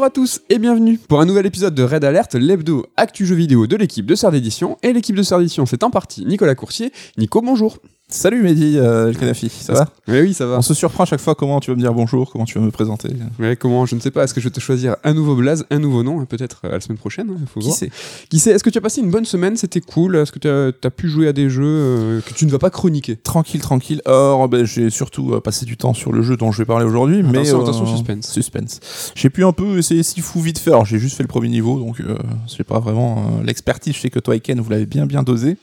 Bonjour à tous et bienvenue pour un nouvel épisode de Red Alert, l'hebdo actu jeu vidéo de l'équipe de Sœur d'édition. Et l'équipe de Sœur d'édition, c'est en partie Nicolas Coursier. Nico, bonjour. Salut Mehdi, euh, El Kanafi, ça va? Oui, oui, ça va. On se surprend à chaque fois comment tu vas me dire bonjour, comment tu vas me présenter. Ouais, comment Je ne sais pas. Est-ce que je vais te choisir un nouveau blaze, un nouveau nom Peut-être euh, la semaine prochaine. hein, faut Qui voir. sait? Qui sait Est-ce que tu as passé une bonne semaine? C'était cool. Est-ce que tu as, t'as pu jouer à des jeux euh, que tu ne vas pas chroniquer? Tranquille, tranquille. Or, ben, j'ai surtout euh, passé du temps sur le jeu dont je vais parler aujourd'hui, mais Attention, attention, suspense. Suspense. J'ai pu un peu essayer si fou vite. Alors, j'ai juste fait le premier niveau, donc euh, j'ai pas vraiment euh, l'expertise. Je sais que toi et Ken, vous l'avez bien bien dosé.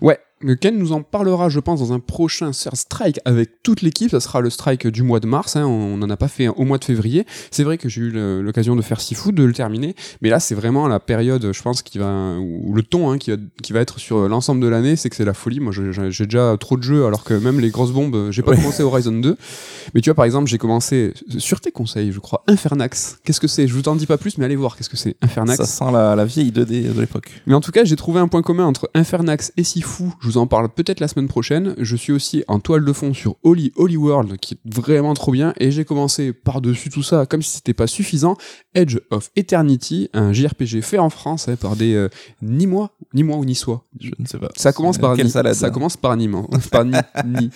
Ouais. Ken nous en parlera, je pense, dans un prochain Strike avec toute l'équipe. Ça sera le strike du mois de mars. hein. On n'en a pas fait au mois de février. C'est vrai que j'ai eu l'occasion de faire Sifu, de le terminer. Mais là, c'est vraiment la période, je pense, qui va, ou le ton hein, qui, va, qui va être sur l'ensemble de l'année. C'est que c'est la folie. Moi, j'ai déjà trop de jeux, alors que même les grosses bombes, j'ai pas Ouais. commencé Horizon 2. Mais tu vois, par exemple, j'ai commencé sur tes conseils, je crois, Infernax. Qu'est-ce que c'est? Je vous en dis pas plus, mais allez voir. Qu'est-ce que c'est Infernax Ça sent la, la vieille 2D de l'époque. mais en tout cas, j'ai trouvé un point commun entre Infernax et Sifu. Je vous en parle peut-être la semaine prochaine. Je suis aussi en toile de fond sur Holy Holy World, qui est vraiment trop bien. Et j'ai commencé par-dessus tout ça, comme si c'était pas suffisant, Edge of Eternity, un JRPG fait en France hein, par des euh, ni moi, ni moi ou ni soi. Je ne sais pas. Ça commence par Quelle Ni. salade Ça commence par Nîmes. hein. par Ni. Ni.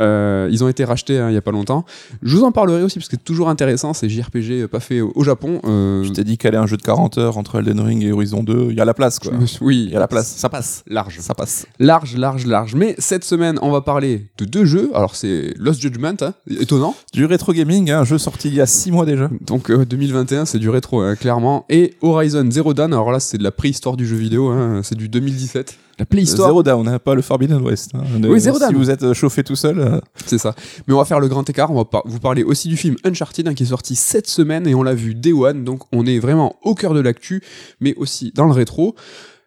Euh, ils ont été rachetés hein, il y a pas longtemps. Je vous en parlerai aussi parce que c'est toujours intéressant ces JRPG pas faits au Japon. Euh, Je t'ai dit qu'elle est un jeu de 40 heures entre Elden Ring et Horizon 2. Il y a la place, quoi. suis- oui, Il y a la place. Ça passe. large. Ça passe. Large, large, large. Mais cette semaine, on va parler de deux jeux. Alors, c'est Lost Judgment, hein, étonnant. Du rétro gaming, hein, un jeu sorti il y a 6 mois déjà. Donc, euh, 2021, c'est du rétro, hein, clairement. Et Horizon Zero Dawn, alors là, c'est de la préhistoire du jeu vidéo, hein, c'est du 2017. La préhistoire, Zero Down, hein, pas le Forbidden West. hein. Oui, Zero si vous êtes euh, chauffé tout seul, euh, c'est ça. Mais on va faire le grand écart. On va par- vous parler aussi du film Uncharted, hein, qui est sorti cette semaine et on l'a vu Day One. Donc, on est vraiment au cœur de l'actu, mais aussi dans le rétro.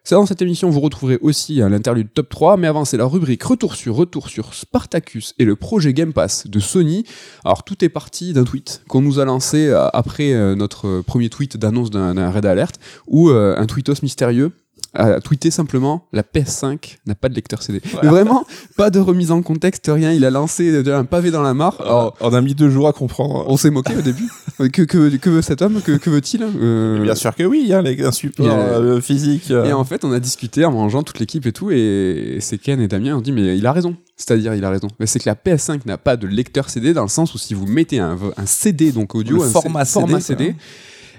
C'est dans cette émission, vous retrouverez aussi à l'interlude top 3, mais avant, c'est la rubrique Retour sur Retour sur Spartacus et le projet Game Pass de Sony. Alors, tout est parti d'un tweet qu'on nous a lancé euh, après euh, notre premier tweet d'annonce d'un raid alert, où euh, un tweetos mystérieux a tweeté simplement la PS5 n'a pas de lecteur CD. Mais vraiment, pas de remise en contexte, rien. Il a lancé un pavé dans la mare. Alors, on a mis deux jours à comprendre. on s'est moqué au début. Que, que, que veut cet homme? Que, que veut-il? Euh, Bien sûr que oui, hein, les- un support euh, physique. euh, Et en fait, on a discuté en mangeant toute l'équipe et tout, et c'est Ken et Damien ont dit mais il a raison. C'est-à-dire, il a raison. Mais C'est que la PS5 n'a pas de lecteur CD dans le sens où si vous mettez un, un CD, donc audio, Le un format C- format CD, CD,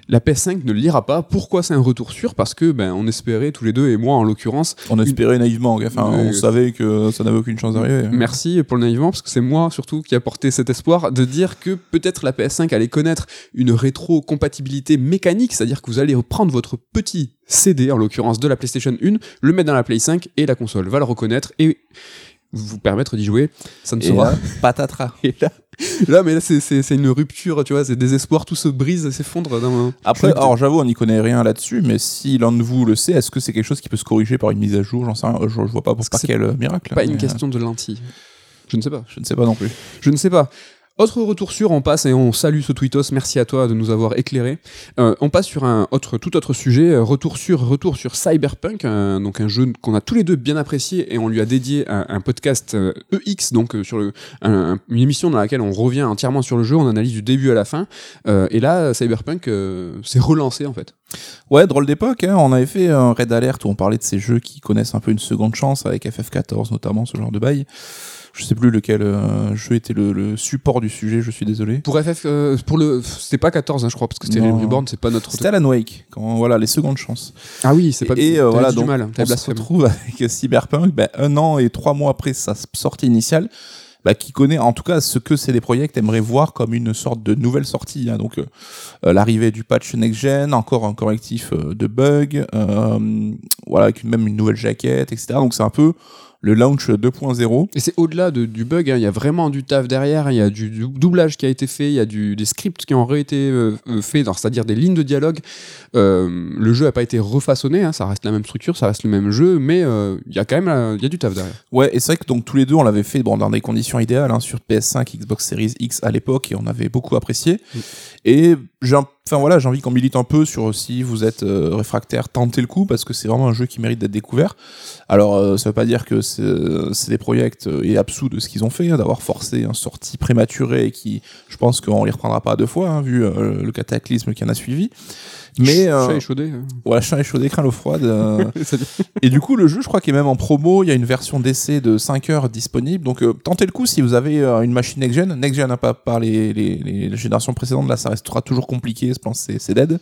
la PS5 ne le lira pas. Pourquoi c'est un retour sûr? Parce que ben on espérait tous les deux et moi en l'occurrence. on espérait naïvement, enfin, on savait que ça n'avait aucune chance d'arriver. Merci pour le naïvement parce que c'est moi surtout qui a porté cet espoir de dire que peut-être la PS5 allait connaître une rétro-compatibilité mécanique, c'est-à-dire que vous allez prendre votre petit CD, en l'occurrence de la PlayStation 1, le mettre dans la Play 5 et la console va le reconnaître et vous permettre d'y jouer. Ça ne Et sera là, patatras. Et là, là, mais là, c'est- une rupture, tu vois, c'est désespoir, tout se brise, s'effondre. Après, alors j'avoue, on n'y connaît rien là-dessus, mais si l'un de vous le sait, est-ce que c'est quelque chose qui peut se corriger par une mise à jour? J'en sais rien, je, je vois pas pour par quel euh, miracle. pas une euh, question de lentilles. Je ne sais pas. Je ne sais pas non plus. Je ne sais pas. Autre retour sur, on passe et on salue ce tweetos, merci à toi de nous avoir éclairé. Euh, on passe sur un autre, tout autre sujet, euh, retour sur, retour sur Cyberpunk, un- donc un jeu qu'on a tous les deux bien apprécié et on lui a dédié un, podcast euh, EX, donc euh, sur le, un- un- une émission dans laquelle on revient entièrement sur le jeu, on analyse du début à la fin. Et là, Cyberpunk s'est relancé en fait. Ouais, drôle d'époque, hein. on avait fait un raid alert où on parlait de ces jeux qui connaissent un peu une seconde chance, avec FF14 notamment, ce genre de bail. Je sais plus lequel euh, jeu était le, le support du sujet, je suis désolé. Pour FF, euh, pour le, c'était pas 14, hein, je crois, parce que c'était. Reborn, c'est pas notre. C'était Alan Wake, quand voilà, les secondes chances. Ah oui, c'est pas. et euh, voilà, donc du mal, on se retrouve avec Cyberpunk, ben, un an et trois mois après sa sortie initiale, bah, qui connaît en tout cas ce que CD Projekt aimerait voir comme une sorte de nouvelle sortie. hein. donc euh, euh, l'arrivée du patch next gen, encore un correctif euh, de bugs, euh, voilà, avec une- même une nouvelle jaquette, etc. Donc c'est un peu le launch 2.0. Et c'est au-delà de- du bug, hein, il y a vraiment du taf derrière, il y a du, du doublage qui a été fait, il y a du, des scripts qui ont été euh, euh, faits, c'est-à-dire des lignes de dialogue. Euh, le jeu n'a pas été refaçonné, hein, ça reste la même structure, ça reste le même jeu, mais euh, il y a quand même il y a du taf derrière. Ouais, et c'est vrai que donc tous les deux on l'avait fait bon, dans des conditions idéales hein, sur PS5, Xbox Series X à l'époque et on avait beaucoup apprécié. Mm. Et j'ai un- enfin voilà, j'ai envie qu'on milite un peu sur si vous êtes euh, réfractaire, tentez le coup parce que c'est vraiment un jeu qui mérite d'être découvert. Alors euh, ça veut pas dire que c'est des projets euh, et absous de ce qu'ils ont fait, hein, d'avoir forcé une sortie prématurée et qui, je pense qu'on les reprendra pas deux fois hein, vu euh, le cataclysme qui en a suivi. Mais euh, Chat échaudé. hein. voilà, chat échaudé, craint l'eau froide. euh, et du coup, le jeu, je crois qu'il est même en promo. Il y a une version d'essai de 5 heures disponible. Donc, euh, tentez le coup si vous avez euh, une machine next-gen. Next-gen, n'a pas par les, les, les générations précédentes. Là, ça restera toujours compliqué. Je pense que c'est- c'est dead.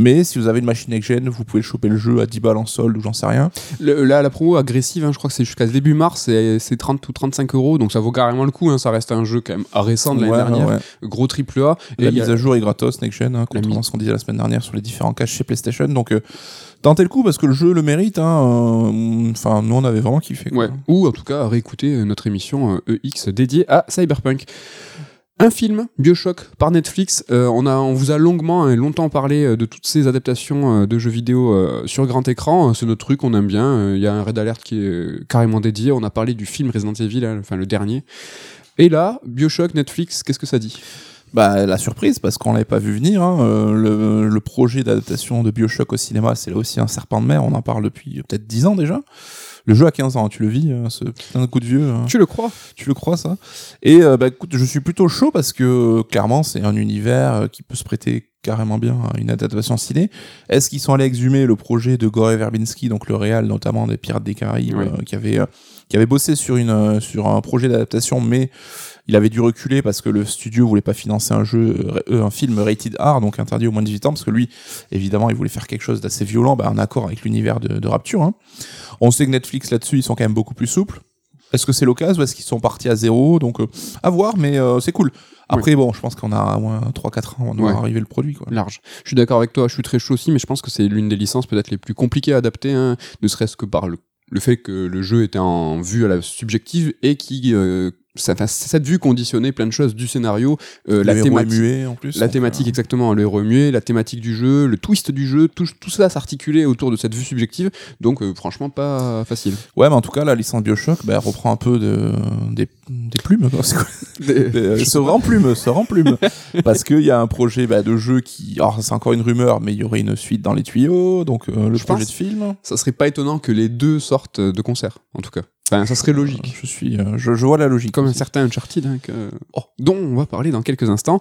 Mais si vous avez une machine next-gen, vous pouvez choper le jeu à 10 balles en solde ou j'en sais rien. Le- là, la promo agressive, hein, je crois que c'est jusqu'à début mars, c'est 30 ou 35 euros, donc ça vaut carrément le coup. hein, ça reste un jeu quand même récent de l'année Ouais, dernière, ouais. gros triple A. Et La mise à jour est gratos, next-gen, hein, contrairement à ce qu'on disait la semaine dernière sur les différents caches chez PlayStation. Donc, euh, tentez le coup parce que le jeu le mérite. hein, euh, Enfin, nous, on avait vraiment kiffé. quoi. Ouais. Ou en tout cas, réécouter notre émission euh, EX dédiée à Cyberpunk. Un film, Bioshock, par Netflix. Euh, on, a, on vous a longuement et longtemps parlé euh, de toutes ces adaptations euh, de jeux vidéo sur grand écran. C'est notre truc, on aime bien. Il y a un Red Alert qui est carrément dédié. On a parlé du film Resident Evil, hein, enfin le dernier. Et là, Bioshock, Netflix, qu'est-ce que ça dit? Bah, la surprise, parce qu'on l'avait pas vu venir. hein, le, le projet d'adaptation de Bioshock au cinéma, c'est là aussi un serpent de mer. On en parle depuis peut-être 10 ans déjà. Le jeu a 15 ans, tu le vis, euh, ce putain de coup de vieux. hein. Tu le crois? Tu le crois, ça? Et euh, bah, écoute, je suis plutôt chaud parce que euh, clairement, c'est un univers euh, qui peut se prêter carrément bien à une adaptation ciné. Est-ce qu'ils sont allés exhumer le projet de Gore Verbinski, donc le réal notamment des Pirates des Caraïbes, Oui. qui avait qui avait bossé sur une sur un projet d'adaptation, mais il avait dû reculer parce que le studio voulait pas financer un jeu, euh, un film rated R, donc interdit au moins de 18 ans, parce que lui, évidemment, il voulait faire quelque chose d'assez violent, bah, en accord avec l'univers de, de Rapture. hein. On sait que Netflix là-dessus, ils sont quand même beaucoup plus souples. Est-ce que c'est l'occasion? Ou est-ce qu'ils sont partis à zéro? Donc, euh, à voir, mais euh, c'est cool. Après, bon, je pense qu'on a au moins 3-4 ans voir Ouais. arriver le produit. Quoi. large. Je suis d'accord avec toi, je suis très chaud aussi, mais je pense que c'est l'une des licences peut-être les plus compliquées à adapter, hein, ne serait-ce que par le, le fait que le jeu était en vue à la subjective et qui euh, ça, cette vue conditionnait plein de choses du scénario, euh, la thématique. muet en plus. La thématique euh, exactement, le remuer, la thématique du jeu, le twist du jeu, tout, tout ça s'articulait autour de cette vue subjective, donc euh, franchement pas facile. Ouais, mais en tout cas, la licence Bioshock bah, reprend un peu de, des, des plumes. quoi. Quoi Euh, se remplume, se remplume. Parce qu'il y a un projet bah, de jeu qui. Alors, c'est encore une rumeur, mais il y aurait une suite dans les tuyaux, donc euh, le Je projet pense. de film. Ça serait pas étonnant que les deux sortent de concert, en tout cas. Enfin, ça serait logique. Je suis, euh, je, je vois la logique. comme un certain Uncharted, hein, que- oh, dont on va parler dans quelques instants.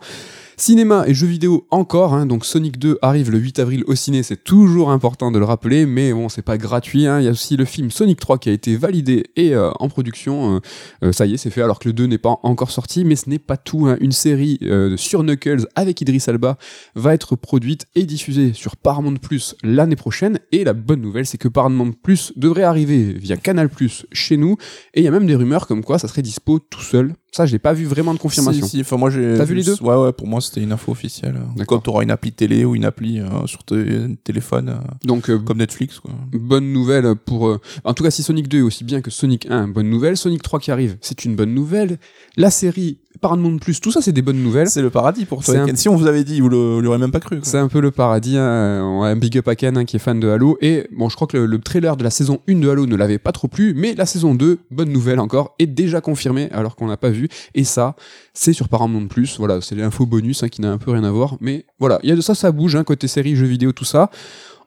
Cinéma et jeux vidéo encore, hein, donc Sonic 2 arrive le 8 avril au ciné, c'est toujours important de le rappeler, mais bon, c'est pas gratuit. hein. Il y a aussi le film Sonic 3 qui a été validé et euh, en production. euh, euh, ça y est, c'est fait, alors que le 2 n'est pas encore sorti, mais ce n'est pas tout. hein. Une série euh, sur Knuckles avec Idris Alba va être produite et diffusée sur Paramount Plus l'année prochaine. Et la bonne nouvelle, c'est que Paramount Plus devrait arriver via Canal Plus chez nous. Et il y a même des rumeurs comme quoi ça serait dispo tout seul. Ça, je n'ai pas vu vraiment de confirmation. Si, si, enfin, moi, j'ai T'as vu les deux Ouais, ouais, pour moi, c'était une info officielle. D'accord. Quand tu auras une appli télé ou une appli euh, sur ton téléphone, euh, Donc, euh, comme Netflix, quoi. bonne nouvelle pour. euh, En tout cas, si Sonic 2 est aussi bien que Sonic 1, bonne nouvelle. Sonic 3 qui arrive, c'est une bonne nouvelle. La série Paramount Plus, tout ça, c'est des bonnes nouvelles. C'est le paradis pour toi. Un-. Si on vous avait dit, vous l'aurez même pas cru. C'est un peu le paradis. hein. On a un big up à Ken hein, qui est fan de Halo. Et bon, je crois que le, le trailer de la saison 1 de Halo ne l'avait pas trop plu. Mais la saison 2, bonne nouvelle encore, est déjà confirmée alors qu'on n'a pas vu. Et ça, c'est sur Paramount Plus. Voilà, c'est l'info bonus hein, qui n'a un peu rien à voir. Mais voilà, il y a de ça, ça bouge, hein, côté série, jeux vidéo, tout ça.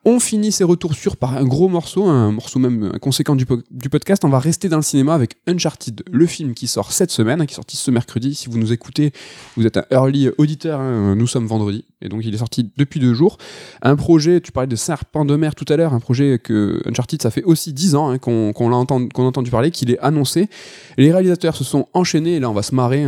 On finit ces retours sur par un gros morceau, un morceau même conséquent du, po- du podcast. On va rester dans le cinéma avec Uncharted, le film qui sort cette semaine, hein, qui est sorti ce mercredi. Si vous nous écoutez, vous êtes un early auditeur. hein, nous sommes vendredi, et donc il est sorti depuis deux jours. Un projet, tu parlais de Serpent de mer tout à l'heure, un projet que Uncharted, ça fait aussi dix ans hein, qu'on l'a a entendu parler, qu'il est annoncé. Les réalisateurs se sont enchaînés, et là on va se marrer.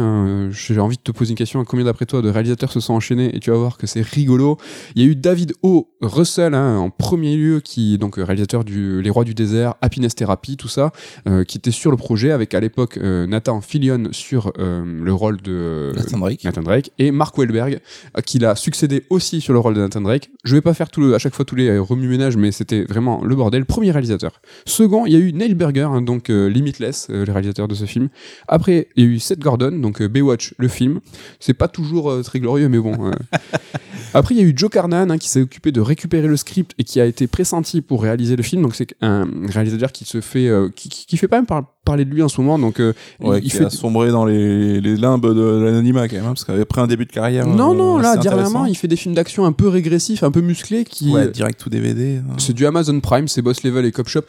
J'ai envie de te poser une question. Combien d'après toi de réalisateurs se sont enchaînés Et tu vas voir que c'est rigolo. Il y a eu David O. Russell en premier lieu, qui est donc euh, réalisateur du Les Rois du désert, Happiness Therapy, tout ça, euh, qui était sur le projet avec à l'époque euh, Nathan Fillion sur le rôle de Nathan Drake. Nathan Drake et Mark Wahlberg qui l'a succédé aussi sur le rôle de Nathan Drake. Je vais pas faire tout le, à chaque fois tous les remue-ménages, mais c'était vraiment le bordel. Premier réalisateur. Second, il y a eu Neil Berger, hein, donc Limitless, le réalisateur de ce film. Après, il y a eu Seth Gordon, donc Baywatch, le film. C'est pas toujours très glorieux, mais bon. Après, il y a eu Joe Carnan hein, qui s'est occupé de récupérer le script et qui a été pressenti pour réaliser le film. Donc c'est un réalisateur qui se fait, euh, qui, qui, qui fait pas même par- parler de lui en ce moment. Donc euh, Ouais, il qui fait a sombré dans les, les limbes de l'anonymat quand même, hein, parce qu'après un début de carrière. non euh, non là dernièrement il fait des films d'action un peu régressifs, un peu musclés qui Ouais, direct tout DVD. hein. C'est du Amazon Prime, c'est Boss Level et Cop Shop.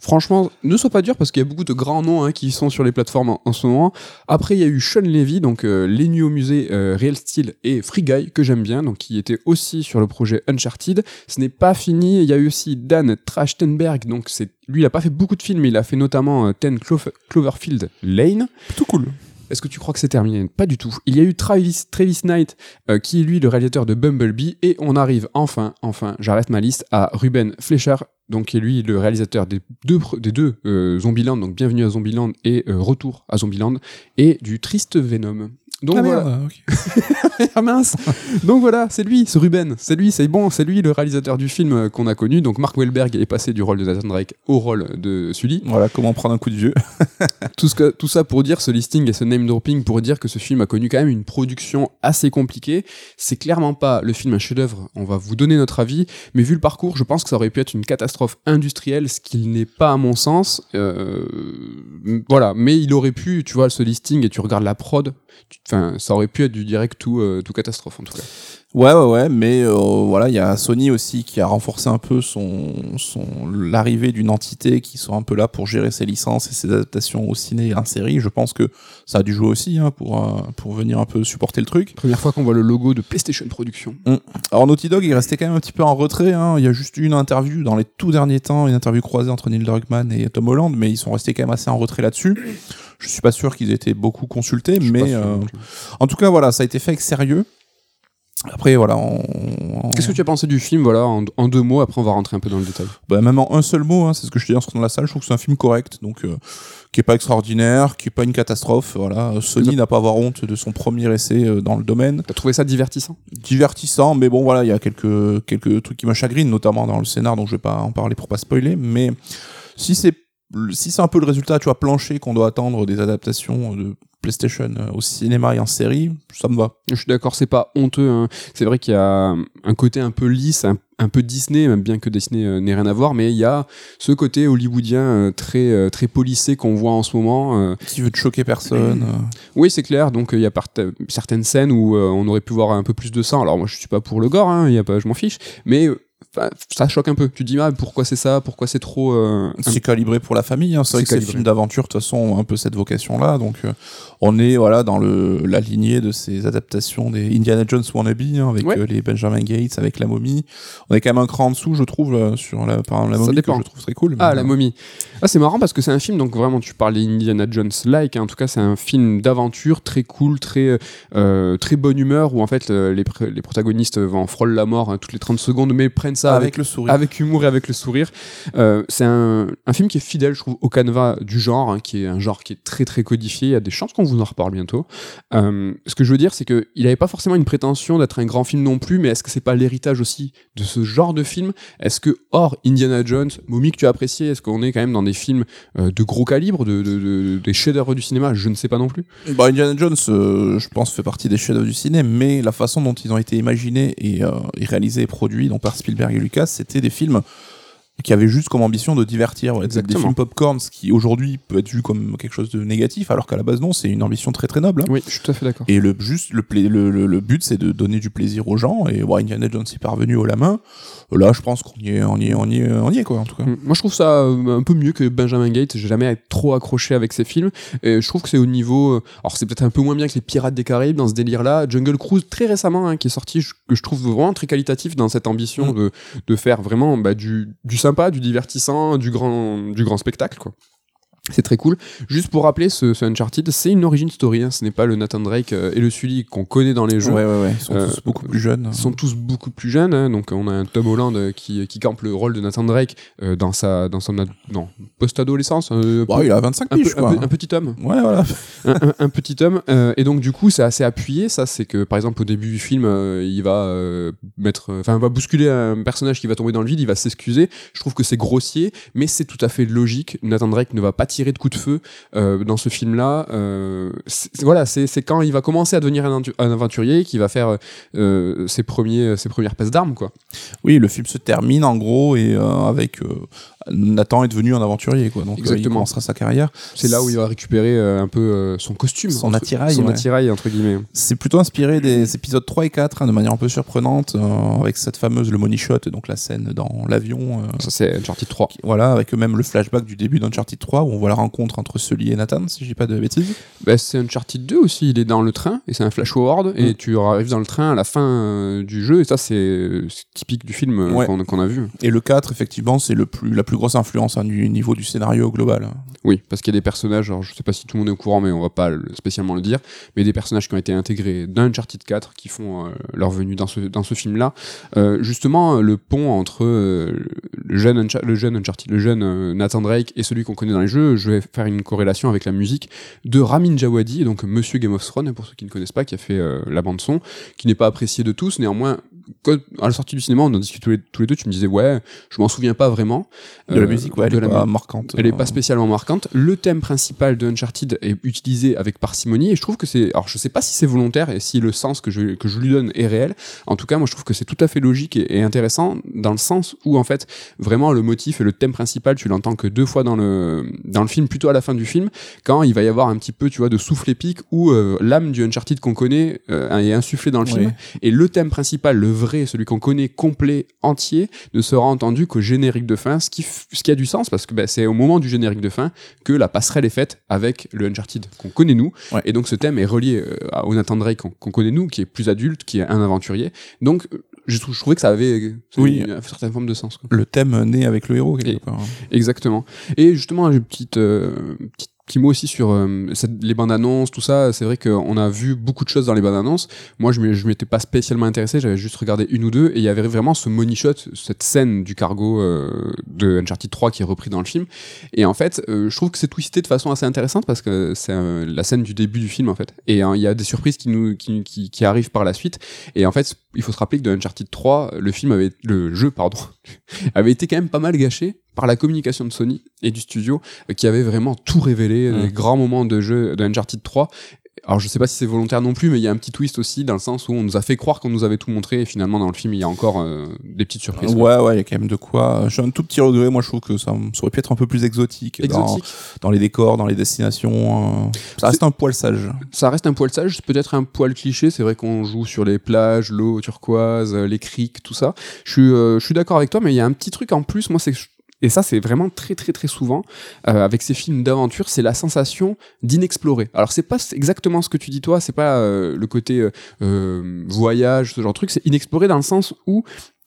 Franchement, ne sois pas dur parce qu'il y a beaucoup de grands noms hein, qui sont sur les plateformes en, ce moment. Après, il y a eu Sean Levy, donc euh, Les Nuits au musée, euh, Real Steel et Free Guy, que j'aime bien, donc qui était aussi sur le projet Uncharted. Ce n'est pas fini, il y a eu aussi Dan Trachtenberg, donc c'est lui, il a pas fait beaucoup de films, mais il a fait notamment euh, 10 Clo- Cloverfield Lane. Plutôt cool. Est-ce que tu crois que c'est terminé? Pas du tout. Il y a eu Travis, Knight, euh, qui est lui le réalisateur de Bumblebee, et on arrive enfin, enfin, j'arrête ma liste, à Ruben Fleischer, donc qui est lui le réalisateur des deux, des deux euh, Zombieland, donc Bienvenue à Zombieland et euh, Retour à Zombieland, et du Triste Venom. Donc ah voilà. merde, ah mince Donc voilà, c'est lui, ce Ruben, c'est lui, c'est bon, c'est lui le réalisateur du film euh, qu'on a connu. Donc Mark Wahlberg est passé du rôle de Nathan Drake au rôle de Sully. Voilà comment prendre un coup de vieux. Tout, ce que- tout ça pour dire, ce listing et ce name dropping, pour dire que ce film a connu quand même une production assez compliquée. C'est clairement pas le film un chef-d'œuvre, on va vous donner notre avis, mais vu le parcours, je pense que ça aurait pu être une catastrophe industrielle, ce qu'il n'est pas à mon sens. Euh, voilà, mais il aurait pu, tu vois, ce listing et tu regardes la prod, enfin, ça aurait pu être du direct tout, euh, tout catastrophe en tout cas. Ouais, ouais, ouais, mais euh, voilà, il y a Sony aussi qui a renforcé un peu son, son l'arrivée d'une entité qui soit un peu là pour gérer ses licences et ses adaptations au ciné et en série. Je pense que ça a dû jouer aussi hein, pour euh, pour venir un peu supporter le truc. Première fois qu'on voit le logo de PlayStation Production. Alors Naughty Dog il restait quand même un petit peu en retrait. Hein. Il y a juste une interview dans les tout derniers temps, une interview croisée entre Neil Druckmann et Tom Holland, mais ils sont restés quand même assez en retrait là-dessus. Je suis pas sûr qu'ils aient été beaucoup consultés, Je mais sûr euh, en tout cas voilà, ça a été fait avec sérieux. Après voilà, on, on- Qu'est-ce que tu as pensé du film, voilà, en, en deux mots, après on va rentrer un peu dans le détail. bah, même en un seul mot, hein, c'est ce que je te dis en sortant de la salle, je trouve que c'est un film correct, donc euh, qui est pas extraordinaire, qui est pas une catastrophe. Voilà, Sony n'a pas à avoir honte de son premier essai euh, dans le domaine. T'as trouvé ça divertissant? Divertissant, mais bon voilà, il y a quelques quelques trucs qui me chagrinent, notamment dans le scénar, donc je vais pas en parler pour pas spoiler. Mais si c'est si c'est un peu le résultat, tu vois, plancher qu'on doit attendre des adaptations de PlayStation euh, au cinéma et en série, ça me va. Je suis d'accord, c'est pas honteux. hein. C'est vrai qu'il y a un côté un peu lisse, un, un peu Disney, même bien que Disney euh, n'ait rien à voir, mais il y a ce côté hollywoodien euh, très très policé qu'on voit en ce moment. Qui veut te choquer personne. Oui, c'est clair. Donc il y a certaines scènes où on aurait pu voir un peu plus de sang. Alors moi, je suis pas pour le gore, hein, y a pas, je m'en fiche, mais ça choque un peu. Tu te dis ah, pourquoi c'est ça, pourquoi c'est trop. euh, C'est calibré pour la famille. Hein. C'est vrai que ces calibré. films d'aventure, de toute façon, ont un peu cette vocation-là. Donc, euh, on est voilà dans le la lignée de ces adaptations des Indiana Jones wannabe hein, avec Ouais. euh, les Benjamin Gates, avec la momie. On est quand même un cran en dessous, je trouve, là, sur la, par exemple, la Ça momie que je trouve très cool. Ah, la euh, momie. Ah, c'est marrant parce que c'est un film, donc vraiment, tu parles Indiana Jones-like. hein. En tout cas, c'est un film d'aventure très cool, très, euh, très bonne humeur où en fait euh, les, pr- les protagonistes vont en frôle la mort hein, toutes les 30 secondes, mais prennent ça avec, avec le sourire. avec humour et avec le sourire. Euh, c'est un, un film qui est fidèle, je trouve, au canevas du genre, hein, qui est un genre qui est très très codifié. Il y a des chances qu'on vous en reparle bientôt. Euh, ce que je veux dire, c'est qu'il n'avait pas forcément une prétention d'être un grand film non plus, mais est-ce que c'est pas l'héritage aussi de ce genre de film? Est-ce que, hors Indiana Jones, Mommy que tu as apprécié, est-ce qu'on est quand même dans des films euh, de gros calibre, de, de- de- des chefs-d'œuvre du cinéma? Je ne sais pas non plus. Bah, Indiana Jones, euh, je pense, fait partie des chefs-d'œuvre du ciné, mais la façon dont ils ont été imaginés et, et réalisés et produits donc par Spielberg et Lucas, c'était des films qui avaient juste comme ambition de divertir, voilà, des- films popcorn, ce qui aujourd'hui peut être vu comme quelque chose de négatif, alors qu'à la base non, c'est une ambition très très noble. hein. Oui, je suis tout à fait d'accord. Et le juste le, le, le, le but c'est de donner du plaisir aux gens et bon, Indiana Jones est parvenu haut la main. Là, je pense qu'on y est, on y est, on y est, on y est quoi en tout cas. Mm. Moi, je trouve ça euh, un peu mieux que Benjamin Gates. J'ai jamais trop accroché avec ces films. Et je trouve que c'est au niveau. euh, Alors, c'est peut-être un peu moins bien que les Pirates des Caraïbes dans ce délire-là. Jungle Cruise, très récemment, hein, qui est sorti, que je trouve vraiment très qualitatif dans cette ambition Mm. de, de faire vraiment bah, du, du sympa, du divertissant, du grand, du grand spectacle, quoi. C'est très cool. Juste pour rappeler, ce, ce Uncharted, c'est une origin story. hein. Ce n'est pas le Nathan Drake euh, et le Sully qu'on connaît dans les jeux. Ouais, ouais, ouais. Ils sont Euh, tous beaucoup plus jeunes. Ils sont tous beaucoup plus jeunes, hein, donc on a un Tom Holland euh, qui, qui campe le rôle de Nathan Drake euh, dans sa dans son post-adolescence, Bon, il a 25 un, piges peu- quoi. un petit homme, Ouais, voilà. un, un- petit homme, et donc du coup c'est assez appuyé. Ça, c'est que par exemple au début du film, il va mettre, enfin va bousculer un personnage qui va tomber dans le vide, il va s'excuser. Je trouve que c'est grossier, mais c'est tout à fait logique. Nathan Drake ne va pas tirer de coups de feu euh, dans ce film-là. Euh, voilà, c'est quand il va commencer à devenir un, aventu- un aventurier qui va faire euh, ses premiers ses premières passes d'armes quoi. Oui, le film se termine en gros et avec Nathan est devenu un aventurier quoi. Donc euh, il commencera sa carrière. C'est là où il va récupérer euh, un peu euh, son costume, Son entre- attirail, son ouais. attirail entre guillemets. C'est plutôt inspiré des épisodes 3 et 4 hein, de manière un peu surprenante euh, avec cette fameuse le money shot donc la scène dans l'avion euh, Ça c'est Uncharted 3. qui- voilà avec même le flashback du début d'Uncharted 3 où on voit la rencontre entre Sully et Nathan si je dis pas de bêtises. Bah, c'est Uncharted 2 aussi, il est dans le train et c'est un flash forward et Mm. tu arrives dans le train à la fin du jeu et ça c'est typique du film Ouais. qu'on qu'on a vu. Et le 4 effectivement c'est le plus la plus grosse influence hein, du niveau du scénario global. Oui, parce qu'il y a des personnages, alors je sais pas si tout le monde est au courant mais on va pas le- spécialement le dire, mais des personnages qui ont été intégrés dans Uncharted 4 qui font euh, leur venue dans ce, film-là. Euh, justement, le pont entre euh, le, jeune le jeune le jeune euh, Nathan Drake et celui qu'on connaît dans les jeux, je vais faire une corrélation avec la musique de Ramin Djawadi, donc Monsieur Game of Thrones, pour ceux qui ne connaissent pas, qui a fait euh, la bande son, qui n'est pas appréciée de tous, néanmoins. Quand- à la sortie du cinéma, on en discutait tous les, tous les deux, tu me disais, ouais, je m'en souviens pas vraiment. De la Euh, musique ouais, elle est la pas marquante. elle est euh, pas spécialement marquante. Le thème principal de Uncharted est utilisé avec parcimonie et je trouve que c'est. Alors je sais pas si c'est volontaire et si le sens que je, que je lui donne est réel. En tout cas, moi je trouve que c'est tout à fait logique et, et intéressant dans le sens où en fait vraiment le motif et le thème principal tu l'entends que deux fois dans le dans le film, plutôt à la fin du film, quand il va y avoir un petit peu tu vois de souffle épique où euh, l'âme du Uncharted qu'on connaît euh, est insufflée dans le film et le thème principal, le vrai, celui qu'on connaît complet, entier, ne sera entendu qu'au générique de fin, ce qui, ce qui a du sens parce que bah, c'est au moment du générique de fin que la passerelle est faite avec le Uncharted qu'on connaît nous. Ouais. Et donc ce thème est relié euh, à au Nathan Drake qu'on connaît nous, qui est plus adulte, qui est un aventurier. Donc euh, je, trou- je trouvais que ça avait Oui. avait une certaine forme de sens. quoi. Le thème naît avec le héros quelque Et- part. Exactement. Et justement, j'ai une petite, euh, petite petit mot aussi sur euh, les bandes annonces, tout ça. C'est vrai qu'on a vu beaucoup de choses dans les bandes annonces. Moi, je m'étais pas spécialement intéressé, j'avais juste regardé une ou deux, et il y avait vraiment ce money shot, cette scène du cargo euh, de Uncharted 3 qui est repris dans le film. Et en fait, euh, je trouve que c'est twisté de façon assez intéressante parce que c'est la scène du début du film en fait. Et euh, il y a des surprises qui nous qui, qui, qui arrivent par la suite. Et en fait, il faut se rappeler que de Uncharted 3, le film avait le jeu pardon avait été quand même pas mal gâché par la communication de Sony et du studio euh, qui avait vraiment tout révélé, Mm. des grands moments de jeu de Uncharted 3. Alors je sais pas si c'est volontaire non plus, mais il y a un petit twist aussi dans le sens où on nous a fait croire qu'on nous avait tout montré et finalement dans le film il y a encore euh, des petites surprises. quoi. Ouais, ouais, il y a quand même de quoi. J'ai un tout petit regret, moi je trouve que ça, ça aurait pu être un peu plus exotique, dans, Exotique. dans les décors, dans les destinations. euh, ça reste un poil sage. Ça reste un poil sage, peut-être un poil cliché. C'est vrai qu'on joue sur les plages, l'eau turquoise, les criques, tout ça. Je suis, euh, je suis d'accord avec toi, mais il y a un petit truc en plus. Moi, c'est que je- et ça, c'est vraiment très très très souvent euh, avec ces films d'aventure, c'est la sensation d'inexplorer. Alors c'est pas exactement ce que tu dis toi, c'est pas euh, le côté euh, euh, voyage, ce genre de truc, c'est inexploré dans le sens où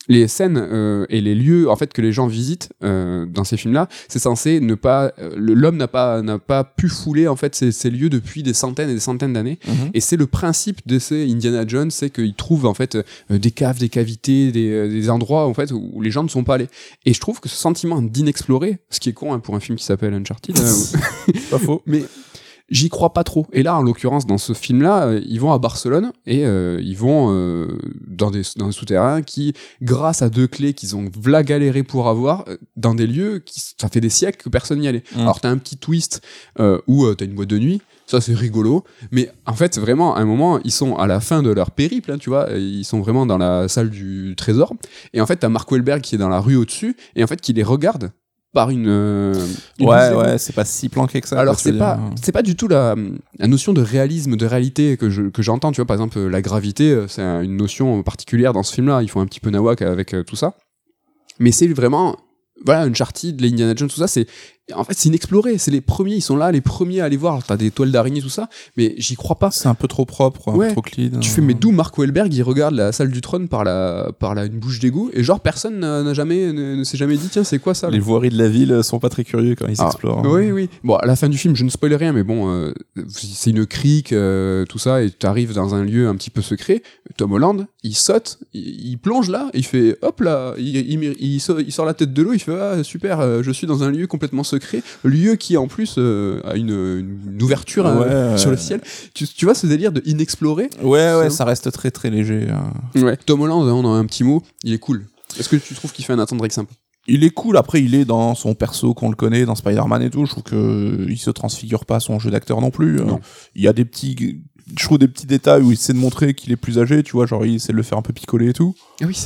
les scènes euh, et les lieux en fait que les gens visitent euh, dans ces films-là, c'est censé ne pas euh, l'homme n'a pas n'a pas pu fouler en fait ces, ces lieux depuis des centaines et des centaines d'années. Et c'est le principe de ces Indiana Jones, c'est qu'ils trouvent en fait des caves, des cavités, des, des endroits en fait où les gens ne sont pas allés. Et je trouve que ce sentiment d'inexplorer, ce qui est con hein, pour un film qui s'appelle Uncharted, Pas faux. mais j'y crois pas trop. Et là, en l'occurrence, dans ce film-là, euh, ils vont à Barcelone et euh, ils vont euh, dans des dans des souterrains qui, grâce à deux clés qu'ils ont v'là galéré pour avoir, dans des lieux qui ça fait des siècles que personne n'y allait. Mm. Alors t'as un petit twist euh, où t'as une boîte de nuit. Ça c'est rigolo, mais en fait vraiment à un moment ils sont à la fin de leur périple, hein, tu vois, ils sont vraiment dans la salle du trésor, et en fait t'as Mark Wahlberg qui est dans la rue au-dessus, et en fait qui les regarde par une, euh, une Ouais, ouais, c'est pas si planqué que ça. Alors c'est pas c'est pas du tout la, la notion de réalisme, de réalité que je que j'entends. Tu vois par exemple la gravité, euh, c'est un- une notion particulière dans ce film-là. Ils font un petit peu nawak avec euh, tout ça, mais c'est vraiment voilà Uncharted, les Indiana Jones, tout ça. C'est en fait c'est inexploré. C'est les premiers, ils sont là, les premiers à aller voir. T'as des toiles d'araignée tout ça, mais j'y crois pas. C'est un peu trop propre, un Ouais. peu trop clean. Tu fais mais d'où Mark Wahlberg il regarde la salle du trône par la par la une bouche d'égout et genre personne n'a jamais ne, ne s'est jamais dit tiens c'est quoi ça Les voiries de la ville sont pas très curieux quand ils Ah, s'explorent. Oui, oui. Bon, à la fin du film, je ne spoil rien, mais bon, euh, c'est une crique, euh, tout ça, et tu arrives dans un lieu un petit peu secret. Tom Holland, il saute, il, il plonge là, il fait hop là, il, il, il sort, la tête de l'eau, il fait ah super, euh, je suis dans un lieu complètement secret, lieu qui en plus euh, a une, une ouverture euh, Ouais, sur le ciel. Tu, tu vois ce délire de inexploré? Ouais, ouais, Ça. reste très très léger. hein. Ouais. Tom Holland, on a un petit mot, il est cool. Est-ce que tu trouves qu'il fait un Nathan Drake sympa? Il est cool. Après, il est dans son perso qu'on le connaît, dans Spider-Man et tout. Je trouve que il se transfigure pas son jeu d'acteur non plus. Non. Il y a des petits, je trouve des petits détails où il essaie de montrer qu'il est plus âgé. Tu vois, genre il essaie de le faire un peu picoler et tout. Ah oui.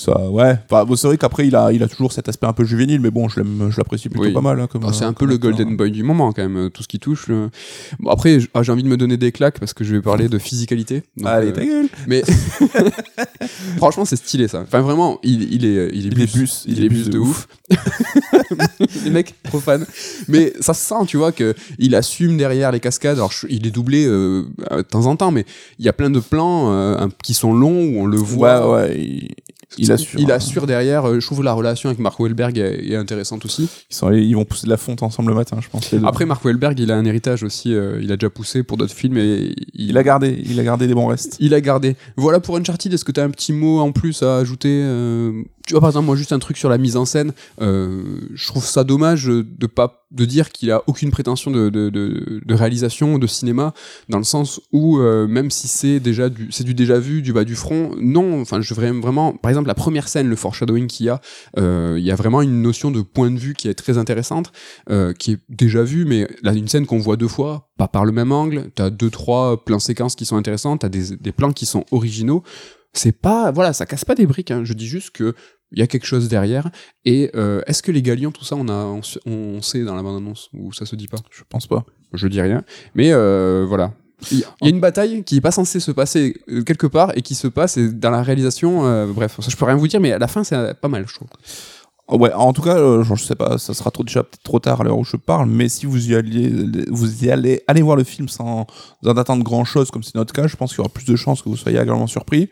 Ça, ouais. Enfin, bon, c'est vrai qu'après, il a, il a toujours cet aspect un peu juvénile, mais bon, je l'aime, je l'apprécie plutôt Oui. pas mal. hein, comme, Ah, c'est euh, un peu le golden boy du moment quand même, euh, tout ce qui touche. Bon, après, ah, j'ai envie de me donner des claques parce que je vais parler de physicalité. Donc, Allez, euh, ta gueule. mais franchement, c'est stylé ça. Enfin, vraiment, il, il est, il est Il bus, est bus, il, est bus de ouf. les mecs profanes. Mais ça se sent, tu vois, que il assume derrière les cascades. Alors, je- il est doublé euh, de temps en temps, mais il y a plein de plans euh, qui sont longs où on le voit. Ouais, ouais. Il, il assure. Il assure derrière. euh, Je trouve la relation avec Mark Wahlberg est, est intéressante aussi. Ils, sont allés- ils vont pousser de la fonte ensemble le matin, je pense. Après, Mark Wahlberg, il a un héritage aussi. euh, il a déjà poussé pour d'autres films et il a gardé, il a gardé des bons restes. Il a gardé. Voilà pour Uncharted. Est-ce que tu as un petit mot en plus à ajouter euh, Tu vois, par exemple, moi, juste un truc sur la mise en scène. Euh, je trouve ça dommage de pas de dire qu'il a aucune prétention de, de, de, réalisation de cinéma, dans le sens où euh, même si c'est déjà du c'est du déjà vu, du bas du front, non. Enfin, je vraiment vraiment. Par exemple, la première scène, le foreshadowing qu'il y a, euh, il y a vraiment une notion de point de vue qui est très intéressante, euh, qui est déjà vue, mais là, une scène qu'on voit deux fois, pas par le même angle. T'as deux trois plans séquences qui sont intéressantes, t'as des, des plans qui sont originaux. C'est pas voilà, ça casse pas des briques. Hein. Je dis juste que il y a quelque chose derrière. Et euh, est-ce que les galions, tout ça, on a on, sait dans la bande annonce ou ça se dit pas? Je pense pas. Je dis rien. Mais euh, voilà. Il y, a- il y a une bataille qui est pas censée se passer euh, quelque part et qui se passe et dans la réalisation. euh, bref, ça je peux rien vous dire, mais à la fin c'est pas mal, je trouve. Oh, Ouais, en tout cas, euh, je sais pas, ça sera trop, déjà peut-être trop tard à l'heure où je parle, mais si vous y allez, vous y allez, allez voir le film sans en attendre grand chose, comme c'est notre cas, je pense qu'il y aura plus de chances que vous soyez agréablement surpris.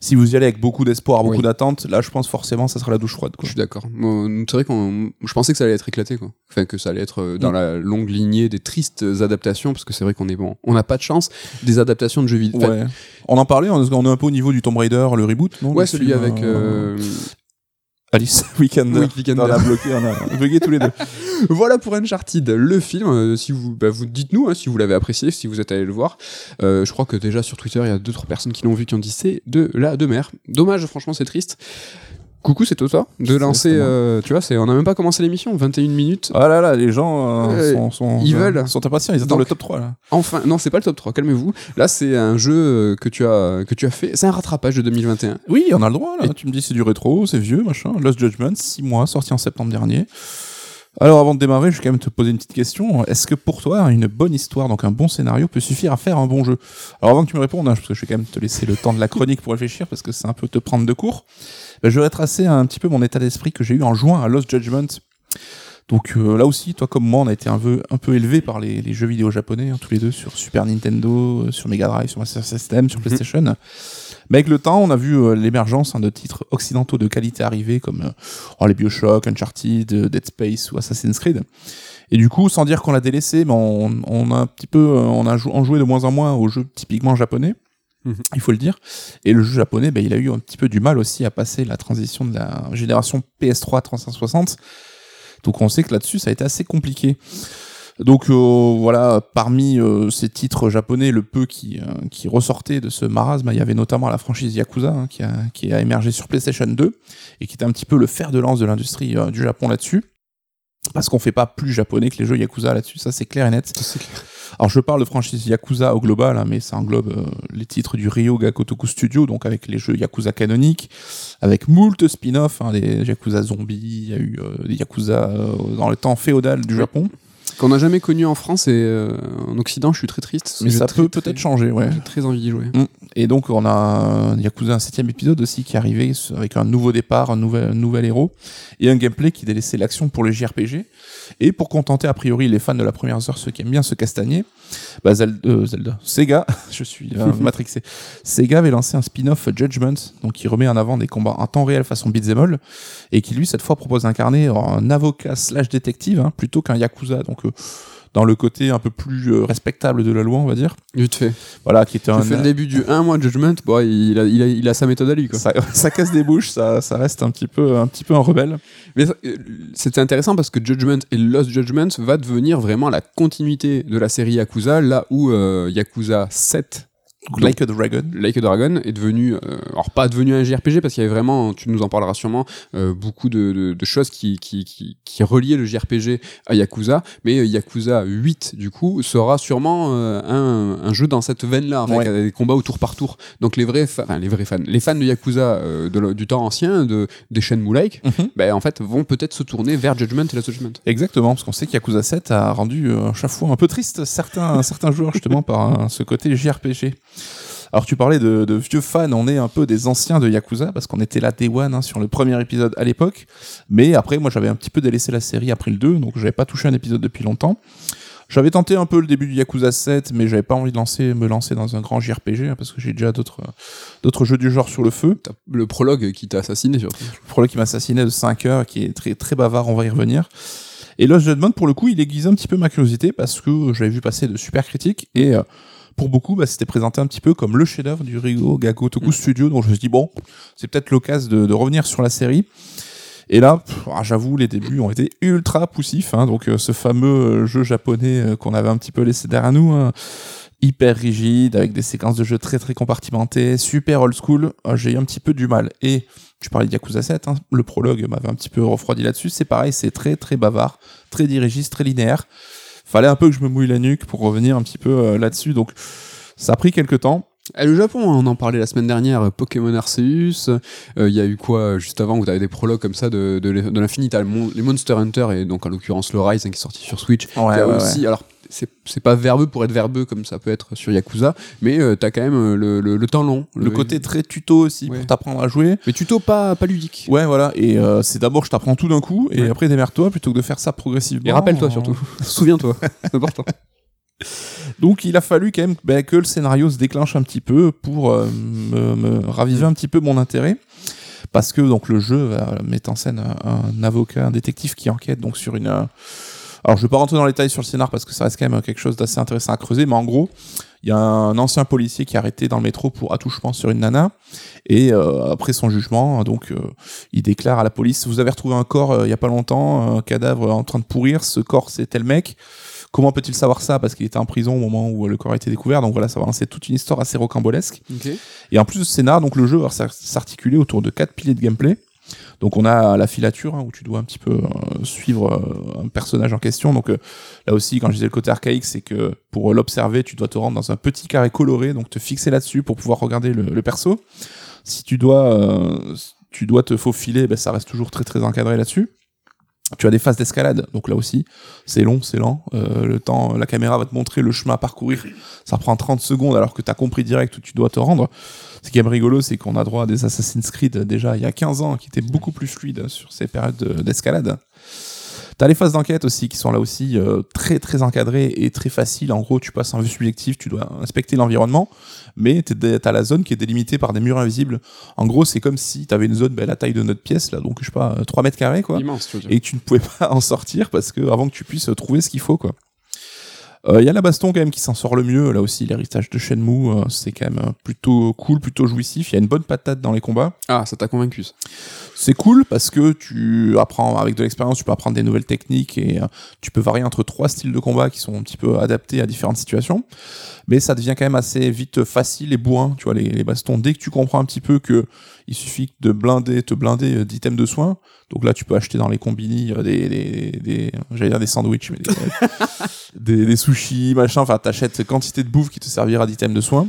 Si vous y allez avec beaucoup d'espoir, beaucoup Oui. d'attente, là, je pense forcément, ça sera la douche froide, Je quoi. suis d'accord. C'est vrai qu'on, je pensais que ça allait être éclaté, quoi. Enfin, que ça allait être euh, dans Mm. la longue lignée des tristes adaptations, parce que c'est vrai qu'on est bon. On n'a pas de chance des adaptations de jeux vidéo. Enfin, Ouais. On en parlait, on est un peu au niveau du Tomb Raider, le reboot, non? Ouais, celui film, avec euh, Alice Weekender. Oui, Weekender. On a bloqué, on a bugué tous les deux. Voilà pour Uncharted, le film. euh, si vous, bah, vous dites-nous hein, si vous l'avez apprécié, si vous êtes allé le voir. Euh, je crois que déjà sur Twitter, il y a deux trois personnes qui l'ont vu, qui ont dit c'est de la de mer. Dommage, franchement, c'est triste. Coucou, c'est Toto de lancer. euh, tu vois, c'est on n'a même pas commencé l'émission, 21 minutes. Ah là là, les gens euh, sont, sont, ils euh, veulent. sont impatients, ils attendent le top 3 là. Enfin, non, c'est pas le top 3, calmez-vous. Là, c'est un jeu euh, que tu as que tu as fait. C'est un rattrapage de 2021. Oui, on a le droit là. Et- Tu me dis c'est du rétro, c'est vieux, machin. Lost Judgment, 6 mois, sorti en septembre dernier. Alors avant de démarrer, je vais quand même te poser une petite question. Est-ce que pour toi, une bonne histoire, donc un bon scénario, peut suffire à faire un bon jeu? Alors avant que tu me répondes, hein, parce que je vais quand même te laisser le temps de la chronique pour réfléchir, parce que c'est un peu te prendre de court, ben, je vais retracer un petit peu mon état d'esprit que j'ai eu en juin à Lost Judgment. Donc euh, là aussi, toi comme moi, on a été un peu, un peu élevé par les, les jeux vidéo japonais, hein, tous les deux, sur Super Nintendo, euh, sur Mega Drive, sur Master System, sur Mhm. PlayStation. Mais avec le temps, on a vu euh, l'émergence hein, de titres occidentaux de qualité arriver, comme euh, oh, les Bioshock, Uncharted, euh, Dead Space ou Assassin's Creed. Et du coup, sans dire qu'on l'a délaissé, mais on, on a un petit peu, on a en joué de moins en moins aux jeux typiquement japonais. Mhm. Il faut le dire. Et le jeu japonais, ben, il a eu un petit peu du mal aussi à passer la transition de la génération PS3 360. Donc on sait que là-dessus, ça a été assez compliqué. Donc euh, voilà, parmi euh, ces titres japonais, le peu qui, euh, qui ressortait de ce marasme, il y avait notamment la franchise Yakuza hein, qui, a, qui a émergé sur PlayStation 2 et qui était un petit peu le fer de lance de l'industrie du Japon là-dessus. Parce qu'on fait pas plus japonais que les jeux Yakuza là-dessus, ça c'est clair et net. Alors je parle de franchise Yakuza au global, hein, mais ça englobe les titres du Ryo Gakotoku Studio, donc avec les jeux Yakuza canoniques, avec moult spin-off, hein, les Yakuza zombies, il y a eu des Yakuza dans le temps féodal du. Japon. Qu'on n'a jamais connu en France et euh, en Occident, je suis très triste. Mais ça peut peut-être changer, ouais. J'ai très envie d'y jouer. Et donc on a Yakuza un septième épisode aussi qui est arrivé avec un nouveau départ, un nouvel, un nouvel héros et un gameplay qui délaissait l'action pour les JRPG. Et pour contenter a priori les fans de la première heure, ceux qui aiment bien se castagner, bah Zelda, euh, Zelda, Sega, je suis euh, matrixé. Sega avait lancé un spin-off Judgment, donc qui remet en avant des combats en temps réel façon beat'em all, et qui lui cette fois propose d'incarner un avocat slash détective hein, plutôt qu'un Yakuza, donc dans le côté un peu plus euh, respectable de la loi, on va dire. Vite fait. Voilà, qui était un, fais le début du 1 mois de Judgment, bon, il, a, il, a, il a sa méthode à lui. Quoi. ça, ça casse des bouches, ça, ça reste un petit peu, un petit peu un rebelle. Mais euh, c'était intéressant parce que Judgment et Lost Judgment va devenir vraiment la continuité de la série Yakuza, là où euh, Yakuza 7 Like a Dragon. Like a Dragon est devenu, euh, alors pas devenu un JRPG parce qu'il y avait vraiment, tu nous en parleras sûrement, euh, beaucoup de, de, de, choses qui, qui, qui, qui, reliaient le JRPG à Yakuza, mais euh, Yakuza 8 du coup sera sûrement euh, un, un, jeu dans cette veine-là, avec ouais. des combats au tour par tour. Donc les vrais, enfin les vrais fans, les fans de Yakuza de, du temps ancien, de des Shenmue Like, mm -hmm. ben en fait vont peut-être se tourner vers Judgment et la Judgment. Exactement, parce qu'on sait que Yakuza 7 a rendu à chaque fois un peu triste certains certains joueurs justement par ce côté JRPG. Alors tu parlais de, de, vieux fans, on est un peu des anciens de Yakuza parce qu'on était là Day One hein, sur le premier épisode à l'époque. Mais après, moi j'avais un petit peu délaissé la série après le 2, donc j'avais pas touché un épisode depuis longtemps. J'avais tenté un peu le début du Yakuza 7, mais j'avais pas envie de lancer, me lancer dans un grand JRPG hein, parce que j'ai déjà d'autres d'autres jeux du genre sur le feu. Le prologue qui t'a assassiné surtout. Le prologue qui m'a assassiné de 5 heures, qui est très très bavard, on va y revenir. Et Lost Judgment, pour le coup, il aiguise un petit peu ma curiosité parce que j'avais vu passer de super critiques et euh, pour beaucoup, bah, c'était présenté un petit peu comme le chef-d'œuvre du Rigo Gago Toku mmh. Studio. Donc je me suis dit, bon, c'est peut-être l'occasion de, de, revenir sur la série. Et là, ah, j'avoue, les débuts ont été ultra poussifs. Hein, donc euh, ce fameux jeu japonais euh, qu'on avait un petit peu laissé derrière nous, hein, hyper rigide, avec des séquences de jeu très très compartimentées, super old school, euh, j'ai eu un petit peu du mal. Et tu parlais de Yakuza 7, hein, le prologue m'avait un petit peu refroidi là-dessus. C'est pareil, c'est très très bavard, très dirigiste, très linéaire fallait un peu que je me mouille la nuque pour revenir un petit peu euh, là-dessus. Donc, ça a pris quelques temps. Et le Japon, on en parlait la semaine dernière, Pokémon Arceus, il euh, y a eu quoi juste avant où tu avais des prologues comme ça de, de, de l'infini, t'as les Monster Hunter et donc en l'occurrence le Rise hein, qui est sorti sur Switch. Ouais, ouais, aussi, ouais. alors c'est pas verbeux pour être verbeux comme ça peut être sur Yakuza, mais euh, t'as quand même euh, le, le, le, temps long. Le, côté très tuto aussi ouais. pour t'apprendre à jouer. Mais tuto pas, pas ludique. Ouais, voilà. Et euh, c'est d'abord je t'apprends tout d'un coup et après démerde-toi plutôt que de faire ça progressivement. Et rappelle-toi surtout. Souviens-toi. c'est important. Donc il a fallu quand même bah, que le scénario se déclenche un petit peu pour euh, me, me, raviver un petit peu mon intérêt. Parce que donc le jeu met en scène un, un, avocat, un détective qui enquête donc sur une. Alors je vais pas rentrer dans les détails sur le scénar parce que ça reste quand même quelque chose d'assez intéressant à creuser, mais en gros, il y a un ancien policier qui est arrêté dans le métro pour attouchement sur une nana et euh, après son jugement, donc euh, il déclare à la police vous avez retrouvé un corps euh, il y a pas longtemps, un cadavre en train de pourrir, ce corps c'est tel mec. Comment peut-il savoir ça? Parce qu'il était en prison au moment où le corps a été découvert. Donc voilà, ça va lancer toute une histoire assez rocambolesque. Okay. Et en plus de ce scénar, donc le jeu va s'articuler autour de quatre piliers de gameplay. Donc on a la filature hein, où tu dois un petit peu euh, suivre euh, un personnage en question. Donc euh, là aussi, quand je disais le côté archaïque, c'est que pour l'observer, tu dois te rendre dans un petit carré coloré, donc te fixer là-dessus pour pouvoir regarder le, perso. Si tu dois, tu dois te faufiler, ben, ça reste toujours très très encadré là-dessus. Tu as des phases d'escalade, donc là aussi, c'est long, c'est lent. Le temps, la caméra va te montrer le chemin à parcourir. Ça prend 30 secondes alors que tu as compris direct où tu dois te rendre. Ce qui est rigolo, c'est qu'on a droit à des Assassin's Creed déjà il y a 15 ans qui étaient beaucoup plus fluides sur ces périodes d'escalade. T'as les phases d'enquête aussi qui sont là aussi euh, très très encadrées et très faciles. En gros, tu passes en vue subjective, tu dois inspecter l'environnement, mais t'as la zone qui est délimitée par des murs invisibles. En gros, c'est comme si t'avais une zone, ben, la taille de notre pièce, là, donc je sais pas, 3 mètres carrés, quoi. Immense, tu et tu ne pouvais pas en sortir parce que avant que tu puisses trouver ce qu'il faut, quoi. Il euh, y a la baston quand même qui s'en sort le mieux. Là aussi, l'héritage de Shenmue, euh, c'est quand même plutôt cool, plutôt jouissif. Il y a une bonne patate dans les combats. Ah, ça t'a convaincu. C'est cool parce que tu apprends avec de l'expérience, tu peux apprendre des nouvelles techniques et euh, tu peux varier entre trois styles de combat qui sont un petit peu adaptés à différentes situations. Mais ça devient quand même assez vite facile et bourrin, tu vois, les, les bastons. Dès que tu comprends un petit peu que il suffit de blinder, te blinder d'items de soins. Donc là, tu peux acheter dans les combini des, des, des j'allais dire des sandwichs, mais des, des, des sushis, machin. Enfin, t'achètes quantité de bouffe qui te servira d'items de soins.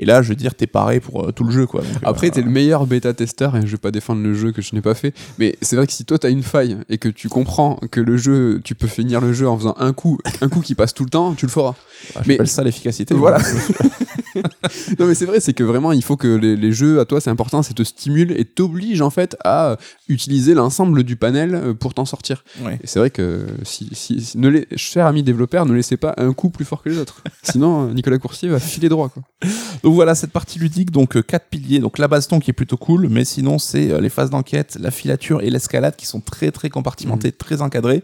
Et là, je veux dire, t'es paré pour euh, tout le jeu, quoi. Donc, Après, euh, t'es le meilleur bêta-testeur, et je vais pas défendre le jeu que je n'ai pas fait, mais c'est vrai que si toi t'as une faille et que tu comprends que le jeu, tu peux finir le jeu en faisant un coup, un coup qui passe tout le temps, tu le feras. Ah, mais ça l'efficacité. Voilà. non mais c'est vrai, c'est que vraiment il faut que les, les jeux à toi c'est important, c'est te stimule et t'oblige en fait à utiliser l'ensemble du panel euh, pour t'en sortir. Ouais. Et c'est vrai que si, si, si ne les, chers amis développeurs, ne laissez pas un coup plus fort que les autres. Sinon Nicolas Coursier va filer droit quoi. Donc voilà cette partie ludique, donc euh, quatre piliers, donc la baston qui est plutôt cool, mais sinon c'est euh, les phases d'enquête, la filature et l'escalade qui sont très très compartimentées, mmh. très encadrées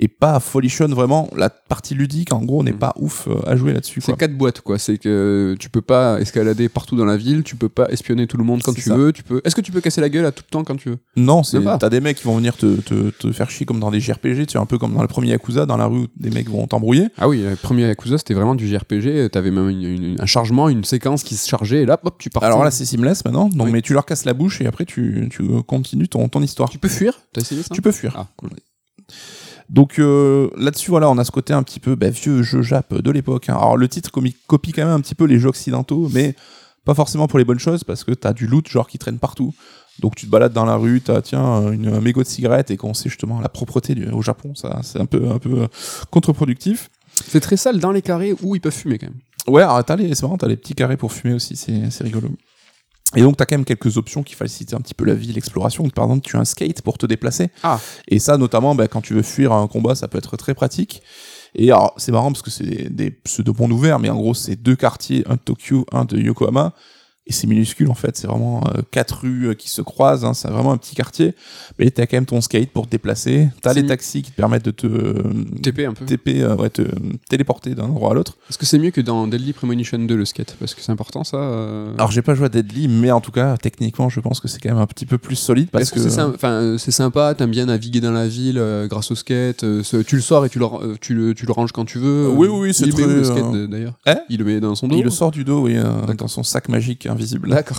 et pas folichonne vraiment. La partie ludique, en gros, n'est mmh. pas ouf euh, à jouer là-dessus. C'est quatre boîtes, quoi. C'est que tu peux pas escalader partout dans la ville, tu peux pas espionner tout le monde quand tu ça. veux, tu peux. Est-ce que tu peux casser la gueule à tout le temps quand tu veux? Non, c'est pas. t'as des mecs qui vont venir te, te, te faire chier comme dans des JRPG, tu un peu comme dans le premier Yakuza, dans la rue où des mecs vont t'embrouiller. Ah oui, le premier Yakuza c'était vraiment du JRPG, t'avais même une- une- un chargement, une séquence qui se chargeait et là, hop, tu pars. Alors là, c'est seamless maintenant, donc, Oui. mais tu leur casses la bouche et après tu, tu continues ton, ton histoire. tu peux fuir T'as essayé ça Tu peux fuir. Ah, cool. Donc euh, là-dessus, voilà, on a ce côté un petit peu bah, vieux jeu Jap de l'époque. hein. Alors le titre copie quand même un petit peu les jeux occidentaux, mais pas forcément pour les bonnes choses, parce que t'as du loot genre qui traîne partout. Donc tu te balades dans la rue, t'as tiens une, un mégot de cigarette et qu'on sait justement la propreté du- au Japon, ça c'est un peu un peu euh, contre-productif. C'est très sale dans les carrés où ils peuvent fumer quand même. Ouais, alors t'as les, c'est marrant, t'as les petits carrés pour fumer aussi, c'est, c'est rigolo. Et donc t'as quand même quelques options qui facilitent un petit peu la vie, l'exploration. Par exemple, tu as un skate pour te déplacer. Ah. Et ça, notamment, bah, quand tu veux fuir un combat, ça peut être très pratique. Et alors, c'est marrant parce que c'est des, des pseudo-mondes ouverts, mais en gros, c'est deux quartiers, un de Tokyo, un de Yokohama. Et c'est minuscule en fait, c'est vraiment euh, quatre rues euh, qui se croisent, hein, c'est vraiment un petit quartier. Mais t'as quand même ton skate pour te déplacer. T'as les taxis qui te permettent de te euh, TP un peu. TP, euh, ouais, te téléporter d'un endroit à l'autre. Est-ce que c'est mieux que dans Deadly Premonition 2 le skate? Parce que c'est important ça. Alors j'ai pas joué à Deadly, mais en tout cas techniquement je pense que c'est quand même un petit peu plus solide parce que, c'est sym- enfin, c'est sympa, t'aimes bien naviguer dans la ville grâce au skate, tu le sors et tu le, tu le, tu le ranges quand tu veux. Oui, oui, oui, c'est très, le skate d'ailleurs? Hein? Il le met dans son dos? il le sort du dos, oui, dans son sac magique invisible. D'accord.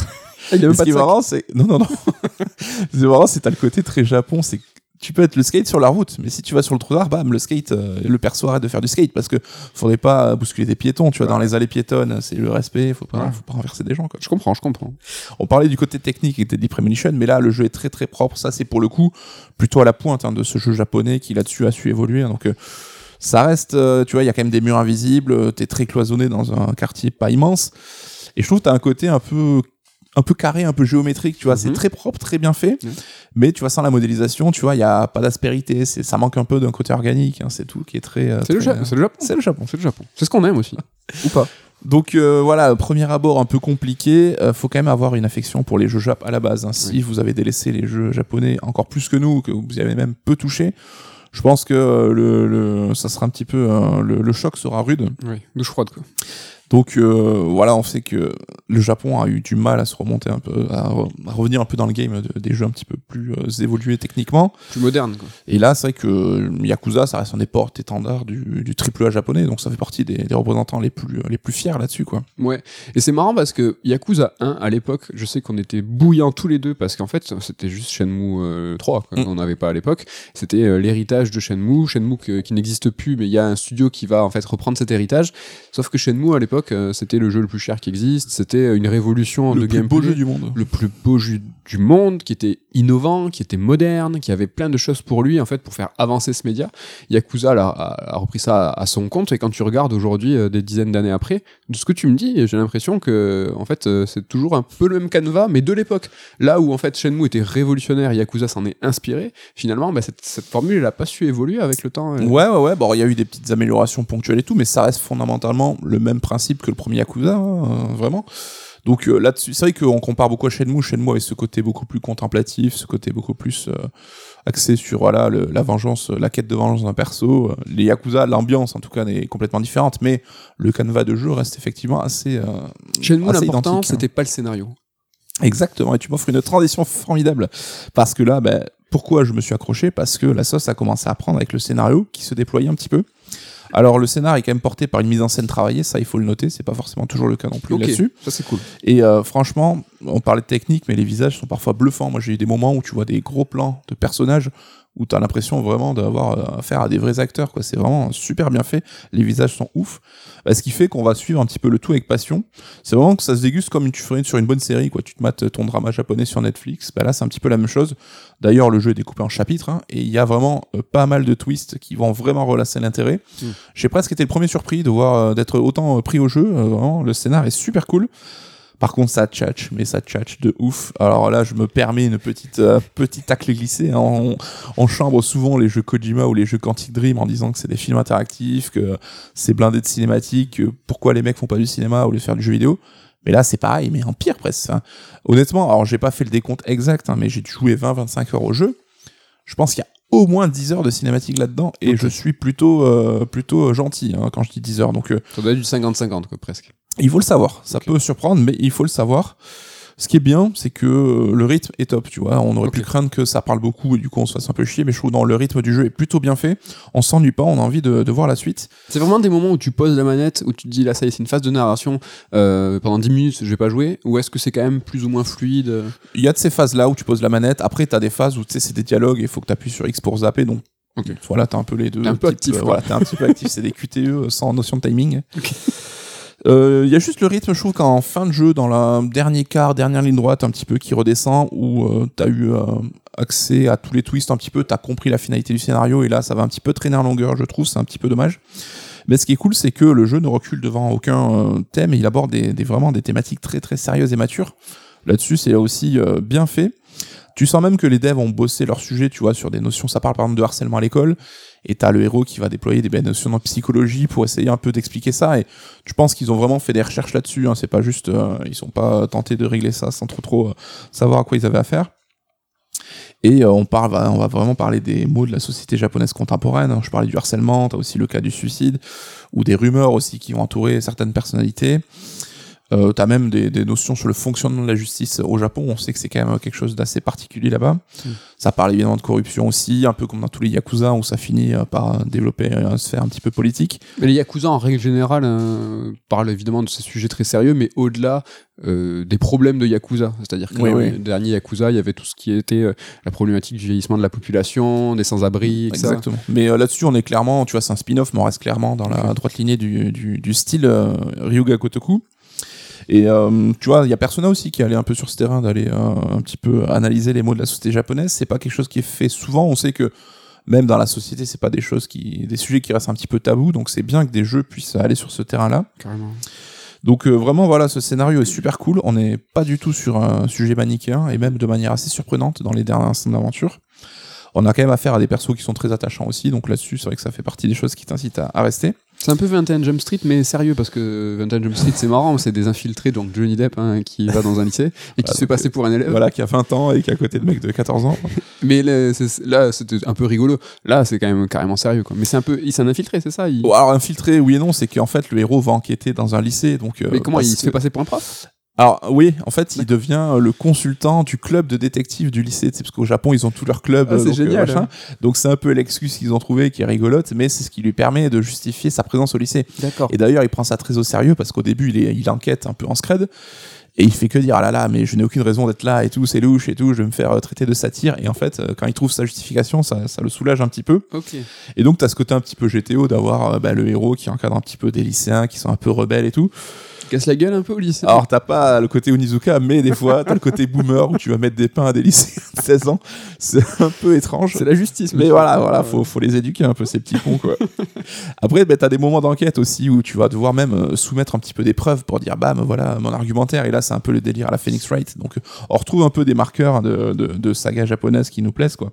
il a même Ce qui de est sac. marrant, c'est non non non. c'est marrant, c'est t'as le côté très Japon, c'est que tu peux être le skate sur la route, mais si tu vas sur le trottoir, bam, le skate, euh, le perso arrête de faire du skate parce que faudrait pas bousculer des piétons, tu vois, dans les allées piétonnes, c'est le respect, faut pas, Ouais. faut pas renverser des gens, quoi. Je comprends, je comprends. On parlait du côté technique qui était dit Premonition, mais là, le jeu est très très propre. Ça, c'est pour le coup plutôt à la pointe hein, de ce jeu japonais qui là-dessus a su évoluer. Donc, euh, ça reste, euh, tu vois, il y a quand même des murs invisibles. euh, T'es très cloisonné dans un quartier pas immense. Et je trouve que t'as un côté un peu un peu carré, un peu géométrique, tu vois, c'est Mhm. très propre, très bien fait, Mhm. mais tu vois, sans la modélisation, tu vois, il y a pas d'aspérité, ça manque un peu d'un côté organique, hein, c'est tout, qui est très... euh, C'est le, Ja- le Japon. C'est le Japon. C'est le Japon. C'est ce qu'on aime aussi. Ou pas. Donc euh, voilà, premier abord un peu compliqué. euh, faut quand même avoir une affection pour les jeux Jap à la base. hein. Si Oui. vous avez délaissé les jeux japonais encore plus que nous, que vous y avez même peu touché, je pense que le, le- ça sera un petit peu euh, le, le choc sera rude. Oui, douche froide quoi. Donc euh, voilà, on sait que le Japon a eu du mal à se remonter un peu, à, re- à revenir un peu dans le game de- des jeux un petit peu plus euh, évolués techniquement. Plus moderne quoi. Et là, c'est vrai que euh, Yakuza, ça reste un des portes étendards du, du triple A japonais, donc ça fait partie des, des représentants les plus les plus fiers là-dessus, quoi. Ouais. Et c'est marrant parce que Yakuza 1, à l'époque, je sais qu'on était bouillants tous les deux parce qu'en fait, c'était juste Shenmue euh, 3 quoi, Mm. qu'on n'avait pas à l'époque. C'était l'héritage de Shenmue. Shenmue que- qui n'existe plus, mais il y a un studio qui va en fait reprendre cet héritage. Sauf que Shenmue, à l'époque, euh, c'était le jeu le plus cher qui existe. C'était euh, une révolution Le de plus gameplay. beau jeu du monde. le plus beau jeu du monde, qui était innovant, qui était moderne, qui avait plein de choses pour lui, en fait, pour faire avancer ce média. Yakuza là, a, a repris ça à, son compte, et quand tu regardes aujourd'hui, euh, des dizaines d'années après, de ce que tu me dis, j'ai l'impression que, en fait, c'est toujours un peu le même canevas, mais de l'époque. Là où, en fait, Shenmue était révolutionnaire, Yakuza s'en est inspiré, finalement, bah, cette, cette formule, elle a pas su évoluer avec le temps. Ouais, ouais, ouais. Bon, il y a eu des petites améliorations ponctuelles et tout, mais ça reste fondamentalement le même principe que le premier Yakuza, hein, euh, vraiment. Donc euh, là-dessus, c'est vrai qu'on compare beaucoup à Shenmue. Shenmue avait ce côté beaucoup plus contemplatif, ce côté beaucoup plus euh, axé sur voilà le- la vengeance, la quête de vengeance d'un perso. Les Yakuza, l'ambiance en tout cas est complètement différente, mais le canevas de jeu reste effectivement assez. euh, Shenmue, l'important, hein. c'était pas le scénario. Exactement, et tu m'offres une transition formidable. Parce que là, ben, pourquoi je me suis accroché? Parce que la sauce a commencé à prendre avec le scénario qui se déployait un petit peu. Alors le scénar est quand même porté par une mise en scène travaillée, ça il faut le noter, c'est pas forcément toujours le cas non plus là-dessus. ça c'est cool. Et euh, franchement, on parlait de technique, mais les visages sont parfois bluffants. Moi j'ai eu des moments où tu vois des gros plans de personnages où t'as l'impression vraiment d'avoir euh, affaire à des vrais acteurs. quoi. C'est vraiment super bien fait, les visages sont ouf. Bah, ce qui fait qu'on va suivre un petit peu le tout avec passion. C'est vraiment que ça se déguste comme tu ferais sur une bonne série. quoi. Tu te mates ton drama japonais sur Netflix, bah là c'est un petit peu la même chose. D'ailleurs le jeu est découpé en chapitres, hein, et il y a vraiment euh, pas mal de twists qui vont vraiment relasser l'intérêt. Mm. J'ai presque été le premier surpris de voir euh, d'être autant euh, pris au jeu. Euh, vraiment, le scénar est super cool. Par contre, ça tchatche, mais ça tchatche de ouf. Alors là, je me permets une petite euh, petite tacle glissée. hein. On, on chambre souvent les jeux Kojima ou les jeux Quantic Dream en disant que c'est des films interactifs, que c'est blindé de cinématiques, que pourquoi les mecs font pas du cinéma au lieu de faire du jeu vidéo. Mais là, c'est pareil, mais en pire presque. hein. Honnêtement, alors j'ai pas fait le décompte exact, hein, mais j'ai joué 20-25 heures au jeu. Je pense qu'il y a au moins 10 heures de cinématique là-dedans, et je suis plutôt euh, plutôt euh, gentil hein, quand je dis 10 heures. Donc euh, Ça doit être du 50-50 quoi, presque. Il faut le savoir. Ça peut surprendre, mais il faut le savoir. Ce qui est bien, c'est que le rythme est top, tu vois. On aurait pu craindre que ça parle beaucoup et du coup on se fasse un peu chier, mais je trouve dans le rythme du jeu est plutôt bien fait. On s'ennuie pas, on a envie de, de voir la suite. C'est vraiment des moments où tu poses la manette, où tu te dis là, ça y est, c'est une phase de narration, euh, pendant 10 minutes, je vais pas jouer, ou est-ce que c'est quand même plus ou moins fluide? Il y a de ces phases-là où tu poses la manette. Après, t'as des phases où tu sais, c'est des dialogues et il faut que tu appuies sur X pour zapper. Donc, voilà, t'as un peu les deux. T'es un peu actif, euh, voilà, t'es un petit peu actif. C'est des QTE sans notion de timing. Ok. Euh, Il y a juste le rythme, je trouve qu'en fin de jeu, dans la dernier quart, dernière ligne droite, un petit peu qui redescend, où euh, t'as eu euh, accès à tous les twists un petit peu, t'as compris la finalité du scénario, et là, ça va un petit peu traîner en longueur, je trouve, c'est un petit peu dommage. Mais ce qui est cool, c'est que le jeu ne recule devant aucun euh, thème, et il aborde des, des- vraiment des thématiques très très sérieuses et matures. Là-dessus, c'est aussi euh, bien fait. Tu sens même que les devs ont bossé leur sujet, tu vois, sur des notions. Ça parle par exemple de harcèlement à l'école, et t'as le héros qui va déployer des notions en psychologie pour essayer un peu d'expliquer ça. Et je pense qu'ils ont vraiment fait des recherches là-dessus. Hein. C'est pas juste, euh, ils sont pas tentés de régler ça sans trop trop euh, savoir à quoi ils avaient affaire. Et euh, on parle, on va vraiment parler des mots de la société japonaise contemporaine. hein. Je parlais du harcèlement, t'as aussi le cas du suicide ou des rumeurs aussi qui vont entourer certaines personnalités. Euh, t'as même des, des notions sur le fonctionnement de la justice au Japon. On sait que c'est quand même quelque chose d'assez particulier là-bas. Mm. Ça parle évidemment de corruption aussi, un peu comme dans tous les yakuza où ça finit euh, par développer une sphère un petit peu politique. Mais les Yakuza, en règle générale, euh, parlent évidemment de ces sujets très sérieux, mais au-delà euh, des problèmes de Yakuza. C'est-à-dire que Oui, dans oui. les derniers Yakuza, il y avait tout ce qui était euh, la problématique du vieillissement de la population, des sans-abri, etc. Exactement. Mais là-dessus, on est clairement, tu vois, c'est un spin-off, mais on reste clairement dans la droite lignée du, du, du style Ryuga Kotoku. Et euh, tu vois, il y a Persona aussi qui allait un peu sur ce terrain d'aller euh, un petit peu analyser les mots de la société japonaise. C'est pas quelque chose qui est fait souvent. On sait que même dans la société, c'est pas des choses qui, des sujets qui restent un petit peu tabous. Donc c'est bien que des jeux puissent aller sur ce terrain-là. Carrément. Donc euh, vraiment voilà, ce scénario est super cool. On n'est pas du tout sur un sujet manichéen et même de manière assez surprenante dans les derniers instants d'aventure. On a quand même affaire à des persos qui sont très attachants aussi, donc là-dessus c'est vrai que ça fait partie des choses qui t'incitent à, à rester. C'est un peu 21 Jump Street, mais sérieux, parce que 21 Jump Street, c'est marrant, c'est des infiltrés, donc Johnny Depp, hein, qui va dans un lycée et qui se fait passer pour un élève. Voilà, qui a 20 ans et qui est à côté de mec de 14 ans. Mais là, c'était un peu rigolo. Là, c'est quand même carrément sérieux, quoi. Mais c'est un peu, il s'est un infiltré, c'est ça il... Bon, alors infiltré, oui et non, c'est qu'en fait le héros va enquêter dans un lycée, donc. euh, Mais comment il se fait passer pour un prof? Alors oui, en fait, il devient euh, le consultant du club de détectives du lycée, tu parce qu'au Japon ils ont tous leurs clubs. Ah, c'est euh, génial, machin. hein. Donc c'est un peu l'excuse qu'ils ont trouvé qui est rigolote, mais c'est ce qui lui permet de justifier sa présence au lycée. D'accord. Et d'ailleurs, il prend ça très au sérieux parce qu'au début, il, est, il enquête un peu en scred. Et il fait que dire, ah là là, mais je n'ai aucune raison d'être là et tout, c'est louche et tout, je vais me faire euh, traiter de satire. Et en fait, quand il trouve sa justification, ça, ça le soulage un petit peu. Ok. Et donc, t'as ce côté un petit peu GTO d'avoir bah, le héros qui encadre un petit peu des lycéens qui sont un peu rebelles et tout. Casse la gueule un peu au lycée. Alors, t'as pas le côté Onizuka, mais des fois, t'as le côté boomer où tu vas mettre des pains à des lycéens de 16 ans. C'est un peu étrange. c'est la justice. Mais voilà, voilà, faut, faut les éduquer un peu, ces petits cons, quoi. Après, ben, t'as des moments d'enquête aussi où tu vas devoir même euh, soumettre un petit peu des preuves pour dire, bam, voilà mon argumentaire. Et là, c'est un peu le délire à la Phoenix Wright. Donc, on retrouve un peu des marqueurs de, de, de saga japonaise qui nous plaisent, quoi.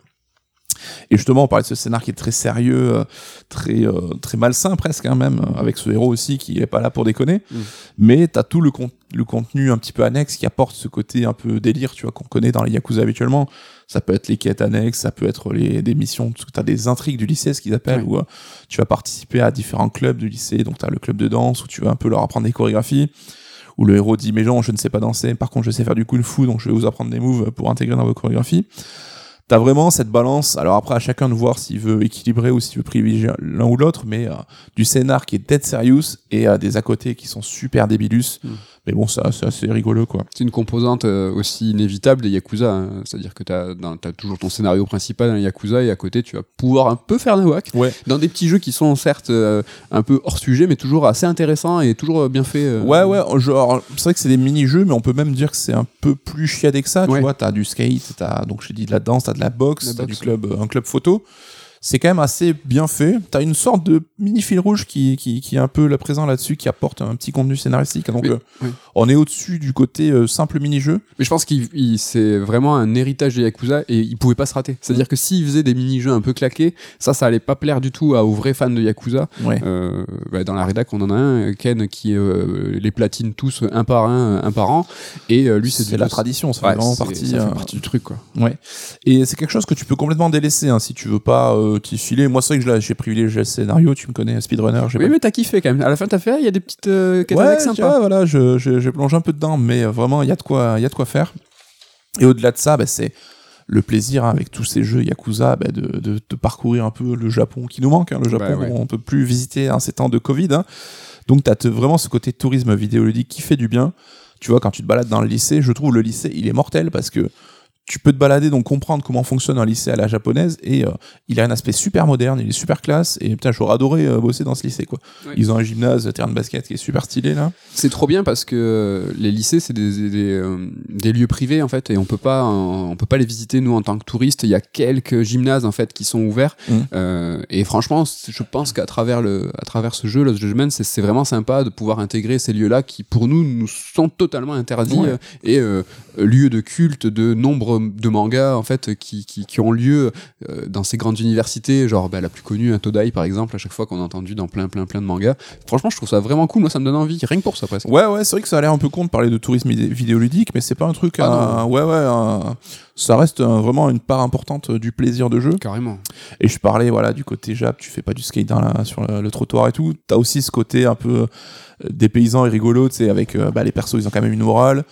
Et justement, on parlait de ce scénar qui est très sérieux, euh, très, euh, très malsain presque, hein, même, euh, avec ce héros aussi qui est pas là pour déconner. Mm. Mais t'as tout le, con- le contenu un petit peu annexe qui apporte ce côté un peu délire, tu vois, qu'on connaît dans les Yakuza habituellement. Ça peut être les quêtes annexes, ça peut être les, des missions, que t'as des intrigues du lycée, ce qu'ils appellent, Ouais. où euh, tu vas participer à différents clubs du lycée. Donc t'as le club de danse où tu vas un peu leur apprendre des chorégraphies. Où le héros dit, mais non, je ne sais pas danser, par contre je sais faire du kung fu, donc je vais vous apprendre des moves pour intégrer dans vos chorégraphies. T'as vraiment cette balance. Alors après, à chacun de voir s'il veut équilibrer ou s'il veut privilégier l'un ou l'autre, mais euh, du scénar qui est dead serious et euh, des à côté qui sont super débilus. Mm. Mais bon, ça, c'est assez rigolo, quoi. C'est une composante euh, aussi inévitable des Yakuza. hein. C'est-à-dire que t'as as toujours ton scénario principal dans les Yakuza et à côté, tu vas pouvoir un peu faire nawak. Ouais. Dans des petits jeux qui sont certes euh, un peu hors sujet, mais toujours assez intéressants et toujours bien fait. euh. Ouais, ouais, genre, c'est vrai que c'est des mini-jeux, mais on peut même dire que c'est un peu plus chiadé que ça. Ouais. Tu vois, t'as du skate, t'as, donc j'ai dit de la danse, t'as de la boxe, La t'as boxe, du club, euh, un club photo. C'est quand même assez bien fait. T'as une sorte de mini fil rouge qui, qui, qui est un peu là présent là-dessus, qui apporte un petit contenu scénaristique. Donc, euh, oui. on est au-dessus du côté euh, simple mini-jeu. Mais je pense qu'il il- c'est vraiment un héritage des Yakuza et il pouvait pas se rater. C'est-à-dire que s'il faisait des mini-jeux un peu claqués, ça, ça allait pas plaire du tout à- aux vrais fans de Yakuza. Ouais. Euh, bah, dans la rédac, on en a un, Ken, qui les platine tous un par un, un par an. Et lui, c'est du- la tradition, ça fait vraiment partie. ça fait partie du truc, quoi. Ouais. Et c'est quelque chose que tu peux complètement délaisser hein, si tu veux pas t'y filer. Moi, c'est vrai que j'ai privilégié le scénario. Tu me connais, Speedrunner. j'ai Oui, pas- mais t'as kiffé quand même. À la fin, t'as fait, il y a des petites euh, quêtes Ouais, sympas. voilà, je plonge un peu dedans, mais euh, vraiment, il y a de quoi, il y a de quoi faire. Et au-delà de ça, bah, c'est le plaisir hein, avec tous ces jeux Yakuza bah, de, de, de parcourir un peu le Japon qui nous manque. hein, le Japon, Bah ouais. on peut plus visiter en ces temps de Covid. hein. Donc, tu as vraiment ce côté tourisme vidéoludique qui fait du bien. Tu vois, quand tu te balades dans le lycée, je trouve le lycée, il est mortel parce que tu peux te balader, donc comprendre comment fonctionne un lycée à la japonaise, et euh, il a un aspect super moderne, il est super classe, et putain, j'aurais adoré euh, bosser dans ce lycée, quoi. Ouais. Ils ont un gymnase, un terrain de basket qui est super stylé, là. C'est trop bien parce que euh, les lycées c'est des, des, euh, des lieux privés en fait et on peut pas euh, on peut pas les visiter nous en tant que touristes. Il y a quelques gymnases en fait qui sont ouverts. Euh, et franchement je pense qu'à travers le à travers ce jeu Lost Judgment c'est vraiment sympa de pouvoir intégrer ces lieux là qui pour nous nous sont totalement interdits Ouais. euh, et euh, lieux de culte de de mangas en fait qui, qui, qui ont lieu euh, dans ces grandes universités genre bah, la plus connue un Todai par exemple à chaque fois qu'on a entendu dans plein plein plein de mangas. Franchement je trouve ça vraiment cool moi ça me donne envie rien que pour ça presque. Ouais, ouais, c'est vrai que ça a l'air un peu con de parler de tourisme idé- vidéoludique, mais c'est pas un truc. Ah ouais, ouais, un- ça reste un- vraiment une part importante euh, du plaisir de jeu. Carrément. Et je parlais, voilà, du côté Jap, tu fais pas du skate dans la, sur le, le trottoir et tout. T'as aussi ce côté un peu euh, des paysans et rigolo, tu sais, avec euh, bah, les persos, ils ont quand même une morale.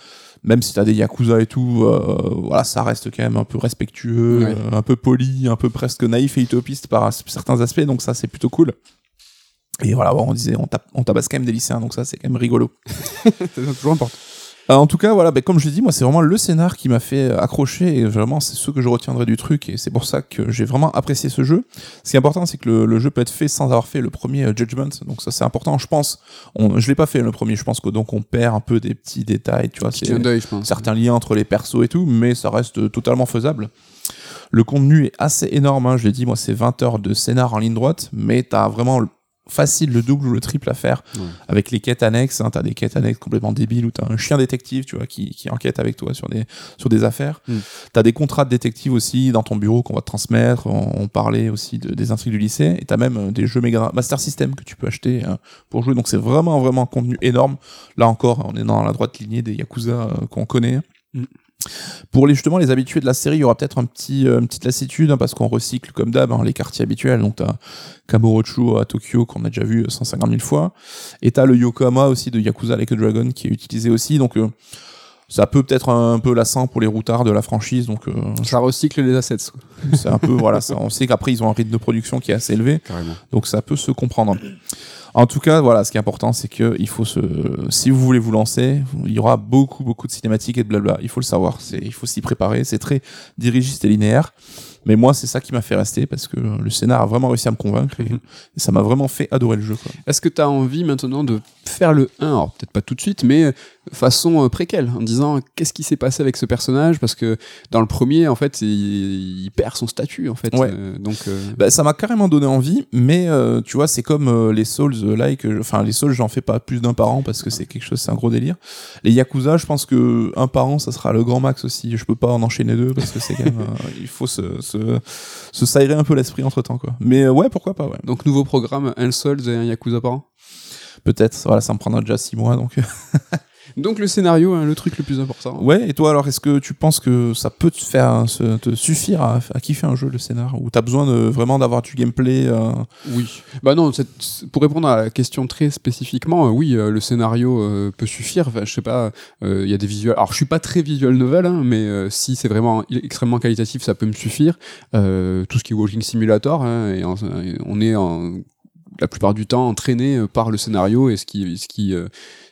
Même si t'as des yakuza et tout, euh, voilà, ça reste quand même un peu respectueux, Ouais. euh, un peu poli, un peu presque naïf et utopiste par certains aspects, donc ça c'est plutôt cool. Et voilà, on disait, on, tape, on tabasse quand même des lycéens, donc ça c'est quand même rigolo. c'est toujours important. Euh, en tout cas, voilà, ben, comme je l'ai dit, moi, c'est vraiment le scénar qui m'a fait accrocher et vraiment, c'est ce que je retiendrai du truc et c'est pour ça que j'ai vraiment apprécié ce jeu. Ce qui est important, c'est que le, le jeu peut être fait sans avoir fait le premier euh, Judgment, donc ça, c'est important. Je pense, on, je l'ai pas fait le premier, je pense que donc on perd un peu des petits détails, tu vois, c'est certains liens entre les persos et tout, mais ça reste euh, totalement faisable. Le contenu est assez énorme, hein, je l'ai dit, moi, c'est 20 heures de scénar en ligne droite, mais t'as vraiment le- facile le double ou le triple à faire Ouais. avec les quêtes annexes. Hein, t'as des quêtes annexes complètement débiles où t'as un chien détective, tu vois, qui, qui enquête avec toi sur des, sur des affaires. Mm. T'as des contrats de détective aussi dans ton bureau qu'on va te transmettre. On, on parlait aussi de- des intrigues du lycée. Et t'as même euh, des jeux méga Master System que tu peux acheter euh, pour jouer. Donc c'est vraiment, vraiment un contenu énorme. Là encore, on est dans la droite lignée des Yakuza euh, qu'on connaît. Mm. Pour les, justement les habitués de la série, il y aura peut-être un petit, euh, une petite lassitude hein, parce qu'on recycle comme d'hab hein, les quartiers habituels. Donc t'as Kamurocho à Tokyo qu'on a déjà vu 150 000 fois. Et t'as le Yokohama aussi de Yakuza Like a Dragon qui est utilisé aussi. Donc euh, ça peut peut-être un peu lassant pour les routards de la franchise. Donc euh, Ça recycle les assets, c'est un peu voilà. Ça, on sait qu'après ils ont un rythme de production qui est assez élevé. Carrément. Donc ça peut se comprendre. En tout cas, voilà, ce qui est important, c'est que il faut se, si vous voulez vous lancer, il y aura beaucoup, beaucoup de cinématiques et de blabla. Il faut le savoir. C'est, il faut s'y préparer. C'est très dirigiste et linéaire. Mais moi, c'est ça qui m'a fait rester parce que le scénar a vraiment réussi à me convaincre et, Mhm. ça m'a vraiment fait adorer le jeu. Est-ce que tu as envie maintenant de faire le 1 Alors, peut-être pas tout de suite, mais façon euh, préquelle, en disant qu'est-ce qui s'est passé avec ce personnage? Parce que dans le premier, en fait, il, il perd son statut, en fait. Ouais. Euh, donc, euh, Bah, ça m'a carrément donné envie, mais tu vois, c'est comme les Souls like, enfin les Souls, j'en fais pas plus d'un par an parce que c'est quelque chose, c'est un gros délire. Les Yakuza, je pense que un par an, ça sera le grand max aussi. Je peux pas en enchaîner deux parce que c'est quand même, il faut se, se, se s'aérer un peu l'esprit entre temps, quoi. Mais ouais, pourquoi pas, ouais. donc nouveau programme, un Souls et un Yakuza par an? Peut-être, voilà, ça me prendra déjà six mois, donc. Donc le scénario, hein, le truc le plus important. ouais, et toi, alors, est-ce que tu penses que ça peut te faire, te suffire à, à kiffer un jeu, le scénar, ou t'as besoin de vraiment d'avoir du gameplay euh, Oui. Bah non, pour répondre à la question très spécifiquement, euh, oui, euh, le scénario peut suffire. Enfin, je sais pas, il y a des visuels. Alors, je suis pas très visual novel, hein, mais si c'est vraiment extrêmement qualitatif, ça peut me suffire. Tout ce qui est Walking Simulator, hein, et en- et on est en, la plupart du temps entraîné par le scénario et ce qui, ce qui,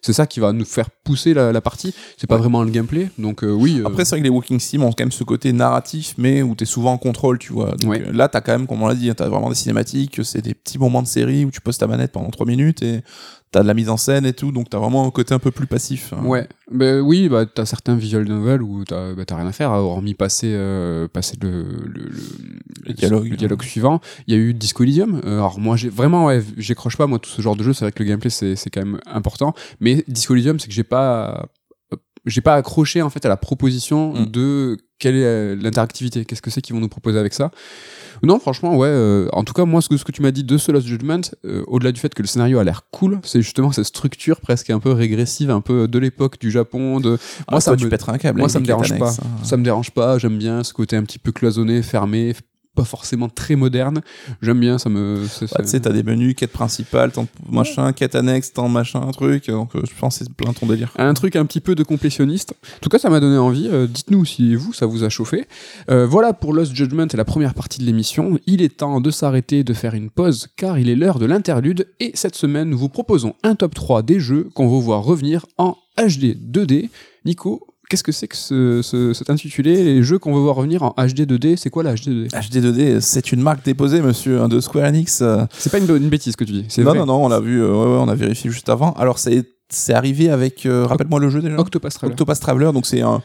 c'est ça qui va nous faire pousser la, la partie. C'est pas Ouais. vraiment le gameplay, donc euh, oui. euh, Après, c'est vrai que les Walking Sim ont quand même ce côté narratif, mais où t'es souvent en contrôle, tu vois. Donc Ouais. euh, là, t'as quand même, comme on l'a dit, hein, t'as vraiment des cinématiques, c'est des petits moments de série où tu poses ta manette pendant 3 minutes et t'as de la mise en scène et tout, donc t'as vraiment un côté un peu plus passif. hein. Ouais, ben oui, bah t'as certains visual novels où t'as bah, t'as rien à faire, hormis passer euh, passer le le, le, Le dialogue. le dialogue suivant. Il y a eu Disco Elysium. Euh, alors moi j'ai vraiment ouais, j'écroche pas moi tout ce genre de jeu. C'est vrai que le gameplay c'est c'est quand même important, mais Disco Elysium c'est que j'ai pas euh, j'ai pas accroché en fait à la proposition Mm. de quelle est euh, l'interactivité, qu'est-ce que c'est qu'ils vont nous proposer avec ça? Non, franchement, ouais. euh, en tout cas, moi, ce que, ce que tu m'as dit de ce Lost Judgment, euh, au-delà du fait que le scénario a l'air cool, c'est justement cette structure presque un peu régressive, un peu de l'époque du Japon. De... Ah, ça toi, me- tu pèterais un câble. moi, ça me dérange pas. hein. Ça me dérange pas. J'aime bien ce côté un petit peu cloisonné, fermé, pas forcément très moderne. J'aime bien, ça me. Bah, tu sais, t'as des menus, quête principale, tant machin, quête annexe, tant machin, truc. Donc, euh, je pense que c'est plein ton délire. un truc un petit peu de complétionniste. En tout cas, ça m'a donné envie. Euh, Dites-nous si vous, ça vous a chauffé. Euh, voilà pour Lost Judgment et la première partie de l'émission. Il est temps de s'arrêter, de faire une pause, car il est l'heure de l'interlude. Et cette semaine, nous vous proposons un top 3 des jeux qu'on va voir revenir en HD 2D. Nico, qu'est-ce que c'est que ce, ce- cet intitulé Les jeux qu'on veut voir revenir en HD 2D, c'est quoi la HD 2D HD 2D, c'est une marque déposée, monsieur, hein, de Square Enix. euh, C'est pas une, une bêtise que tu dis. Non, vrai. non, non, on l'a vu, euh, ouais, ouais, on a vérifié juste avant. Alors, c'est c'est arrivé avec. euh, Rappelle-moi le jeu déjà Octopus Traveler. Octopus Traveler, donc c'est un.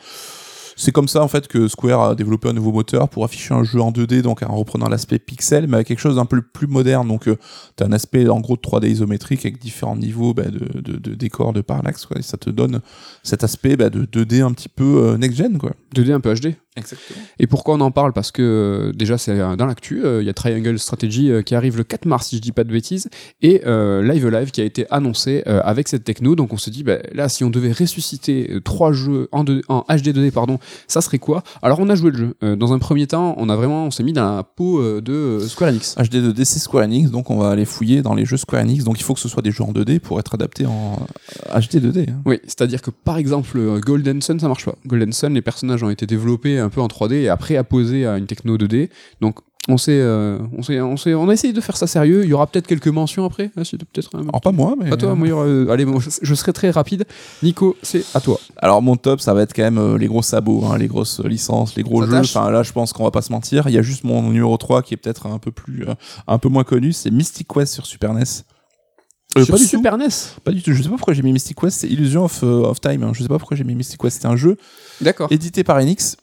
C'est comme ça en fait que Square a développé un nouveau moteur pour afficher un jeu en 2D, donc en reprenant l'aspect pixel, mais avec quelque chose d'un peu plus moderne. Donc euh, t'as un aspect en gros de 3D isométrique avec différents niveaux bah, de, de, de parallaxe, quoi. Et ça te donne cet aspect bah, de 2D un petit peu euh, next-gen, quoi. 2D un peu HD. Exactement. Et pourquoi on en parle? Parce que euh, déjà, c'est euh, dans l'actu. euh, Il y a Triangle Strategy euh, qui arrive le 4 mars, si je dis pas de bêtises, et euh, Live Live qui a été annoncé avec cette techno. Donc on se dit, bah, là, si on devait ressusciter trois jeux en, deux- en HD 2D, pardon, ça serait quoi? Alors on a joué le jeu. Dans un premier temps, on a vraiment, on s'est mis dans la peau de Square Enix. HD 2D, c'est Square Enix, donc on va aller fouiller dans les jeux Square Enix. Donc il faut que ce soit des jeux en 2D pour être adaptés en HD 2D. hein. Oui, c'est-à-dire que par exemple, Golden Sun, ça marche pas. Golden Sun, les personnages ont été développés un peu en 3D et après apposés à une techno 2D. Donc on s'est, euh, on s'est, on s'est, on a essayé de faire ça sérieux. Il y aura peut-être quelques mentions après. Si, peut-être. un- Alors pas moi, mais. Pas toi, moi, il y aura- euh, allez, bon, je, je serai très rapide. Nico, c'est à toi. Alors mon top, ça va être quand même euh, les gros sabots, hein, les grosses licences, les gros Ça jeux. tâche. Enfin là, je pense qu'on va pas se mentir. Il y a juste mon numéro 3 qui est peut-être un peu plus, euh, un peu moins connu, c'est Mystic Quest sur Super NES. Euh, Sur pas du Super NES. tout. Pas du tout. Je sais pas pourquoi j'ai mis Mystic Quest. C'est Illusion of, euh, of Time. hein. Je sais pas pourquoi j'ai mis Mystic Quest. C'était un jeu D'accord. édité par Enix.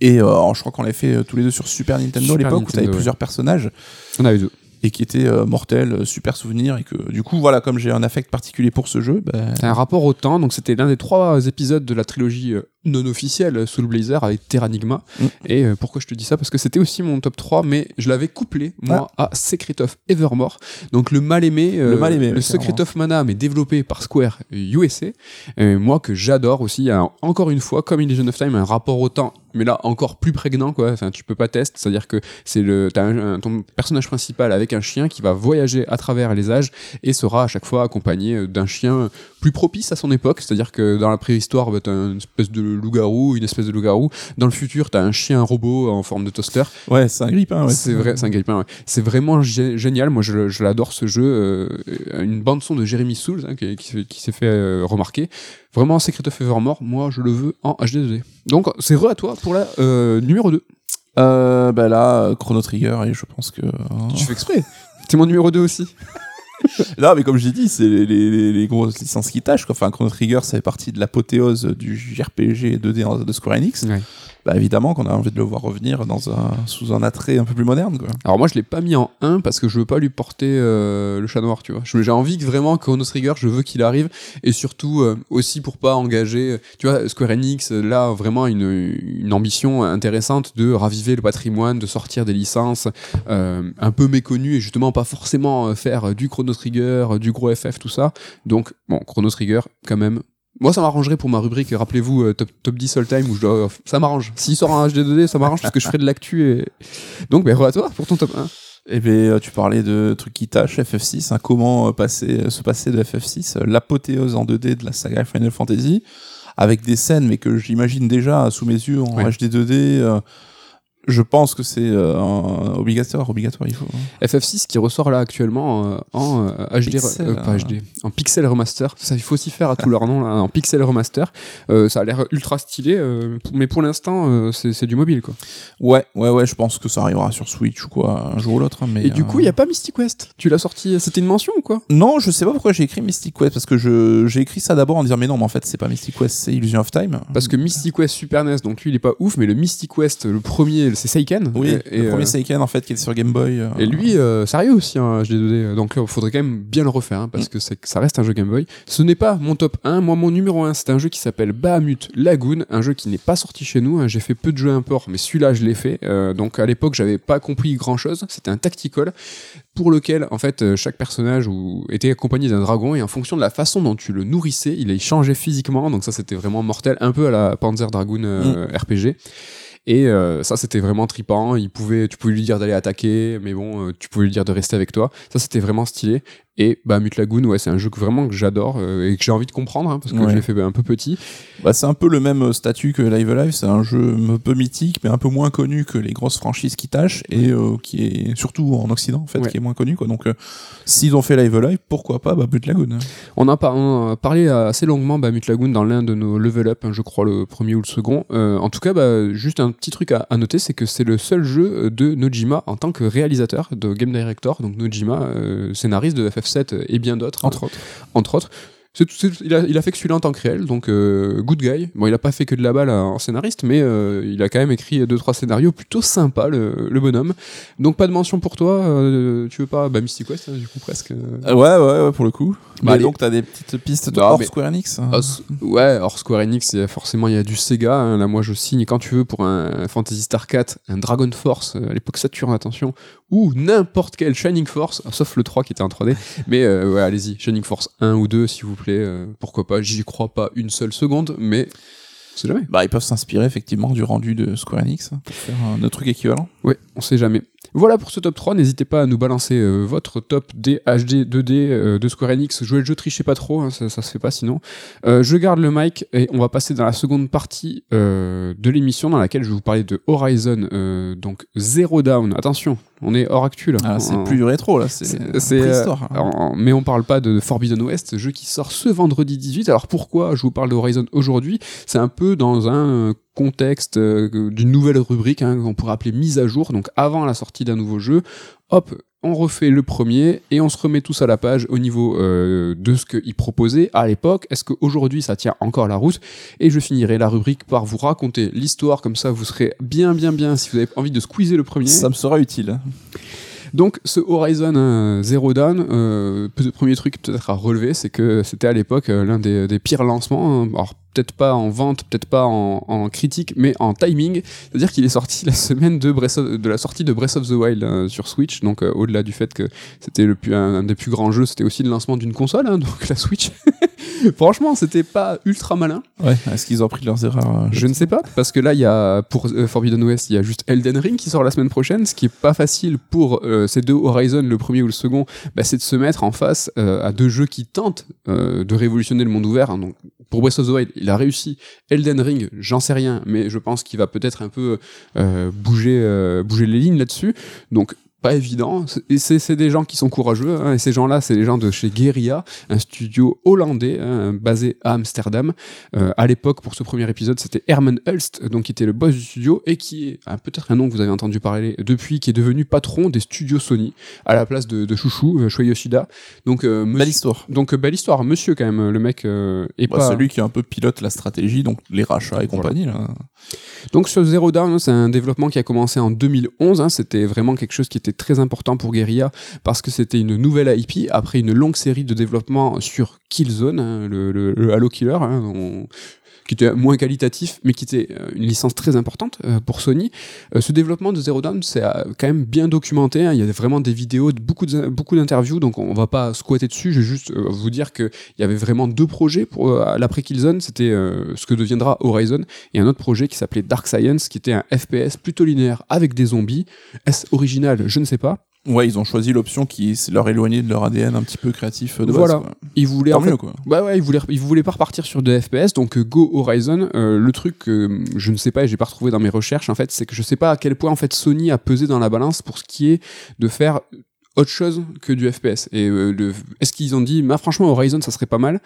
Et euh, je crois qu'on l'avait fait euh, tous les deux sur Super Nintendo à l'époque où t'avais ouais. plusieurs personnages On a eu deux. et qui étaient euh, mortels, euh, super souvenirs et que du coup voilà comme j'ai un affect particulier pour ce jeu, bah, C'est un rapport au temps. Donc c'était l'un des trois épisodes de la trilogie euh, non officielle euh, Soul Blazer avec Terranigma. Mm. Et pourquoi je te dis ça? Parce que c'était aussi mon top 3, mais je l'avais couplé, moi, à Secret of Evermore. Donc le mal-aimé, Le mal-aimé, le ouais, Secret of Mana, mais développé par Square USA. Moi que j'adore aussi, un- encore une fois, comme Illusion of Time, un rapport au temps, mais là encore plus prégnant, quoi. Enfin, tu peux pas tester, c'est-à-dire que c'est un- ton personnage principal avec un chien qui va voyager à travers les âges et sera à chaque fois accompagné euh, d'un chien plus propice à son époque, c'est-à-dire que dans la préhistoire, bah, t'as une espèce de loup-garou, une espèce de loup-garou. Dans le futur, t'as un chien robot en forme de toaster. ouais, c'est un grippin. Ouais, c'est vrai, c'est un grippin. ouais. C'est vraiment gé- génial. Moi, je, je l'adore ce jeu. euh, une bande son de Jeremy Souls hein, qui, qui, qui s'est fait euh, remarquer. Vraiment, Secret of Evermore, moi, je le veux en HD 2D. Donc, c'est re à toi pour la euh, numéro 2. Euh, bah là, Chrono Trigger et je pense que. hein. Tu fais exprès. C'est mon numéro 2 aussi. Non, mais comme j'ai dit, c'est les, grosses licences qui tâchent. Enfin, Chrono Trigger, ça fait partie de l'apothéose du JRPG 2D en- de Square Enix. Bah évidemment qu'on a envie de le voir revenir sous un attrait un peu plus moderne. Quoi. Alors moi je l'ai pas mis en 1 parce que je veux pas lui porter euh, le chat noir, tu vois. J'ai envie que vraiment Chrono Trigger, je veux qu'il arrive et surtout euh, aussi pour pas engager, tu vois, Square Enix euh, là vraiment une, ambition intéressante de raviver le patrimoine, de sortir des licences euh, un peu méconnues et justement pas forcément faire du Chrono Trigger, du gros FF, tout ça. Donc bon, Chrono Trigger quand même. Moi, ça m'arrangerait pour ma rubrique, rappelez-vous, euh, top, top 10 all time, où je dois, ça m'arrange. S'il sort en HD2D, ça m'arrange parce que je ferai de l'actu et, donc, ben, à toi pour ton top 1. Et bien, euh, tu parlais de trucs qui tâchent, FF6, hein, comment euh, passer, euh, se passer de FF6, euh, l'apothéose en 2D de la saga Final Fantasy, avec des scènes, mais que j'imagine déjà sous mes yeux en Ouais. HD 2D. euh, je pense que c'est euh, obligatoire, obligatoire, il faut. hein. FF6 qui ressort là actuellement euh, en euh, HD, Pixel, euh, pas hein. HD, en pixel remaster. Ça, il faut aussi faire à tout leur nom là, en pixel remaster. Ça a l'air ultra stylé, mais pour l'instant, c'est du mobile quoi. Ouais, ouais, ouais, je pense que ça arrivera sur Switch ou quoi, un jour ou l'autre. hein, mais, Et du coup, il y a pas Mystic West? Tu l'as sorti, c'était une mention ou quoi? Non, je sais pas pourquoi j'ai écrit Mystic Quest, parce que je j'ai écrit ça d'abord en disant, mais non, mais en fait, c'est pas Mystic Quest, c'est Illusion of Time. Parce que Mystic West Super NES, donc lui il est pas ouf, mais le Mystic West, le premier, c'est Seiken. Oui, Et, le premier euh, Seiken, en fait, qui est sur Game Boy. euh, Et lui, euh, sérieux aussi, hein, HD2D. Donc il faudrait quand même bien le refaire, hein, Mm. parce que c'est- ça reste un jeu Game Boy. Ce n'est pas mon top 1. Moi, mon numéro 1, c'est un jeu qui s'appelle Bahamut Lagoon, un jeu qui n'est pas sorti chez nous. hein. J'ai fait peu de jeux import, mais celui-là, je l'ai fait. Donc à l'époque, j'avais pas compris grand-chose. C'était un tactical pour lequel, en fait, chaque personnage était accompagné d'un dragon, et en fonction de la façon dont tu le nourrissais, il changeait physiquement. Donc ça, c'était vraiment mortel, un peu à la Panzer Dragoon euh, RPG. Et euh, ça, c'était vraiment tripant. Il pouvait, tu pouvais lui dire d'aller attaquer, mais bon, euh, tu pouvais lui dire de rester avec toi. Ça, c'était vraiment stylé. Et bah, Mute Lagoon, ouais, c'est un jeu que vraiment que j'adore euh, et que j'ai envie de comprendre hein, parce que Ouais. je l'ai fait un peu petit. Bah, c'est un peu le même statut que Live Alive, c'est un jeu un peu mythique, mais un peu moins connu que les grosses franchises qui tâchent, et euh, qui est surtout en Occident, en fait, Ouais. qui est moins connu. Quoi. Donc, euh, s'ils ont fait Live Alive, pourquoi pas bah, But Lagoon On a, par- on a parlé assez longuement bah, Mute Lagoon dans l'un de nos level up, hein, je crois le premier ou le second. Euh, en tout cas, bah, juste un petit truc à, à noter, c'est que c'est le seul jeu de Nojima en tant que réalisateur, de game director. Donc Nojima, euh, scénariste de FF7 et bien d'autres. Entre autres. entre autres. C'est- c'est- il, a, il a fait que celui-là en tant que réel, donc euh, good guy. Bon, il a pas fait que de la balle euh, en scénariste, mais euh, il a quand même écrit deux trois scénarios plutôt sympas, le, le bonhomme. Donc pas de mention pour toi. euh, tu veux pas bah, Mystic Quest, hein, du coup presque. Euh, ouais, ouais, ouais, pour le coup. Bah, mais donc, t'as des petites pistes de Non, hors mais- Square Enix hein. Ouais, or Square Enix, forcément il y a du Sega. hein. Là, moi, je signe quand tu veux pour un Fantasy Star 4, un Dragon Force euh, à l'époque Saturn, attention, ou n'importe quel Shining Force, ah, sauf le 3 qui était en 3D. Mais euh, ouais, allez-y, Shining Force 1 ou 2, s'il vous plaît. euh, pourquoi pas J'y crois pas une seule seconde, mais c'est jamais. Bah, ils peuvent s'inspirer effectivement du rendu de Square Enix hein, pour faire un autre truc équivalent. Ouais, on sait jamais. Voilà pour ce top 3. N'hésitez pas à nous balancer euh, votre top des HD 2D euh, de Square Enix. Jouez le jeu, trichez pas trop, hein, ça, ça se fait pas sinon. Euh, je garde le mic et on va passer dans la seconde partie de l'émission dans laquelle je vais vous parler de Horizon, donc Zero Down. Attention, on est hors actu là. Ah, c'est En- plus du rétro là, c'est préhistoire. hein. mais on parle pas de Forbidden West, jeu qui sort ce vendredi 18. Alors pourquoi je vous parle de Horizon aujourd'hui? C'est un peu dans un contexte euh, d'une nouvelle rubrique hein, qu'on pourrait appeler mise à jour. Donc avant la sortie d'un nouveau jeu, hop, on refait le premier et on se remet tous à la page au niveau euh, de ce qu'il proposait à l'époque. Est-ce qu'aujourd'hui ça tient encore la route? Et je finirai la rubrique par vous raconter l'histoire, comme ça vous serez bien bien bien si vous avez envie de squeezer le premier. Ça me sera utile. Donc ce Horizon euh, Zero Dawn, euh, premier truc peut-être à relever, c'est que c'était à l'époque l'un des, des pires lancements. hein. Alors peut-être pas en vente, peut-être pas en, en critique, mais en timing. C'est-à-dire qu'il est sorti la semaine de, Breath of- de la sortie de Breath of the Wild euh, sur Switch. Donc euh, au-delà du fait que c'était le plus, un, un des plus grands jeux, c'était aussi le lancement d'une console, hein, donc la Switch. Franchement, c'était pas ultra malin. Ouais, est-ce qu'ils ont pris leurs erreurs euh, Je ne sais pas, parce que là, il y a, pour euh, Forbidden West, il y a juste Elden Ring qui sort la semaine prochaine, ce qui est pas facile pour ces deux Horizon, le premier ou le second, bah, c'est de se mettre en face à deux jeux qui tentent de révolutionner le monde ouvert. hein. Donc, pour Breath of the Wild, il a réussi. Elden Ring, j'en sais rien, mais je pense qu'il va peut-être un peu euh, bouger, euh, bouger les lignes là-dessus. Donc, pas évident. C'est- des gens qui sont courageux, hein, et ces gens-là, c'est les gens de chez Guerilla, un studio hollandais hein, basé à Amsterdam. Euh, à l'époque, pour ce premier épisode, c'était Herman Hulst, donc qui était le boss du studio et qui est ah, peut-être un nom que vous avez entendu parler depuis, qui est devenu patron des studios Sony à la place de, de Chouchou, euh, Yoshida. Donc, euh, monsieur- Belle histoire. donc euh, belle histoire, monsieur quand même, le mec euh, est Bah, pas. Celui qui un peu pilote la stratégie, donc les rachats et Voilà. compagnie. Là. Donc sur Zero Dawn, c'est un développement qui a commencé en 2011. hein. c'était vraiment quelque chose qui était très important pour Guerrilla parce que c'était une nouvelle IP après une longue série de développement sur Killzone, hein, le, Halo Killer. hein, qui était moins qualitatif, mais qui était euh, une licence très importante euh, pour Sony. Euh, ce développement de Zero Dawn, c'est quand même bien documenté. hein. Il y a vraiment des vidéos, beaucoup beaucoup d'interviews, donc on va pas squatter dessus. Je vais juste vous dire qu'il y avait vraiment deux projets pour l'après Killzone. C'était ce que deviendra Horizon et un autre projet qui s'appelait Dark Science, qui était un FPS plutôt linéaire avec des zombies. Est-ce original? Je ne sais pas. Ouais, ils ont choisi l'option qui leur éloignait de leur ADN un petit peu créatif de base. Voilà. quoi. Ils voulaient Tant en fait, mieux, quoi. Bah ouais, ils voulaient, ils voulaient pas repartir sur des FPS, donc euh, Go Horizon. euh, le truc que je ne sais pas et j'ai pas retrouvé dans mes recherches, en fait, c'est que je sais pas à quel point en fait Sony a pesé dans la balance pour ce qui est de faire autre chose que du FPS. Et euh, le- est-ce qu'ils ont dit, bah, franchement, Horizon, ça serait pas mal.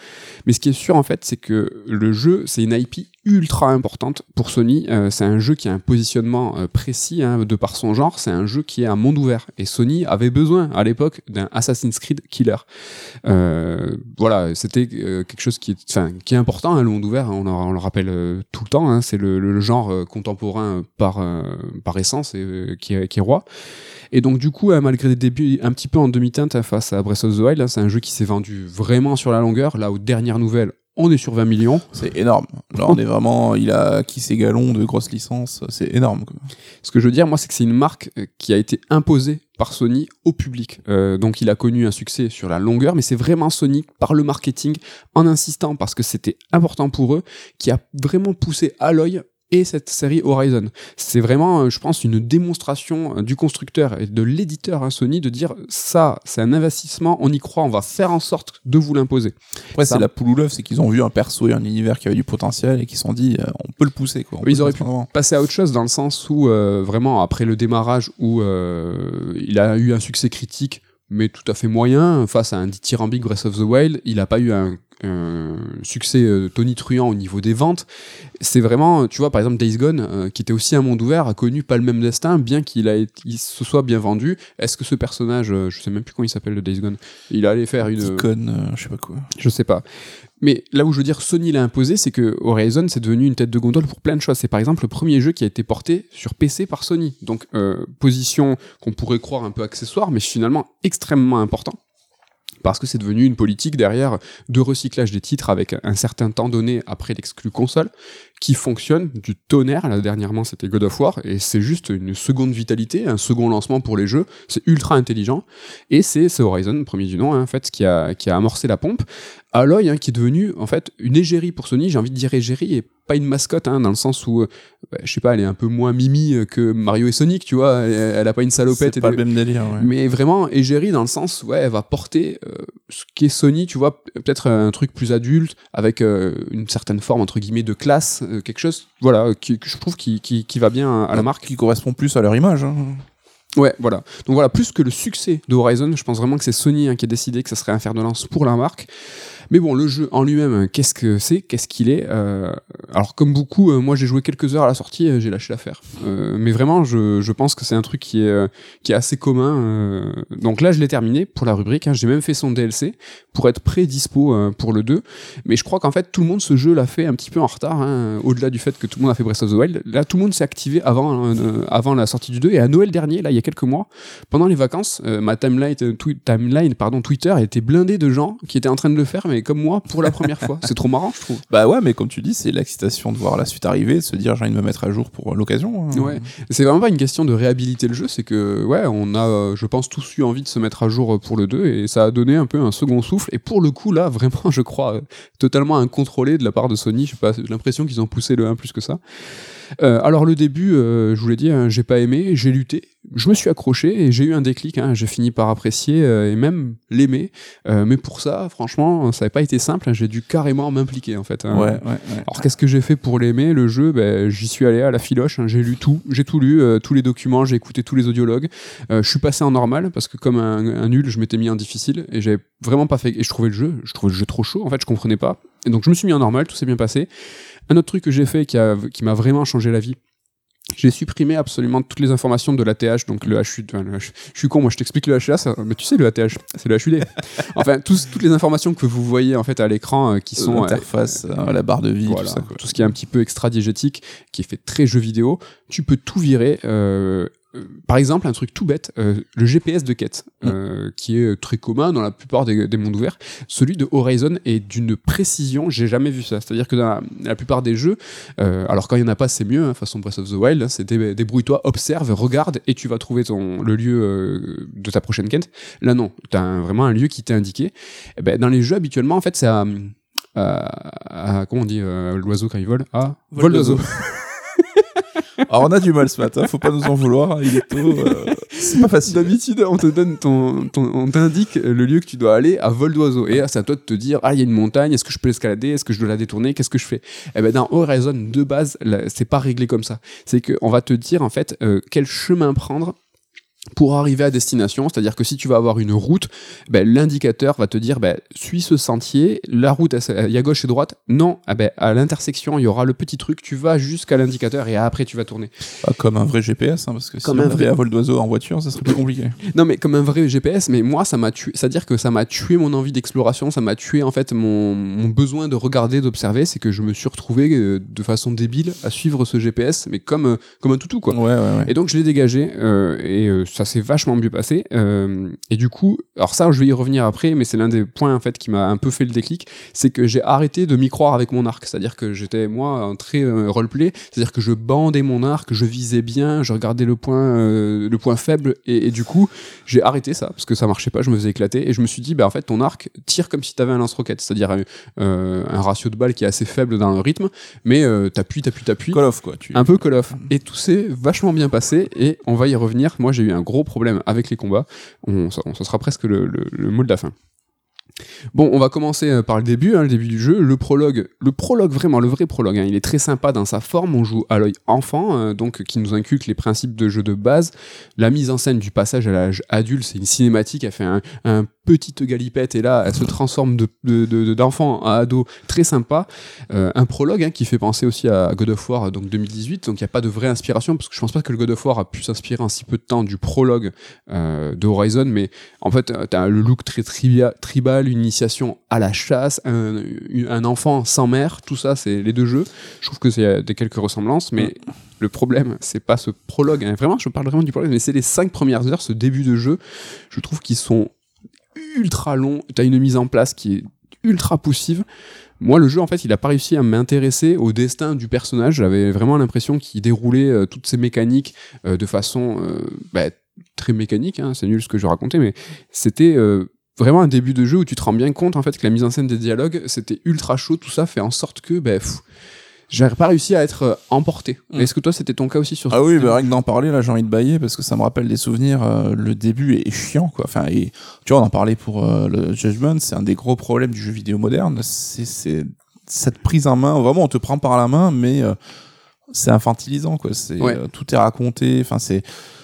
Mais ce qui est sûr, en fait, c'est que le jeu, c'est une IP ultra importante pour Sony. Euh, c'est un jeu qui a un positionnement euh, précis hein, de par son genre. C'est un jeu qui est un monde ouvert. Et Sony avait besoin, à l'époque, d'un Assassin's Creed killer. Euh, voilà, c'était euh, quelque chose qui est, qui est important, hein, le monde ouvert. on, le rappelle euh, tout le temps. hein, c'est le, le genre contemporain par, par essence et, qui, est, qui est roi. Et donc du coup, malgré des débuts un petit peu en demi-teinte hein, face à Breath of the Wild, hein, c'est un jeu qui s'est vendu vraiment sur la longueur. Là, aux dernières nouvelles, on est sur 20 millions. C'est énorme. Là, on est vraiment. Il a acquis ses galons de grosses licences. C'est énorme. Ce que je veux dire, moi, c'est que c'est une marque euh, qui a été imposée par Sony au public. Euh, donc, il a connu un succès sur la longueur, mais c'est vraiment Sony, par le marketing, en insistant, parce que c'était important pour eux, qui a vraiment poussé Aloy et cette série Horizon. C'est vraiment, euh, je pense, une démonstration euh, du constructeur et de l'éditeur hein, Sony de dire ça, c'est un investissement, on y croit, on va faire en sorte de vous l'imposer. Après, c'est la poule ou l'œuf, c'est qu'ils ont vu un perso et un univers qui avait du potentiel et qui se sont dit, euh, on peut le pousser. Quoi. Ils auraient avant. passer à autre chose dans le sens où euh, vraiment après le démarrage où euh, il a eu un succès critique mais tout à fait moyen face à un dithyrambique Breath of the Wild il n'a pas eu un, un succès euh, tonitruant au niveau des ventes c'est vraiment tu vois par exemple Days Gone euh, qui était aussi un monde ouvert a connu pas le même destin bien qu'il a été- il se soit bien vendu est-ce que ce personnage euh, je sais même plus comment il s'appelle le Days Gone il allait faire une euh, je sais pas quoi. je sais pas. Mais là où je veux dire Sony l'a imposé, c'est que Horizon c'est devenu une tête de gondole pour plein de choses. C'est par exemple le premier jeu qui a été porté sur PC par Sony. Donc position qu'on pourrait croire un peu accessoire, mais finalement extrêmement important. Parce que c'est devenu une politique derrière de recyclage des titres avec un certain temps donné après l'exclu console qui fonctionne du tonnerre. Là, dernièrement, c'était God of War et c'est juste une seconde vitalité, un second lancement pour les jeux. C'est ultra intelligent et c'est ce Horizon, premier du nom, hein, en fait, qui a, qui a amorcé la pompe. Aloy, hein, qui est devenu en fait une égérie pour Sony. J'ai envie de dire égérie et pas une mascotte, hein, dans le sens où, euh, bah, je sais pas, elle est un peu moins mimi euh, que Mario et Sonic, tu vois. Elle, elle a pas une salopette. C'est pas des- le même délire, ouais. mais vraiment égérie dans le sens ouais elle va porter euh, ce qui est Sony tu vois peut-être un truc plus adulte avec euh, une certaine forme entre guillemets de classe euh, quelque chose voilà qui, que je trouve qui, qui, qui va bien à la marque Qui correspond plus à leur image. hein. ouais voilà donc voilà plus que le succès de Horizon je pense vraiment que c'est Sony hein, qui a décidé que ça serait un fer de lance pour la marque mais bon le jeu en lui-même euh, qu'est-ce que c'est? Qu'est-ce qu'il est, Euh, alors comme beaucoup euh, moi j'ai joué quelques heures à la sortie j'ai lâché l'affaire Euh, mais vraiment je, je pense que c'est un truc qui est euh, qui est assez commun. Donc là, je l'ai terminé pour la rubrique. hein. J'ai même fait son DLC pour être prêt dispo euh, pour le 2. Mais je crois qu'en fait, tout le monde, ce jeu l'a fait un petit peu en retard. hein. Au-delà du fait que tout le monde a fait Breath of the Wild, là, tout le monde s'est activé avant, avant la sortie du 2. Et à Noël dernier, là, il y a quelques mois, pendant les vacances, ma timeline, pardon, Twitter était blindée de gens qui étaient en train de le faire, comme moi, pour la première fois. C'est trop marrant, je trouve. Bah ouais, mais comme tu dis, c'est l'excitation de voir la suite arriver, de se dire j'ai envie de me mettre à jour pour l'occasion. hein. Ouais. C'est vraiment pas une question de réhabiliter le jeu, c'est que, ouais, on a, je pense, tous eu envie de se mettre à jour pour le 2 et ça a donné un peu un second souffle. Et pour le coup, là, vraiment, je crois, euh, totalement incontrôlé de la part de Sony. Je sais pas, j'ai l'impression qu'ils ont poussé le 1 plus que ça. Euh, alors, le début, euh, je vous l'ai dit, hein, j'ai pas aimé, j'ai lutté, je me suis accroché et j'ai eu un déclic. hein, j'ai fini par apprécier euh, et même l'aimer. Mais pour ça, franchement, ça n'a pas été simple. hein, j'ai dû carrément m'impliquer, en fait. Ouais, ouais, ouais. Alors qu'est-ce que j'ai fait pour l'aimer? Le jeu, ben, j'y suis allé à la filoche, j'ai lu tout, j'ai tout lu, tous les documents, j'ai écouté tous les audiologues. Je suis passé en normal parce que comme un, un nul, je m'étais mis en difficile et j'avais vraiment pas fait. Et je trouvais le jeu, je trouvais le jeu trop chaud. En fait, je comprenais pas. Et donc je me suis mis en normal, tout s'est bien passé. Un autre truc que j'ai fait qui a- qui m'a vraiment changé la vie. J'ai supprimé absolument toutes les informations de l'ATH, donc le HUD. enfin, le H- je suis con, moi je t'explique le HUA, ça- mais tu sais le ATH, c'est le HUD. enfin, tous- toutes les informations que vous voyez en fait à l'écran euh, qui sont euh, L'interface, euh, la barre de vie, voilà, tout ça. Quoi. tout ce qui est un petit peu extra-diégétique, qui est fait très jeu vidéo, tu peux tout virer. Euh, euh, par exemple, un truc tout bête, euh, le GPS de quête, euh, qui est très commun dans la plupart des, des mondes ouverts, celui de Horizon est d'une précision, j'ai jamais vu ça. C'est-à-dire que dans la, la plupart des jeux, euh, alors quand il y en a pas, c'est mieux, hein, façon Breath of the Wild, hein, c'est dé- débrouille-toi, observe, regarde, et tu vas trouver ton, le lieu euh, de ta prochaine quête. Là, non, tu as vraiment un lieu qui t'est indiqué. Eh ben, dans les jeux, habituellement, en fait, c'est à, comment on dit euh, l'oiseau quand il vole? À Vol vol d'oiseau Alors on a du mal ce matin, faut pas nous en vouloir, hein, il est tôt. euh, c'est pas facile. d'habitude on te donne ton, ton- on t'indique le lieu que tu dois aller à vol d'oiseau et c'est à toi de te dire ah il y a une montagne est-ce que je peux l'escalader est-ce que je dois la détourner qu'est-ce que je fais? Eh ben dans Horizon de base c'est pas réglé comme ça c'est que on va te dire en fait euh, quel chemin prendre pour arriver à destination, c'est-à-dire que si tu vas avoir une route, ben, l'indicateur va te dire ben, suis ce sentier, la route il y a gauche et droite, non, ah ben, à l'intersection il y aura le petit truc, tu vas jusqu'à l'indicateur et après tu vas tourner. Pas comme un vrai GPS, hein, parce que Comme si un on vrai- un vol d'oiseau en voiture, ça serait plus compliqué. Non, mais comme un vrai GPS, mais moi, ça m'a tué. C'est-à-dire que ça m'a tué mon envie d'exploration, ça m'a tué en fait mon, mon besoin de regarder, d'observer. C'est que je me suis retrouvé euh, de façon débile à suivre ce GPS, mais comme, euh, comme un toutou, quoi. Ouais, ouais, ouais. Et donc je l'ai dégagé, euh, et euh, ça s'est vachement mieux passé. Euh, et du coup, alors ça, je vais y revenir après, mais c'est l'un des points en fait qui m'a un peu fait le déclic, c'est que j'ai arrêté de m'y croire avec mon arc. C'est-à-dire que j'étais moi un très euh, roleplay, c'est-à-dire que je bandais mon arc, je visais bien, je regardais le point, euh, le point faible, et, et du coup, j'ai arrêté ça parce que ça marchait pas, je me faisais éclater, et je me suis dit, bah en fait, ton arc tire comme si t'avais un lance-roquette, c'est-à-dire euh, un ratio de balles qui est assez faible dans le rythme, mais t'appuies, t'appuies, t'appuies. Call of, quoi. Tu... Un peu Call of. Et tout s'est vachement bien passé et on va y revenir. Moi, j'ai eu un gros problème avec les combats. On, sera presque le, le, le mot de la fin. Bon, on va commencer euh, par le début, hein, le début du jeu. Le prologue, le prologue vraiment, le vrai prologue. hein, il est très sympa dans sa forme. On joue à l'œil enfant, euh, donc qui nous inculque les principes de jeu de base. La mise en scène du passage à l'âge adulte, c'est une cinématique. Elle fait un, un petite galipette et là, elle se transforme de, de- de- d'enfant à ado. Très sympa. Euh, un prologue hein, qui fait penser aussi à God of War, donc 2018. Donc il n'y a pas de vraie inspiration parce que je pense pas que le God of War a pu s'inspirer en si peu de temps du prologue de Horizon, mais en fait, tu as le look très tribal, une initiation à la chasse, un, un enfant sans mère, tout ça, c'est les deux jeux. Je trouve que c'est des quelques ressemblances, mais le problème, c'est pas ce prologue. hein. Vraiment, je parle vraiment du prologue, mais c'est les cinq premières heures, ce début de jeu. Je trouve qu'ils sont ultra longs. Tu as une mise en place qui est ultra poussive. Moi, le jeu, en fait, il a pas réussi à m'intéresser au destin du personnage. J'avais vraiment l'impression qu'il déroulait euh, toutes ces mécaniques euh, de façon euh, bah, très mécanique. hein. C'est nul ce que je racontais, mais c'était euh, vraiment un début de jeu où tu te rends bien compte en fait que la mise en scène des dialogues, c'était ultra chaud. Tout ça fait en sorte que, ben, pff, j'avais pas réussi à être euh, emporté. Mm. Est-ce que toi, c'était ton cas aussi sur Ah ce oui, bah, rien que d'en parler, là, j'ai envie de bailler parce que ça me rappelle des souvenirs. euh, le début est, chiant, quoi. Enfin, et, tu vois, on en parlait pour euh, le Judgment, c'est un des gros problèmes du jeu vidéo moderne. C'est c'est cette prise en main. Vraiment, on te prend par la main, mais euh, c'est infantilisant, quoi. C'est Ouais. euh, tout est raconté. Enfin, c'est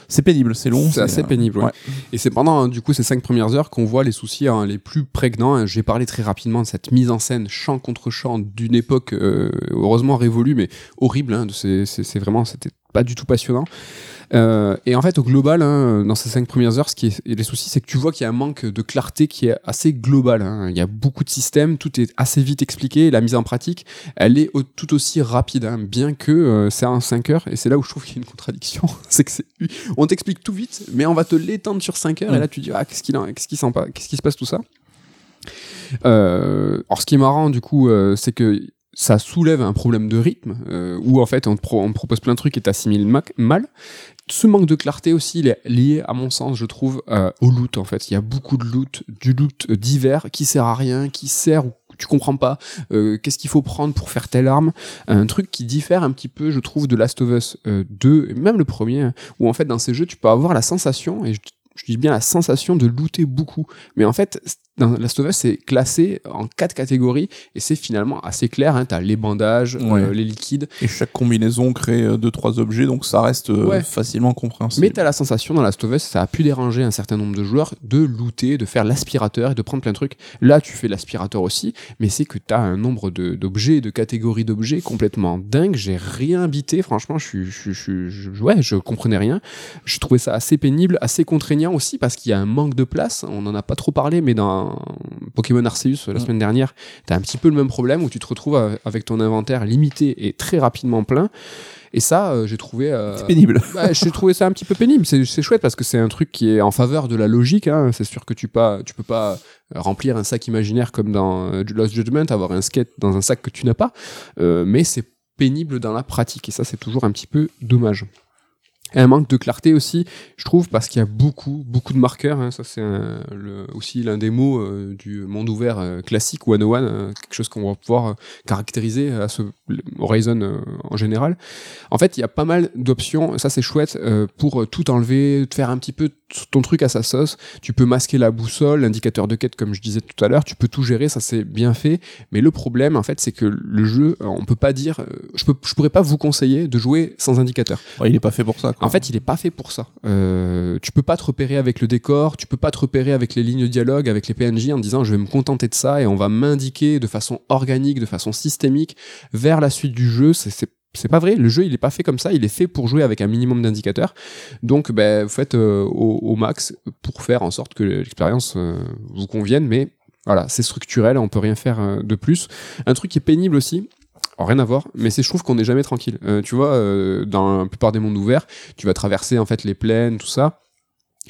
c'est pénible, c'est long. C'est assez euh, pénible. ouais. ouais. Et c'est pendant du coup ces cinq premières heures qu'on voit les soucis hein, les plus prégnants. hein. J'ai parlé très rapidement de cette mise en scène chant contre chant d'une époque euh, heureusement révolue, mais horrible. hein. C'est vraiment, c'était pas du tout passionnant. Euh, et en fait, au global, hein, dans ces cinq premières heures, ce qui est les soucis, c'est que tu vois qu'il y a un manque de clarté qui est assez global. hein. Il y a beaucoup de systèmes, tout est assez vite expliqué. et La mise en pratique, elle est au- tout aussi rapide, hein, bien que euh, c'est en 5 heures. Et c'est là où je trouve qu'il y a une contradiction. c'est que on t'explique tout vite, mais on va te l'étendre sur 5 heures, et là tu dis, ah, qu'est-ce qu'il qu'est-ce qui qui se passe tout ça? Euh, Alors, ce qui est marrant, du coup, euh, c'est que ça soulève un problème de rythme, euh, où en fait on te, propose plein de trucs et t'assimiles ma- mal. Ce manque de clarté aussi, il est lié, à mon sens, je trouve, euh, au loot, en fait. Il y a beaucoup de loot, du loot euh, divers, qui sert à rien, qui sert tu comprends pas qu'est-ce qu'il faut prendre pour faire telle arme un truc qui diffère un petit peu je trouve de Last of Us euh, 2 et même le premier hein, où en fait dans ces jeux tu peux avoir la sensation et je, je dis bien la sensation de looter beaucoup mais en fait dans Last of Us c'est classé en quatre catégories et c'est finalement assez clair hein. t'as les bandages Ouais. euh, les liquides Et chaque combinaison crée euh, deux trois objets, donc ça reste euh, Ouais. facilement compréhensible. mais t'as la sensation dans Last of Us ça a pu déranger un certain nombre de joueurs de looter de faire l'aspirateur et de prendre plein de trucs là tu fais l'aspirateur aussi mais c'est que t'as un nombre d'objets de catégories d'objets complètement dingue j'ai rien bité franchement je, je, je- je- ouais je comprenais rien je trouvais ça assez pénible assez contraignant aussi parce qu'il y a un manque de place on en a pas trop parlé mais dans Pokémon Arceus la Mm. semaine dernière t'as un petit peu le même problème où tu te retrouves avec ton inventaire limité et très rapidement plein et ça euh, j'ai trouvé euh, c'est pénible. bah, j'ai trouvé ça un petit peu pénible. C'est chouette parce que c'est un truc qui est en faveur de la logique. hein. C'est sûr que tu, pas, tu peux pas remplir un sac imaginaire comme dans euh, Lost Judgment, avoir un skate dans un sac que tu n'as pas. Mais c'est pénible dans la pratique et ça, c'est toujours un petit peu dommage. Et un manque de clarté aussi, je trouve, parce qu'il y a beaucoup, beaucoup de marqueurs. hein. Ça, c'est aussi l'un des mots euh, du monde ouvert euh, classique, 101, euh, quelque chose qu'on va pouvoir euh, caractériser à ce Horizon en général. En fait, il y a pas mal d'options, ça c'est chouette, pour tout enlever, faire un petit peu ton truc à sa sauce. Tu peux masquer la boussole, l'indicateur de quête, comme je disais tout à l'heure, tu peux tout gérer, ça c'est bien fait. Mais le problème, en fait, c'est que le jeu, euh, on peut pas dire, euh, je, peux, je pourrais pas vous conseiller de jouer sans indicateur. Ouais, il est pas fait pour ça. Quoi. En fait, il est pas fait pour ça. Euh, tu peux pas te repérer avec le décor, tu peux pas te repérer avec les lignes de dialogue, avec les PNJ en disant je vais me contenter de ça et on va m'indiquer de façon organique, de façon systémique vers la suite du jeu. C'est- C'est pas vrai, le jeu il est pas fait comme ça, il est fait pour jouer avec un minimum d'indicateurs. Donc ben, vous faites euh, au, max pour faire en sorte que l'expérience euh, vous convienne, mais voilà, c'est structurel, on peut rien faire euh, de plus. Un truc qui est pénible aussi, alors, rien à voir, mais c'est je trouve qu'on n'est jamais tranquille. Tu vois, dans la plupart des mondes ouverts, tu vas traverser en fait les plaines, tout ça.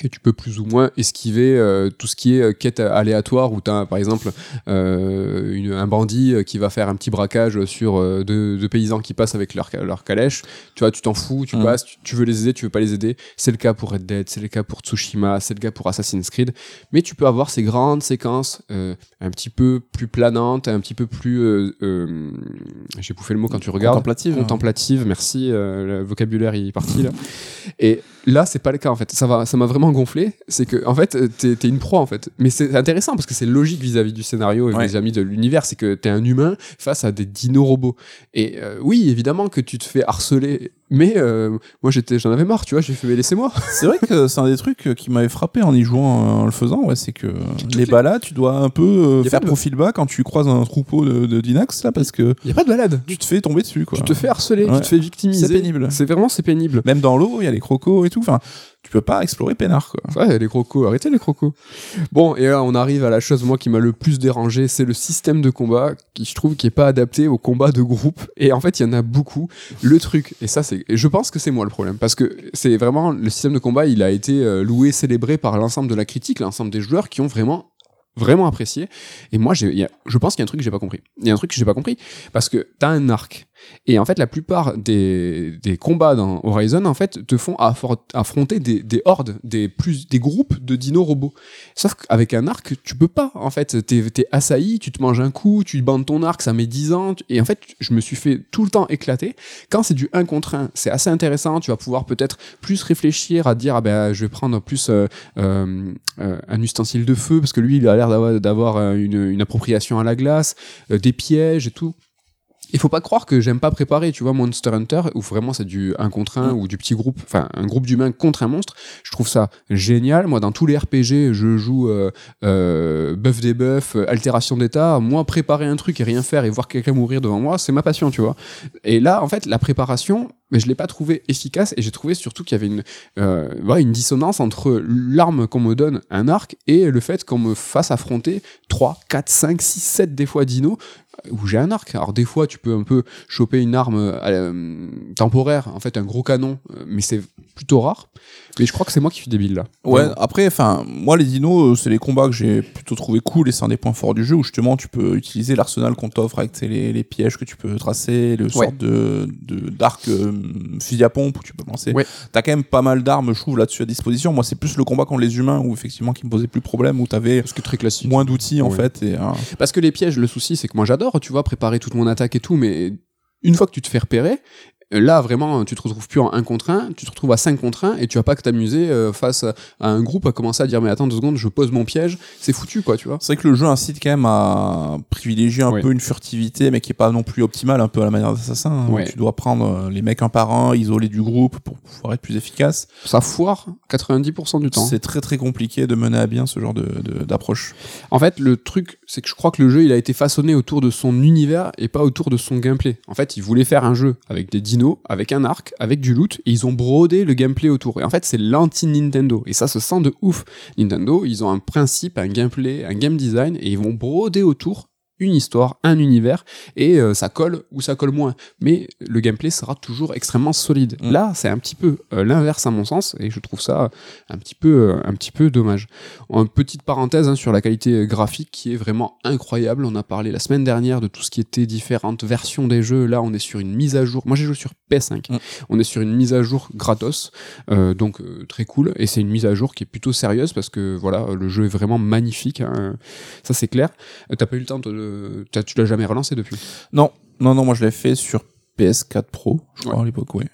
Et tu peux plus ou moins esquiver euh, tout ce qui est euh, quête aléatoire où tu as par exemple euh, une- un bandit qui va faire un petit braquage sur deux, deux paysans qui passent avec leur, leur calèche tu vois tu t'en fous tu Mhm. passes tu, tu veux les aider tu veux pas les aider c'est le cas pour Red Dead c'est le cas pour Tsushima c'est le cas pour Assassin's Creed mais tu peux avoir ces grandes séquences un petit peu plus planantes un petit peu plus j'ai bouffé le mot quand tu regardes Contemplative. hein. contemplative, merci, le vocabulaire il est parti là. Et là, c'est pas le cas en fait. Ça va, ça m'a gonflé. C'est que en fait, t'es es une proie en fait. Mais c'est intéressant parce que c'est logique vis-à-vis du scénario et Ouais. vis-à-vis de l'univers. C'est que t'es un humain face à des dinos robots. Et euh, oui, évidemment que tu te fais harceler. Mais euh, moi, j'étais, j'en avais marre, tu vois. J'ai fait, mais laissez-moi. C'est vrai que c'est un des trucs qui m'avait frappé en y jouant, euh, en le faisant, ouais, c'est que les les- balades, tu dois un peu euh, faire de- profil bas quand tu croises un troupeau de, de Dinax, là, parce que Il y a pas de balade. tu te fais tomber dessus, quoi. Tu te fais harceler, Ouais. tu te fais victimiser. C'est pénible. C'est vraiment, c'est pénible. Même dans l'eau, il y a les crocos et tout, enfin, tu peux pas explorer peinard, quoi. Ouais, les crocos, arrêtez les crocos. Bon, et là, on arrive à la chose, moi, qui m'a le plus dérangé, c'est le système de combat, qui je trouve qui est pas adapté au combat de groupe. Et en fait, il y en a beaucoup. Le truc, et ça, c'est, je pense que c'est moi le problème, parce que c'est vraiment, le système de combat, il a été euh, loué, célébré par l'ensemble de la critique, l'ensemble des joueurs qui ont vraiment vraiment apprécié et moi je pense qu'il y a un truc que j'ai pas compris il y a un truc que j'ai pas compris parce que t'as un arc et en fait la plupart des, combats dans Horizon en fait te font affronter des, des hordes des plus des groupes de dinos robots Sauf qu'avec un arc, tu peux pas. En fait, t'es es assailli, tu te manges un coup, tu bandes ton arc, ça met 10 ans. Et en fait, je me suis fait tout le temps éclater. Quand c'est du 1 contre 1, c'est assez intéressant. Tu vas pouvoir peut-être plus réfléchir à dire, ah ben, je vais prendre plus euh, euh, euh, un ustensile de feu, parce que lui, il a l'air d'avoir- une, appropriation à la glace, des pièges et tout. Il faut pas croire que j'aime pas préparer, tu vois, Monster Hunter, où vraiment c'est du 1 contre 1 ou du petit groupe, enfin un groupe d'humains contre un monstre. Je trouve ça génial. Moi, dans tous les RPG, je joue euh, euh, buff des buffs, euh, altération d'état. Moi, préparer un truc et rien faire et voir quelqu'un mourir devant moi, c'est ma passion, tu vois. Et là, en fait, la préparation, mais je l'ai pas trouvé efficace et j'ai trouvé surtout qu'il y avait une, euh, ouais, une dissonance entre l'arme qu'on me donne, un arc, et le fait qu'on me fasse affronter 3, 4, 5, 6, 7 des fois dinos où j'ai un arc. Alors des fois, tu peux un peu choper une arme euh, temporaire, en fait un gros canon, euh, mais c'est plutôt rare. Mais je crois que c'est moi qui suis débile là. Ouais, Vraiment. après, enfin, moi, les dinos, euh, c'est les combats que j'ai plutôt trouvé cool et c'est un des points forts du jeu où justement tu peux utiliser l'arsenal qu'on t'offre avec les, les pièges que tu peux tracer, le Ouais. sorte de d'arc euh, fusil à pompe où tu peux lancer. Ouais. T'as quand même pas mal d'armes, je trouve, là-dessus à disposition. Moi, c'est plus le combat contre les humains où effectivement qui me posait plus de problème, où t'avais Parce que très classique. moins d'outils en Ouais. fait. Et, hein, Parce que les pièges, le souci, c'est que moi j'adore, tu vois, préparer toute mon attaque et tout, mais une fois que tu te fais repérer, là vraiment, tu te retrouves plus en 1 contre 1, tu te retrouves à 5 contre 1 et tu vas pas que t'amuser euh, face à un groupe à commencer à dire mais attends deux secondes, je pose mon piège, c'est foutu quoi, tu vois. C'est vrai que le jeu incite quand même à privilégier un peu une furtivité, mais qui est pas non plus optimale, un peu à la manière d'Assassin. hein. Tu dois prendre euh, les mecs un par un, isoler du groupe pour pouvoir être plus efficace. Ça foire 90% du temps. C'est très très compliqué de mener à bien ce genre de- de- d'approche. En fait, le truc, c'est que je crois que le jeu, il a été façonné autour de son univers et pas autour de son gameplay. En fait, ils voulaient faire un jeu avec des avec un arc, avec du loot, et ils ont brodé le gameplay autour. Et en fait, c'est l'anti-Nintendo. Et ça se sent de ouf. Nintendo, ils ont un principe, un gameplay, un game design, et ils vont broder autour une histoire, un univers, et euh, ça colle ou ça colle moins. Mais le gameplay sera toujours extrêmement solide. Mm. Là, c'est un petit peu euh, l'inverse à mon sens, et je trouve ça un petit peu, euh, un petit peu dommage. En petite parenthèse hein, sur la qualité graphique qui est vraiment incroyable. On a parlé la semaine dernière de tout ce qui était différentes versions des jeux. Là, on est sur une mise à jour. Moi, j'ai joué sur PS5. Mm. On est sur une mise à jour gratos, euh, donc euh, très cool. Et c'est une mise à jour qui est plutôt sérieuse parce que voilà, le jeu est vraiment magnifique. hein. Ça, c'est clair. Euh, T'as pas eu le temps de, tu l'as jamais relancé depuis? Non, non, non, moi je l'ai fait sur PS4 Pro, je crois, Ouais. à l'époque, oui.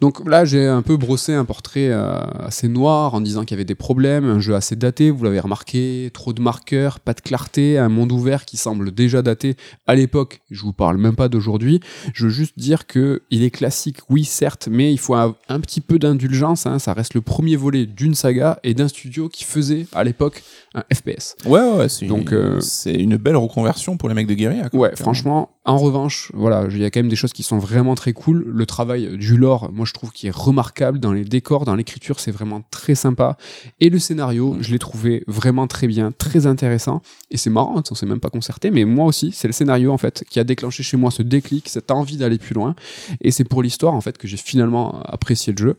Donc là, j'ai un peu brossé un portrait euh, assez noir en disant qu'il y avait des problèmes, un jeu assez daté, vous l'avez remarqué, trop de marqueurs, pas de clarté, un monde ouvert qui semble déjà daté à l'époque. Je vous parle même pas d'aujourd'hui. Je veux juste dire que il est classique, oui, certes, mais il faut un, un petit peu d'indulgence. hein. Ça reste le premier volet d'une saga et d'un studio qui faisait à l'époque un FPS. Ouais, ouais, c'est Donc, une, euh, c'est une belle reconversion pour les mecs de Guerilla. quoi. Ouais, franchement, en revanche, voilà, il y a quand même des choses qui sont vraiment très cool. Le travail du lore, moi je trouve qu'il est remarquable dans les décors, dans l'écriture, c'est vraiment très sympa. Et le scénario, je l'ai trouvé vraiment très bien, très intéressant. Et c'est marrant, on s'est même pas concerté, mais moi aussi, c'est le scénario en fait qui a déclenché chez moi ce déclic, cette envie d'aller plus loin. Et c'est pour l'histoire en fait que j'ai finalement apprécié le jeu.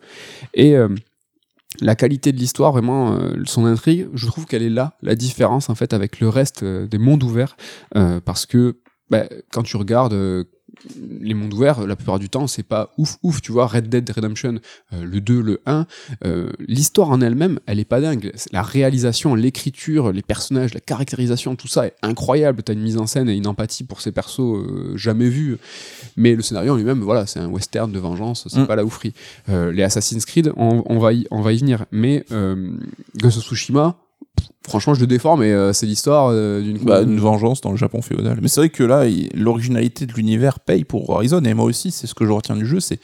Et euh, la qualité de l'histoire, vraiment, euh, son intrigue, je trouve qu'elle est là, la différence en fait avec le reste euh, des mondes ouverts, euh, parce que bah, quand tu regardes les mondes ouverts, la plupart du temps, c'est pas ouf ouf, tu vois, Red Dead Redemption, euh, le 2, le 1, euh, l'histoire en elle-même, elle est pas dingue. La réalisation, l'écriture, les personnages, la caractérisation, tout ça est incroyable. T'as une mise en scène et une empathie pour ces persos euh, jamais vus. Mais le scénario en lui-même, voilà, c'est un western de vengeance, c'est Mm. pas la oufrie. Les Assassin's Creed, on, on va, y, on va y venir. Mais Ghost of Tsushima, franchement, je le défends, mais euh, c'est l'histoire euh, d'une Bah, une vengeance dans le Japon féodal. Mais c'est vrai que là, l'originalité de l'univers paye pour Horizon, et moi aussi, c'est ce que je retiens du jeu, c'est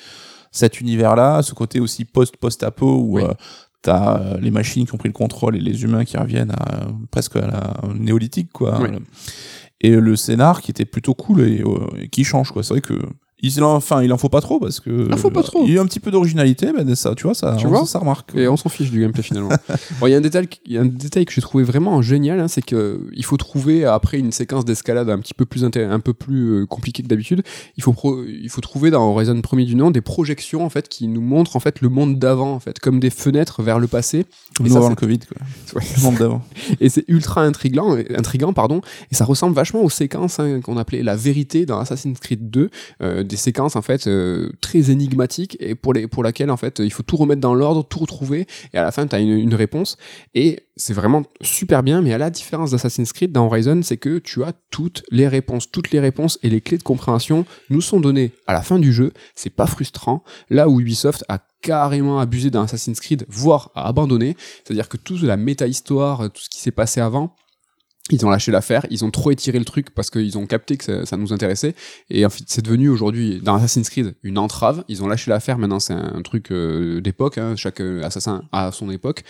cet univers-là, ce côté aussi post-post-apo où Oui. euh, t'as euh, les machines qui ont pris le contrôle et les humains qui reviennent à, presque à la néolithique, quoi. Oui. Et le scénar qui était plutôt cool et, et qui change, quoi. C'est vrai que il en, enfin, il en faut pas trop parce que Il en faut pas trop. Il y a un petit peu d'originalité, mais ça, tu vois, ça, Tu on- vois ça, remarque. Et on s'en fiche du gameplay finalement. Bon, il y a un détail, il y a un détail que j'ai trouvé vraiment génial, hein, c'est que il faut trouver après une séquence d'escalade un petit peu plus inté- un peu plus euh, compliquée que d'habitude. Il faut il faut trouver dans Horizon premier du nom des projections en fait qui nous montrent en fait le monde d'avant en fait comme des fenêtres vers le passé. Comme avant le Covid, quoi. Ouais. Le monde d'avant. Et c'est ultra intriguant, intriguant pardon, et ça ressemble vachement aux séquences hein, qu'on appelait la vérité dans Assassin's Creed 2, euh, des séquences en fait euh, très énigmatiques et pour les pour laquelle en fait il faut tout remettre dans l'ordre, tout retrouver et à la fin tu as une, réponse. Et c'est vraiment super bien mais à la différence d'Assassin's Creed dans Horizon, c'est que tu as toutes les réponses, toutes les réponses et les clés de compréhension nous sont données à la fin du jeu, c'est pas frustrant, là où Ubisoft a carrément abusé dans Assassin's Creed, voire a abandonné, c'est-à-dire que toute la méta-histoire, tout ce qui s'est passé avant, ils ont lâché l'affaire, ils ont trop étiré le truc parce qu'ils ont capté que ça, nous intéressait. Et en fait, c'est devenu aujourd'hui, dans Assassin's Creed, une entrave. Ils ont lâché l'affaire, maintenant c'est un truc euh, d'époque, hein, chaque euh, assassin a son époque.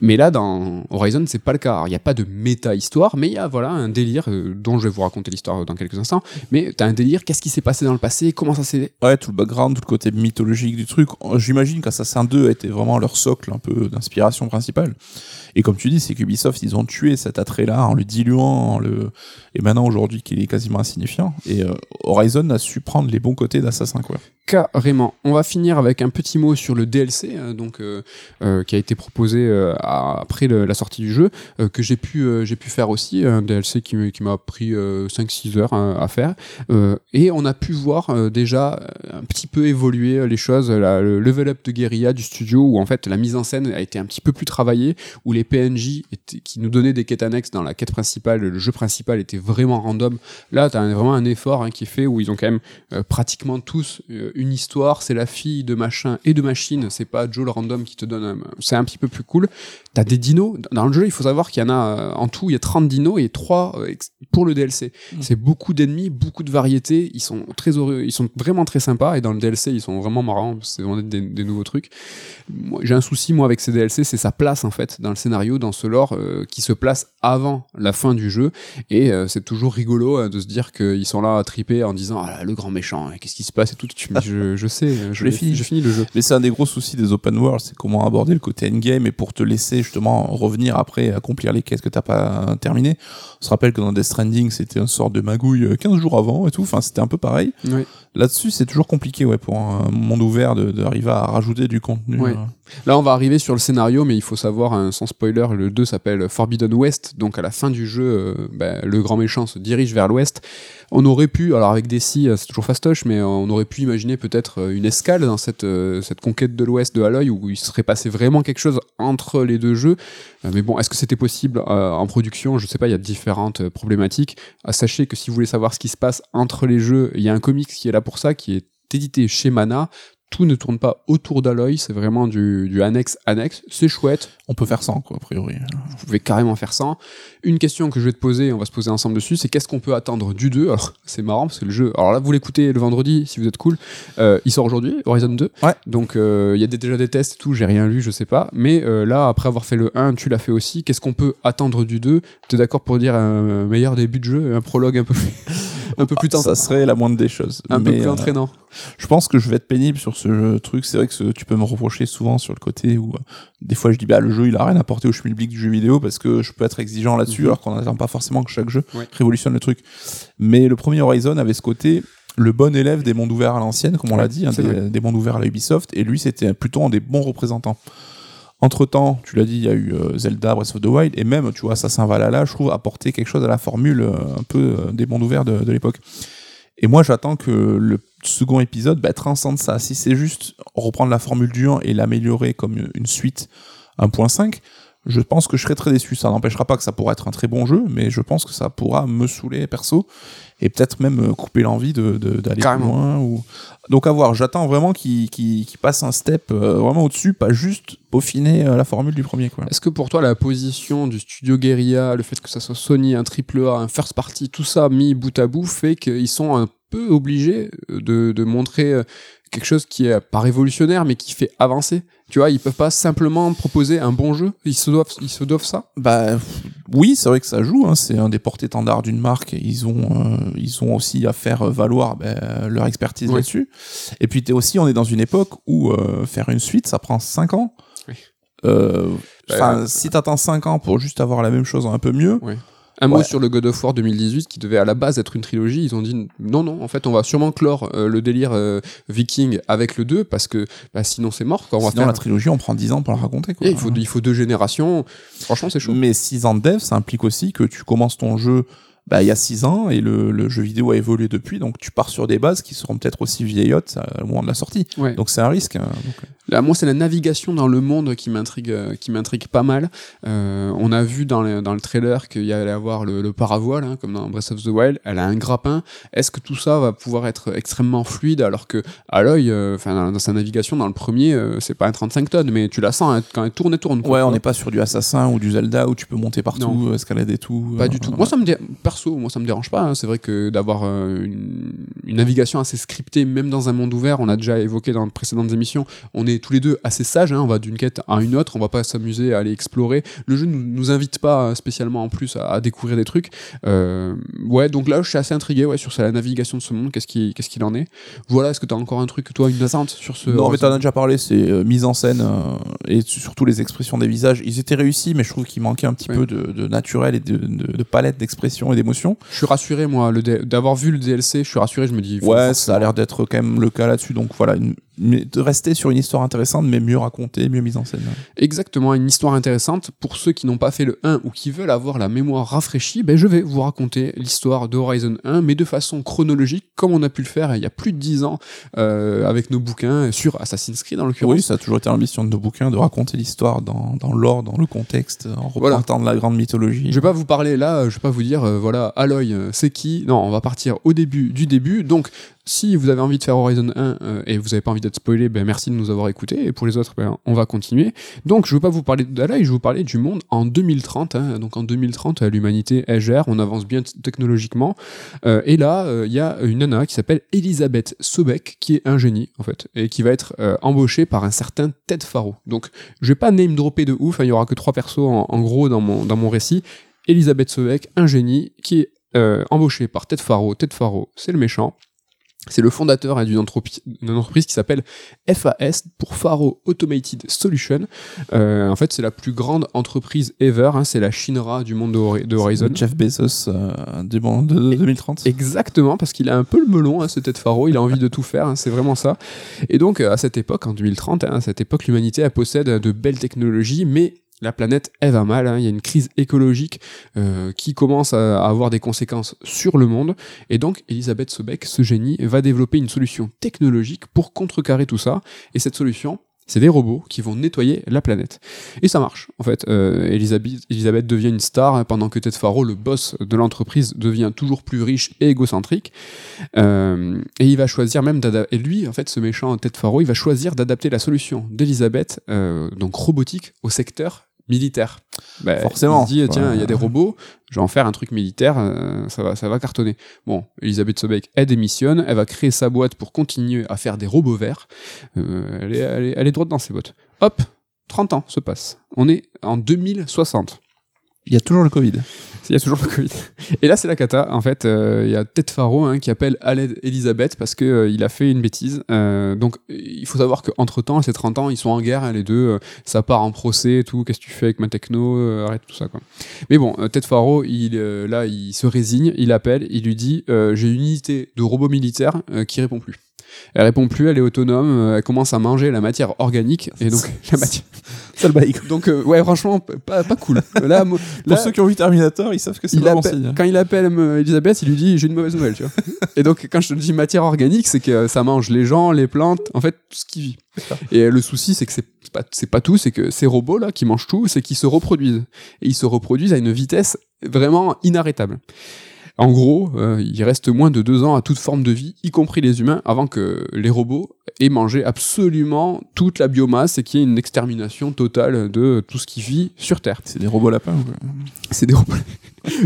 Mais là, dans Horizon, c'est pas le cas. Il n'y a pas de méta-histoire, mais il y a voilà un délire euh, dont je vais vous raconter l'histoire dans quelques instants. Mais t'as un délire, qu'est-ce qui s'est passé dans le passé, comment ça s'est... Ouais, tout le background, tout le côté mythologique du truc. J'imagine qu'Assassin 2 était vraiment leur socle un peu d'inspiration principale. Et comme tu dis, c'est qu'Ubisoft, ils ont tué cet attrait-là en le diluant, le... et maintenant aujourd'hui qu'il est quasiment insignifiant. Et euh, Horizon a su prendre les bons côtés d'Assassin, quoi. Carrément. On va finir avec un petit mot sur le DLC, euh, donc euh, qui a été proposé après la sortie du jeu, que j'ai pu j'ai pu faire aussi, un DLC qui, qui m'a pris euh, 5-6 heures hein, à faire, et on a pu voir déjà un petit peu évoluer les choses, le level up de guérilla du studio, où en fait la mise en scène a été un petit peu plus travaillée, où les PNJ étaient- qui nous donnaient des quêtes annexes dans la quête principale, le jeu principal était vraiment random. Là, tu as vraiment un effort hein, qui est fait où ils ont quand même euh, pratiquement tous euh, une histoire, c'est la fille de machin et de machine, c'est pas Joe le random qui te donne, un- c'est un petit peu plus cool. T'as des dinos, dans le jeu il faut savoir qu'il y en a, euh, en tout il y a 30 dinos et 3 pour le DLC. Mm. C'est beaucoup d'ennemis, beaucoup de variétés, ils sont très heureux, ils sont vraiment très sympas et dans le DLC ils sont vraiment marrants, c'est vraiment des, des nouveaux trucs. J'ai un souci moi avec ces DLC, c'est sa place en fait dans le scénario, dans ce lore euh, qui se place avant la fin du jeu et euh, c'est toujours rigolo euh, de se dire qu'ils sont là à triper en disant ah là, le grand méchant, hein, qu'est-ce qui se passe et tout. Tu me dis, je, je sais, euh, je l'ai fini. j'ai fini le jeu. Mais c'est un des gros soucis des open world, c'est comment aborder le côté endgame et pour te laisser justement revenir après accomplir les quêtes que t'as pas terminées. On se rappelle que dans Death Stranding, c'était une sorte de magouille euh, 15 jours avant et tout, enfin c'était un peu pareil. Oui. Là-dessus, c'est toujours compliqué ouais, pour un monde ouvert d'arriver à rajouter du contenu. Ouais. Là, on va arriver sur le scénario, mais il faut savoir, hein, sans spoiler, le 2 s'appelle Forbidden West. Donc, à la fin du jeu, euh, ben, le grand méchant se dirige vers l'ouest. On aurait pu, alors avec des euh, c'est toujours fastoche, mais euh, on aurait pu imaginer peut-être une escale dans cette, cette conquête de l'ouest de Aloy, où il serait passé vraiment quelque chose entre les deux jeux. Mais bon, est-ce que c'était possible en production? Je sais pas, il y a différentes problématiques. Ah, sachez que si vous voulez savoir ce qui se passe entre les jeux, il y a un comics qui est là pour ça, qui est édité chez Mana. Tout ne tourne pas autour d'Aloy, c'est vraiment du, du annexe annexe. C'est chouette, On peut faire sans, quoi, a priori. vous pouvez carrément faire ça. Une question que je vais te poser, on va se poser ensemble dessus, c'est qu'est-ce qu'on peut attendre du 2 Alors, c'est marrant parce que le jeu. Alors là, vous l'écoutez le vendredi si vous êtes cool. Euh, il sort aujourd'hui, Horizon 2. Ouais. Donc, euh, il y a déjà des tests et tout, j'ai rien lu, je sais pas. Mais euh, là, après avoir fait le 1, tu l'as fait aussi. Qu'est-ce qu'on peut attendre du 2 Tu es d'accord pour dire un meilleur début de jeu, un prologue un peu plus, un peu plus tentant, Ça serait la moindre des choses. un peu plus euh, entraînant Je pense que je vais être pénible sur ce truc. C'est vrai que ce- tu peux me reprocher souvent sur le côté où euh, des fois je dis bah le jeu il a rien apporté au schmilblick du jeu vidéo parce que je peux être exigeant là-dessus Mhm. alors qu'on n'attend pas forcément que chaque jeu Ouais. révolutionne le truc. Mais le premier Horizon avait ce côté le bon élève des mondes ouverts à l'ancienne, comme on Ouais, l'a dit, hein, des, mondes ouverts à la Ubisoft, et lui c'était plutôt un des bons représentants. Entre temps, tu l'as dit, il y a eu euh, Zelda, Breath of the Wild, et même, tu vois, Assassin Valhalla, je trouve, apporter quelque chose à la formule euh, un peu euh, des mondes ouverts de, de l'époque. Et moi, j'attends que le second épisode bah, transcende ça. Si c'est juste reprendre la formule du 1 et l'améliorer comme une suite 1.5, je pense que je serais très déçu. Ça n'empêchera pas que ça pourra être un très bon jeu, mais je pense que ça pourra me saouler perso et peut-être même euh, couper l'envie d'aller de, d'aller plus loin. Ou... Donc à voir, j'attends vraiment qu'il passe un step euh, vraiment au-dessus, pas juste peaufiner euh, la formule du premier. Est-ce que pour toi, la position du studio Guerilla, le fait que ça soit Sony, un triple A, un first party, tout ça mis bout à bout, fait qu'ils sont un peu obligés de, de montrer euh, quelque chose qui est pas révolutionnaire, mais qui fait avancer Tu vois, ils peuvent pas simplement proposer un bon jeu. Ils se doivent, ils se doivent ça. Bah oui, c'est vrai que ça joue. Hein, c'est un des porte-étendards d'une marque. Ils ont, euh, ils ont aussi à faire valoir ben, leur expertise Oui. là-dessus. Et puis aussi, on est dans une époque où euh, faire une suite, ça prend 5 ans. Oui. Euh, Bah, euh, si t'attends 5 ans pour juste avoir la même chose un peu mieux, Un mot sur le God of War 2018 qui devait à la base être une trilogie. Ils ont dit non, non, en fait, on va sûrement clore euh, le délire euh, viking avec le 2 parce que bah, sinon c'est mort. Quoi. On va sinon faire... la trilogie, on prend 10 ans pour la raconter. Quoi. Et il, faut, il faut deux générations. Franchement, c'est chaud. Mais 6 ans de dev, ça implique aussi que tu commences ton jeu bah, il y a 6 ans et le, le jeu vidéo a évolué depuis, donc tu pars sur des bases qui seront peut-être aussi vieillottes euh, au moment de la sortie. Ouais. Donc c'est un risque. hein. Donc, euh, Là, moi, c'est la navigation dans le monde qui m'intrigue, euh, qui m'intrigue pas mal. Euh, on a vu dans le, dans le trailer qu'il y allait avoir le, le paravoile, hein, comme dans Breath of the Wild. Elle a un grappin. Est-ce que tout ça va pouvoir être extrêmement fluide alors que à l'œil, enfin dans, dans sa navigation dans le premier, euh, c'est pas un 35 tonnes, mais tu la sens hein, quand elle tourne et tourne. quoi, Ouais, on n'est pas sur du Assassin ou du Zelda où tu peux monter partout, Non. escalader tout. Pas du tout. Moi, ça me dé... perso, moi, ça me dérange pas. hein. C'est vrai que d'avoir euh, une... une navigation assez scriptée, même dans un monde ouvert, on a déjà évoqué dans de précédentes émissions, on est tous les deux assez sages. hein. On va d'une quête à une autre. On va pas s'amuser à aller explorer. Le jeu nous, nous invite pas spécialement en plus à, à découvrir des trucs. Euh, ouais, donc là, je suis assez intrigué ouais, sur la navigation de ce monde. Qu'est-ce qui- qu'est-ce qu'il en est Voilà, est-ce que tu as encore un truc, toi, une attente sur ce. Non, mais t'en as déjà parlé, c'est euh, mise en scène euh, et surtout les expressions des visages. Ils étaient réussis, mais je trouve qu'il manquait un petit Ouais. peu de, de naturel et de, de- de palette d'expression et d'émotion. Je suis rassuré, moi, d'avoir vu le DLC. Je suis rassuré. Je me dis. Ouais, ça a l'air d'être quand même le cas là-dessus. Donc voilà, une- mais de rester sur une histoire intéressante, mais mieux racontée, mieux mise en scène. Exactement, une histoire intéressante. Pour ceux qui n'ont pas fait le 1 ou qui veulent avoir la mémoire rafraîchie, ben je vais vous raconter l'histoire de Horizon 1, mais de façon chronologique, comme on a pu le faire il y a plus de 10 ans euh, avec nos bouquins sur Assassin's Creed en l'occurrence. Oui, ça a toujours été l'ambition de nos bouquins de raconter l'histoire dans, dans l'ordre, dans le contexte, en Voilà. repartant de la grande mythologie. Je vais pas vous parler là, je vais pas vous dire, euh, voilà, Aloy, euh, c'est qui Non, on va partir au début du début. Donc, si vous avez envie de faire Horizon 1 euh, et vous avez pas envie d'être spoilé, ben merci de nous avoir écoutés. Et pour les autres, ben, on va continuer. Donc, je veux pas vous parler d'Aloy, je vais vous parler du monde en 2030. hein. Donc, en 2030, euh, l'humanité gère, on avance bien technologiquement. Euh, et là, il y a une nana qui s'appelle Elisabeth Sobek, qui est un génie en fait, et qui va être embauchée par un certain Ted Faro. Donc, je vais pas name dropper de ouf. hein, Il y aura que trois persos en, gros dans mon dans mon récit. Elisabeth Sobek, un génie, qui est euh, embauché par Ted Faro. Ted Faro, c'est le méchant. C'est le fondateur hein, d'une entreprise, qui s'appelle FAS pour Faro Automated Solution. Euh, en fait, c'est la plus grande entreprise ever. hein, c'est la Shinra du monde de, Hori- de Horizon. Jeff Bezos euh, du monde de 2030. Exactement, parce qu'il a un peu le melon, hein, ce Ted Faro, il a envie de tout faire, hein, c'est vraiment ça. Et donc, euh, à cette époque, en 2030, hein, à cette époque, l'humanité possède de belles technologies, mais la planète, elle va mal, hein, il y a une crise écologique euh, qui commence à, avoir des conséquences sur le monde, et donc Elisabeth Sobek, ce génie, va développer une solution technologique pour contrecarrer tout ça, et cette solution, c'est des robots qui vont nettoyer la planète. Et ça marche, en fait. Euh, Elisabeth, devient une star, hein, pendant que Ted Faro, le boss de l'entreprise, devient toujours plus riche et égocentrique. Euh, et il va choisir même d'adapter. Et lui, en fait, ce méchant Ted Faro, il va choisir d'adapter la solution d'Elisabeth, donc robotique, au secteur militaire. Bah, Forcément. Il se dit, tiens, il y a des robots, je vais en faire un truc militaire, euh, ça, va, ça va cartonner. Bon, Elisabeth Sobek, elle démissionne, elle va créer sa boîte pour continuer à faire des robots verts. Euh, elle, est, elle, est, elle est droite dans ses bottes. Hop, 30 ans se passent. On est en 2060. Il y a toujours le Covid. Il y a toujours le Covid. Et là, c'est la cata. En fait, euh, il y a Ted Faro hein, qui appelle l'aide Elisabeth parce que euh, a fait une bêtise. Euh, donc, il faut savoir qu'entre temps, ces 30 ans, ils sont en guerre, hein, les deux. ça part en procès et tout. Qu'est-ce que tu fais avec ma techno Arrête tout ça, quoi. Mais bon, Ted Faro, il, là, il se résigne. Il appelle. Il lui dit J'ai une unité de robot militaire qui répond plus. Elle répond plus, elle est autonome, euh, elle commence à manger la matière organique et donc la matière. Ça le bail. Donc euh, ouais, franchement, pas, pas cool. Là, Pour ceux qui ont vu Terminator, ils savent que c'est pas bon signe. quand il appelle euh, Elisabeth, il lui dit j'ai une mauvaise nouvelle, tu vois. et donc quand je te dis matière organique, c'est que ça mange les gens, les plantes, en fait tout ce qui vit. Et le souci, c'est que c'est pas, pas tout, c'est que ces robots là qui mangent tout, c'est qu'ils se reproduisent et ils se reproduisent à une vitesse vraiment inarrêtable. En gros, euh, il reste moins de deux ans à toute forme de vie, y compris les humains, avant que les robots aient mangé absolument toute la biomasse et qu'il y ait une extermination totale de tout ce qui vit sur Terre. C'est des robots lapins. quoi. C'est des robots.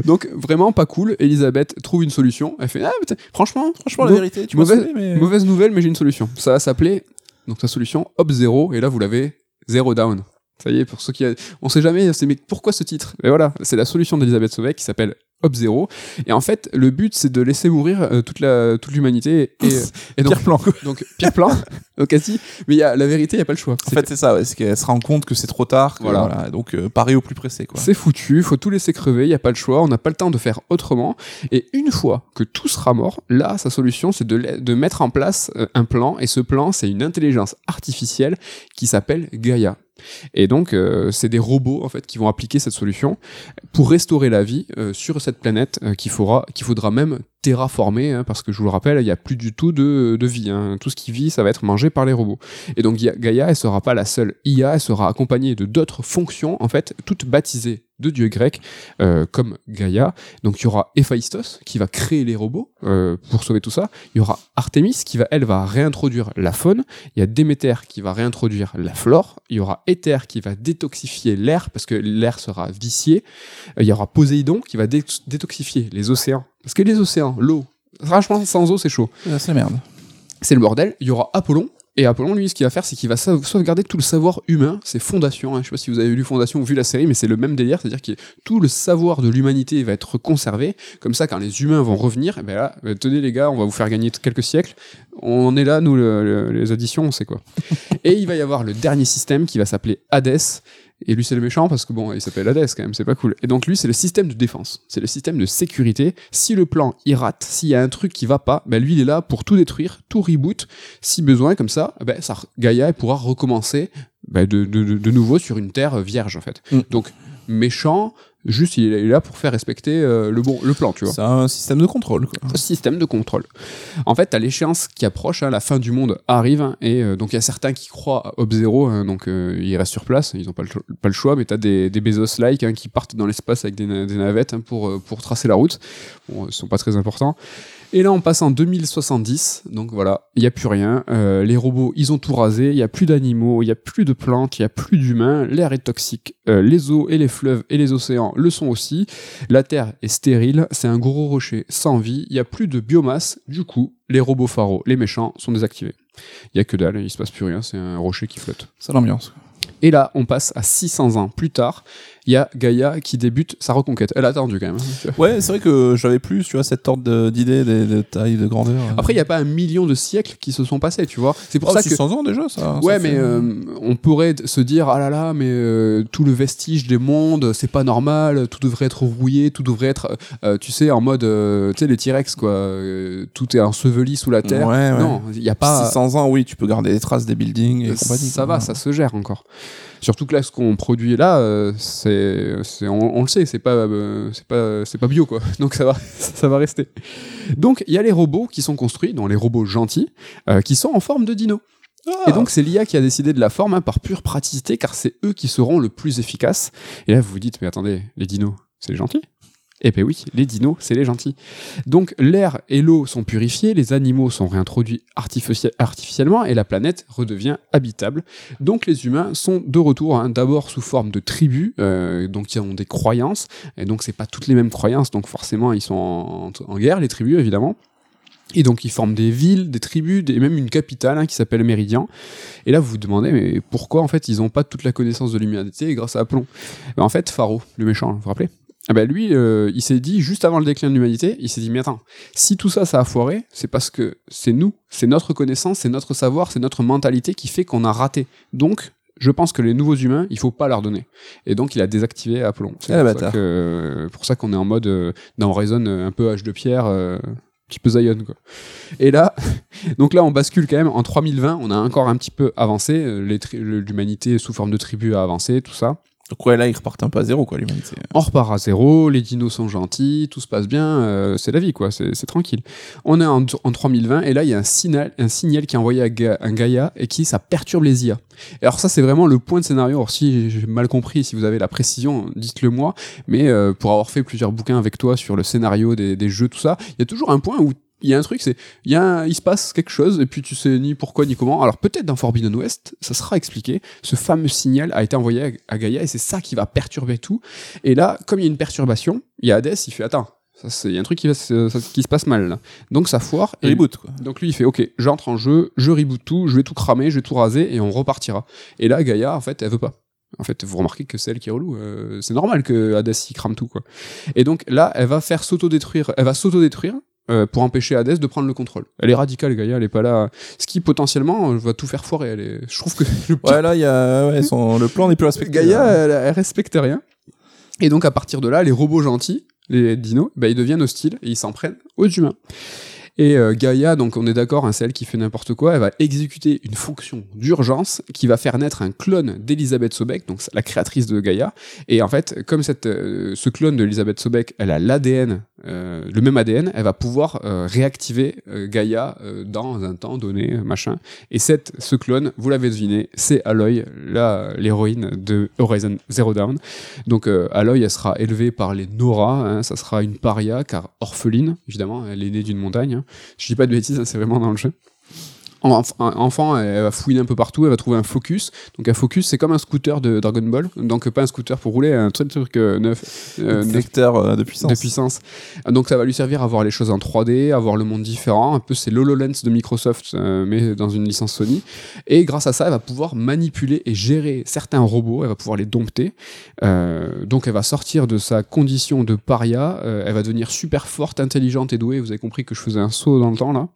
Donc vraiment pas cool. Elisabeth trouve une solution. Elle fait ah, putain, franchement, Franchement, la vérité, tu mauvaise- saoulé, mais. mauvaise nouvelle, mais j'ai une solution. Ça va s'appeler donc sa solution Hop Zero. Et là vous l'avez Zero Down. Ça y est, pour ceux qui, on sait jamais, c'est mais pourquoi ce titre? Et voilà, c'est la solution d'Elisabeth Sauvet qui s'appelle Hop Zero. Et en fait, le but c'est de laisser mourir euh, toute la toute l'humanité et, et donc Pire plan. donc pire plan. donc quasi, mais il y a la vérité, il y a pas le choix. En fait, c'est ça, ouais, c'est qu'elle se rend compte que c'est trop tard. que Voilà. voilà. donc, euh, pareil au plus pressé, quoi. C'est foutu, faut tout laisser crever, il n'y a pas le choix, on n'a pas le temps de faire autrement. Et une fois que tout sera mort, là, sa solution, c'est de, de mettre en place euh, un plan, et ce plan, c'est une intelligence artificielle qui s'appelle Gaia. Et donc, euh, c'est des robots en fait qui vont appliquer cette solution pour restaurer la vie euh, sur cette planète euh, qu'il faudra, qu'il faudra même terraformer, hein, parce que je vous le rappelle, il n'y a plus du tout de, de vie. hein. Tout ce qui vit, ça va être mangé par les robots. Et donc Ga- Gaïa, elle sera pas la seule IA, elle sera accompagnée de d'autres fonctions, en fait, toutes baptisées de dieux grecs, euh, comme Gaïa. Donc il y aura Héphaïstos qui va créer les robots euh, pour sauver tout ça. Il y aura Artemis qui va, elle, va réintroduire la faune. Il y a Déméter qui va réintroduire la flore. Il y aura Éther qui va détoxifier l'air parce que l'air sera vicié. Euh, Il y aura Poséidon qui va dé- détoxifier les océans. Parce que les océans, l'eau, franchement, sans eau, c'est chaud Ah, c'est merde. c'est le bordel. Il y aura Apollon. Et Apollon, lui, ce qu'il va faire, c'est qu'il va sau- sauvegarder tout le savoir humain, ses fondations. hein. Je sais pas si vous avez lu Fondation ou vu la série, mais c'est le même délire. C'est-à-dire que tout le savoir de l'humanité va être conservé. Comme ça, quand les humains vont revenir, eh ben là, euh, tenez les gars, on va vous faire gagner quelques siècles. On est là, nous, le- le- les auditions, on sait quoi. et il va y avoir le dernier système qui va s'appeler Hades. Et lui, c'est le méchant parce que bon, il s'appelle Hades quand même, c'est pas cool. Et donc lui, c'est le système de défense, c'est le système de sécurité. Si le plan il rate, s'il y a un truc qui va pas, ben lui, il est là pour tout détruire, tout reboot, si besoin, comme ça, ben ça, Gaïa pourra recommencer ben, de, de, de- de nouveau sur une terre vierge en fait. Mm. Donc méchant, juste il est là pour faire respecter euh, le bon, le plan, tu vois C'est un système de contrôle, quoi. système de contrôle. En fait, t'as l'échéance qui approche, hein, la fin du monde arrive, hein, et euh, donc il y a certains qui croient à Hub Zero, hein, donc euh, ils restent sur place, ils n'ont pas, le cho- pas le choix, mais t'as des, des Bezos-like hein, qui partent dans l'espace avec des, na- des navettes hein, pour, euh, pour tracer la route. Bon, ils sont pas très importants. Et là, on passe en 2070, donc voilà, il n'y a plus rien. Euh, les robots, ils ont tout rasé, il n'y a plus d'animaux, il n'y a plus de plantes, il n'y a plus d'humains, l'air est toxique, euh, les eaux et les fleuves et les océans le sont aussi. La Terre est stérile, c'est un gros rocher sans vie, il n'y a plus de biomasse, du coup, les robots pharaons, les méchants, sont désactivés. Il n'y a que dalle, il se passe plus rien, c'est un rocher qui flotte. C'est l'ambiance. Et là, on passe à 600 ans plus tard, il y a Gaïa qui débute sa reconquête. Elle a attendu quand même. hein. Ouais, c'est vrai que j'avais plus, tu vois, cette ordre de- d'idées, de, de taille, de grandeur. Après, il n'y a pas un million de siècles qui se sont passés, tu vois. C'est pour oh, ça que 600 ans déjà, ça. Ouais, ça mais fait- euh, on pourrait se dire ah là là, mais euh, tout le vestige des mondes, c'est pas normal, tout devrait être rouillé, tout devrait être, euh, tu sais, en mode, euh, tu sais, les T-Rex quoi, euh, tout est enseveli sous la terre. Ouais, ouais. Non, il y a pas. 600 ans, oui, tu peux garder des traces des buildings et compagnie. ça quoi. va, ça se gère encore. Surtout que là, ce qu'on produit là, euh, c'est, on, on le sait, c'est pas, euh, c'est pas, c'est pas bio quoi. Donc ça va, ça va rester. Donc il y a les robots qui sont construits, dont les robots gentils, euh, qui sont en forme de dinos. Ah. Et donc c'est l'IA qui a décidé de la forme hein, par pure praticité, car c'est eux qui seront le plus efficaces. Et là vous vous dites, mais attendez, les dinos, c'est les gentils? Eh ben oui, les dinos, c'est les gentils. Donc l'air et l'eau sont purifiés, les animaux sont réintroduits artifici- artificiellement et la planète redevient habitable. Donc les humains sont de retour, hein, d'abord sous forme de tribus, euh, donc ils ont des croyances, et donc c'est pas toutes les mêmes croyances, donc forcément ils sont en, guerre, les tribus évidemment. Et donc ils forment des villes, des tribus, et même une capitale hein, qui s'appelle Méridian. Et là vous vous demandez mais pourquoi en fait ils n'ont pas toute la connaissance de l'humanité grâce à Apollon Ben, En fait Pharaon, le méchant, vous vous rappelez? Ah ben lui, euh, il s'est dit, juste avant le déclin de l'humanité, il s'est dit, mais attends, si tout ça, ça a foiré, c'est parce que c'est nous, c'est notre connaissance, c'est notre savoir, c'est notre mentalité qui fait qu'on a raté. Donc, je pense que les nouveaux humains, il faut pas leur donner. Et donc, il a désactivé Apollon. C'est Ah, pour, ça que- pour ça qu'on est en mode, euh, dans Horizon, euh, un peu âge de pierre, euh, petit peu Zion quoi. Et là, donc là on bascule quand même en 3020, on a encore un petit peu avancé, l'humanité sous forme de tribu a avancé, tout ça. Donc ouais, là, ils repartent un peu à zéro, quoi, l'humanité. On repart à zéro, les dinos sont gentils, tout se passe bien, euh, c'est la vie quoi, c'est tranquille. On est en, en 3020 et là il y a un signal, un signal qui est envoyé à, Ga- un Gaïa et qui ça perturbe les IA. Et alors ça c'est vraiment le point de scénario. Alors si j'ai mal compris, si vous avez la précision, dites-le moi. Mais euh, pour avoir fait plusieurs bouquins avec toi sur le scénario des jeux, tout ça, il y a toujours un point où il y a un truc, c'est il y a un- il se passe quelque chose et puis tu sais ni pourquoi ni comment. Alors peut-être dans Forbidden West, ça sera expliqué. Ce fameux signal a été envoyé à, à Gaïa et c'est ça qui va perturber tout. Et là, comme il y a une perturbation, il y a Hades, il fait attends, ça c'est il y a un truc qui, va se, ça- qui se passe mal là. Donc ça foire. Et Reboot, quoi. donc lui il fait ok, j'entre en jeu, je reboot tout, je vais tout cramer, je vais tout raser et on repartira. Et là Gaïa en fait elle veut pas. En fait, vous remarquez que c'est elle qui est relou. euh, c'est normal que Hades il crame tout quoi. Et donc là, elle va faire s'autodétruire. Elle va s'autodétruire euh, pour empêcher Hades de prendre le contrôle. Elle est radicale, Gaïa. Elle est pas là. Ce qui potentiellement euh, va tout faire foirer. Elle est... Je trouve que le pire- Ouais, là, y a, ouais, son, le plan n'est plus respecté. Gaïa, elle, elle respecte rien. Et donc à partir de là, les robots gentils, les dinos, bah, ils deviennent hostiles et ils s'en prennent aux humains. Et euh, Gaïa, donc on est d'accord, hein, c'est elle qui fait n'importe quoi, elle va exécuter une fonction d'urgence qui va faire naître un clone d'Elisabeth Sobek, donc la créatrice de Gaïa. Et en fait, comme cette, euh, ce clone d'Elisabeth Sobek, elle a l'ADN, euh, le même ADN, elle va pouvoir euh, réactiver euh, Gaïa euh, dans un temps donné, machin. Et cette, ce clone, vous l'avez deviné, c'est Aloy, l'héroïne de Horizon Zero Dawn. Donc Aloy, elle sera élevée par les Nora, hein, ça sera une paria, car orpheline, évidemment, elle est née d'une montagne. Je dis pas de bêtises, hein, c'est vraiment dans le jeu. En- en- enfant, elle va fouiner un peu partout, elle va trouver un focus. Donc un focus, c'est comme un scooter de Dragon Ball, donc pas un scooter pour rouler, un truc, truc euh, neuf, euh, Vecteur euh, de puissance. de puissance. Donc ça va lui servir à voir les choses en 3D, à voir le monde différent, un peu c'est l'HoloLens de Microsoft, euh, mais dans une licence Sony. Et grâce à ça, elle va pouvoir manipuler et gérer certains robots, elle va pouvoir les dompter. Euh, donc elle va sortir de sa condition de paria, elle va devenir super forte, intelligente et douée. Vous avez compris que je faisais un saut dans le temps là.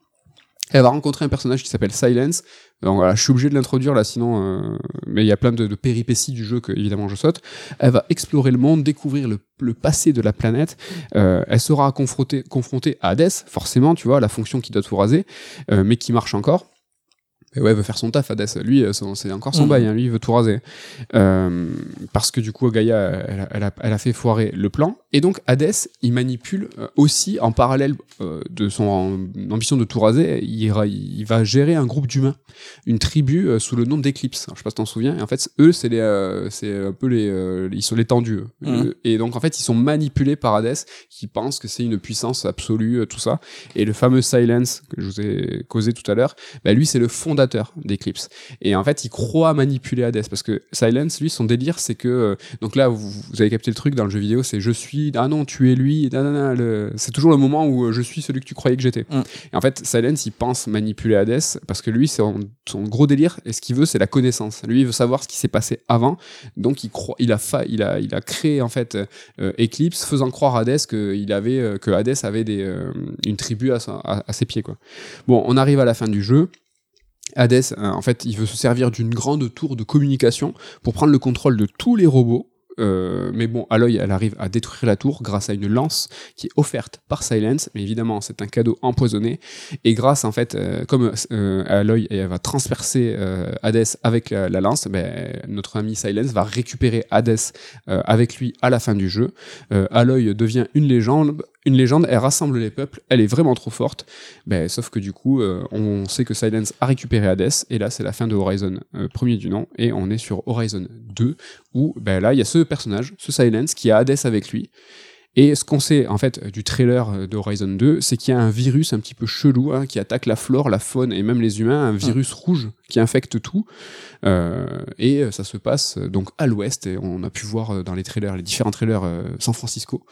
Elle va rencontrer un personnage qui s'appelle Silence. Donc voilà, je suis obligé de l'introduire là, sinon. euh, Mais il y a plein de, de péripéties du jeu que évidemment je saute. Elle va explorer le monde, découvrir le, le passé de la planète. Euh, elle sera confrontée, confrontée à Hades, forcément, tu vois, la fonction qui doit tout raser, euh, mais qui marche encore. Et ouais, elle veut faire son taf, Hades. Lui, euh, c'est encore son Mhm. bail, hein. lui, il veut tout raser. Euh, parce que du coup, Gaïa, elle a, elle a fait foirer le plan. Et donc, Hades, il manipule euh, aussi, en parallèle euh, de son ambition de tout raser, il, va gérer un groupe d'humains, une tribu euh, sous le nom d'Eclipse. Je sais pas si t'en souviens. Et en fait, eux, c'est les, c'est un peu les, ils sont les tendus. Euh, Et donc, en fait, ils sont manipulés par Hades, qui pense que c'est une puissance absolue, tout ça. Et le fameux Silence que je vous ai causé tout à l'heure, bah, lui, c'est le fondateur d'Eclipse. Et en fait, il croit manipuler Hades parce que Silence, lui, son délire, c'est que donc là, vous, vous avez capté le truc dans le jeu vidéo, c'est je suis ah non, tu es lui, le- c'est toujours le moment où euh, je suis celui que tu croyais que j'étais. Mm. Et en fait, Silence, il pense manipuler Hades parce que lui, c'est son, gros délire et ce qu'il veut, c'est la connaissance. Lui, il veut savoir ce qui s'est passé avant, donc il croit, il a fa, il a, il a créé en fait euh, Eclipse, faisant croire à Hades que il avait, euh, que Hades avait des, euh, une tribu à, sa- à- à ses pieds quoi. Bon, on arrive à la fin du jeu. Hades, euh, en fait, il veut se servir d'une grande tour de communication pour prendre le contrôle de tous les robots. Euh, mais bon, Aloy, elle arrive à détruire la tour grâce à une lance qui est offerte par Silence. Mais évidemment, c'est un cadeau empoisonné. Et grâce, en fait, euh, comme euh, Aloy elle va transpercer Hades avec la, la lance, ben, notre ami Silence va récupérer Hades avec lui à la fin du jeu. Aloy devient une légende. Une légende, elle rassemble les peuples. Elle est vraiment trop forte. Ben, sauf que du coup, euh, on sait que Silence a récupéré Hades, et là c'est la fin de Horizon euh, premier du nom, et on est sur Horizon 2, où ben, là il y a ce personnage, ce Silence, qui a Hades avec lui. Et ce qu'on sait en fait du trailer euh, de Horizon 2, c'est qu'il y a un virus un petit peu chelou hein, qui attaque la flore, la faune et même les humains, un virus rouge qui infecte tout. Euh, et euh, ça se passe donc à l'ouest, et on a pu voir dans les trailers, les différents trailers San Francisco.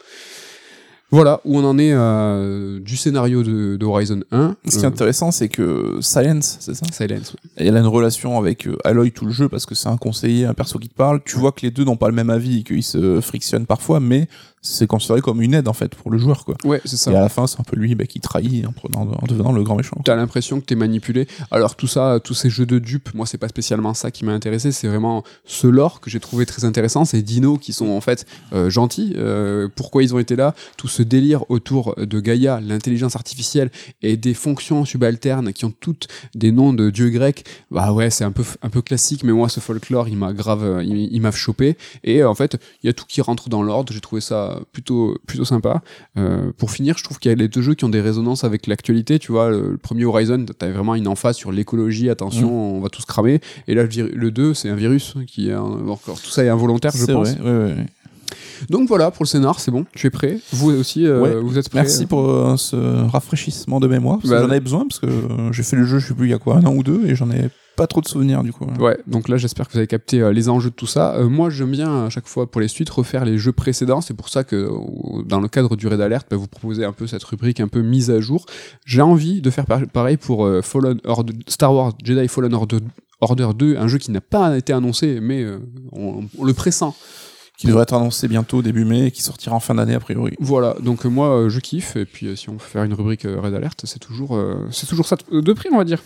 Voilà où on en est euh, du scénario de, de Horizon 1. Ce qui est Euh, intéressant, c'est que Silence, c'est ça? Silence. Elle a une relation avec euh, Aloy tout le jeu parce que c'est un conseiller, un perso qui te parle. Tu vois que les deux n'ont pas le même avis et qu'ils se frictionnent parfois, mais c'est considéré comme une aide en fait pour le joueur quoi. Ouais, c'est ça. Et à la fin, c'est un peu lui bah, qui trahit en, prenant, en devenant le grand méchant. T'as l'impression que t'es manipulé. Alors tout ça, tous ces jeux de dupes, moi c'est pas spécialement ça qui m'a intéressé, c'est vraiment ce lore que j'ai trouvé très intéressant, ces dinos qui sont en fait euh, gentils, euh, pourquoi ils ont été là, tout ce délire autour de Gaïa, l'intelligence artificielle et des fonctions subalternes qui ont toutes des noms de dieux grecs, bah ouais c'est un peu, un peu classique, mais moi ce folklore il m'a grave, il, il m'a chopé, et en fait il y a tout qui rentre dans l'ordre, j'ai trouvé ça plutôt, plutôt sympa. Euh, pour finir, je trouve qu'il y a les deux jeux qui ont des résonances avec l'actualité. Tu vois, le, le premier Horizon, t'avais vraiment une emphase sur l'écologie, attention, Mm. on va tous cramer. Et là, le, vir- le 2, c'est un virus qui est un- encore tout ça est involontaire, je pense. vrai, ouais, ouais, ouais. Donc voilà pour le scénar, c'est bon, tu es prêt? Vous aussi, euh, Ouais. vous êtes prêts? Merci pour euh, ce rafraîchissement de mémoire. Bah, j'en avais besoin parce que euh, j'ai fait le jeu, je sais plus il y a quoi, un an ou deux, et j'en ai pas trop de souvenirs du coup. Ouais, donc là j'espère que vous avez capté euh, les enjeux de tout ça. Euh, moi j'aime bien à chaque fois pour les suites refaire les jeux précédents, c'est pour ça que euh, dans le cadre du Raid Alert, bah, vous proposez un peu cette rubrique un peu mise à jour. J'ai envie de faire par- pareil pour euh, Fallen Order, Star Wars Jedi Fallen Order, Order 2, un jeu qui n'a pas été annoncé, mais euh, on, on le pressent. Qui devrait être annoncé bientôt début mai, et qui sortira en fin d'année a priori. Voilà, donc moi je kiffe, et puis si on peut faire une rubrique Raid Alert, c'est toujours, euh, c'est toujours ça de de prix on va dire.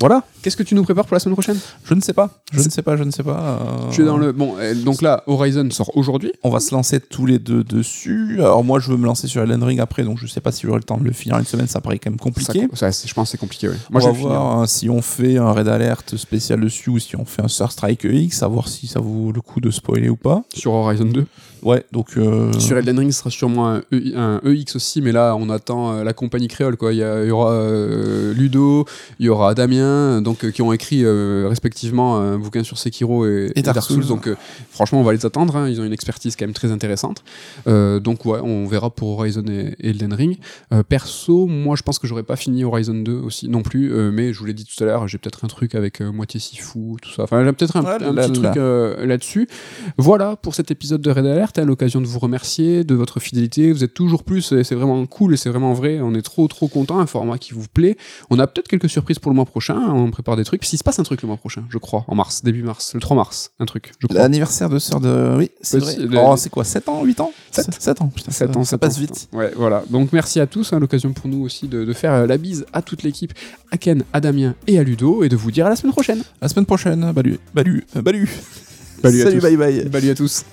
Voilà. Qu'est-ce que tu nous prépares pour la semaine prochaine? Je ne sais pas. Je ne sais pas. Je ne sais pas. euh, Tu es dans le... Bon, euh, donc là Horizon sort aujourd'hui. On va se lancer tous les deux dessus. Alors moi, je veux me lancer sur Elden Ring après, donc je sais pas si j'aurai le temps de le finir une semaine. Ça paraît quand même compliqué. Ça- je pense que c'est compliqué, ouais. Moi, on je va voir hein, si on fait un raid alert spécial dessus ou si on fait un Star Strike X, à voir si ça vaut le coup de spoiler ou pas. sur Horizon 2. Ouais, donc euh, Sur Elden Ring, ce sera sûrement un, E- un EX aussi, mais là, on attend euh, la compagnie créole. Quoi. Il, y, a- il y aura euh, Ludo, il y aura Damien, donc, euh, qui ont écrit euh, respectivement un bouquin sur Sekiro et, et Dark, Souls. Donc, euh, franchement, on va les attendre. hein. Ils ont une expertise quand même très intéressante. Euh, donc, ouais, on verra pour Horizon et, et Elden Ring. Euh, perso, moi, je pense que j'aurais pas fini Horizon 2 aussi non plus, euh, mais je vous l'ai dit tout à l'heure, j'ai peut-être un truc avec euh, moitié Sifu, tout ça. Enfin, j'ai peut-être un, petit là. truc euh, là-dessus. Voilà pour cet épisode de Red Alert, à l'occasion de vous remercier de votre fidélité. Vous êtes toujours plus, et c'est vraiment cool et c'est vraiment vrai. On est trop trop content, un format qui vous plaît. On a peut-être quelques surprises pour le mois prochain. On prépare des trucs. Puis il se passe un truc le mois prochain, je crois, en mars, début mars, le 3 mars, un truc. L'anniversaire de sœur de. Oui, c'est vrai. le- Oh, c'est quoi 7 ans 8 ans? 7, Sept- ans. Putain, 7 ça, ans, ça passe ans, vite. Ouais, voilà. Donc merci à tous, hein, l'occasion pour nous aussi de, de faire euh, la bise à toute l'équipe, à Ken, à Damien et à Ludo, et de vous dire à la semaine prochaine. À la semaine prochaine. Balu. Balu. euh, Balu. Balu à Salut, tous. bye bye. Salut à tous.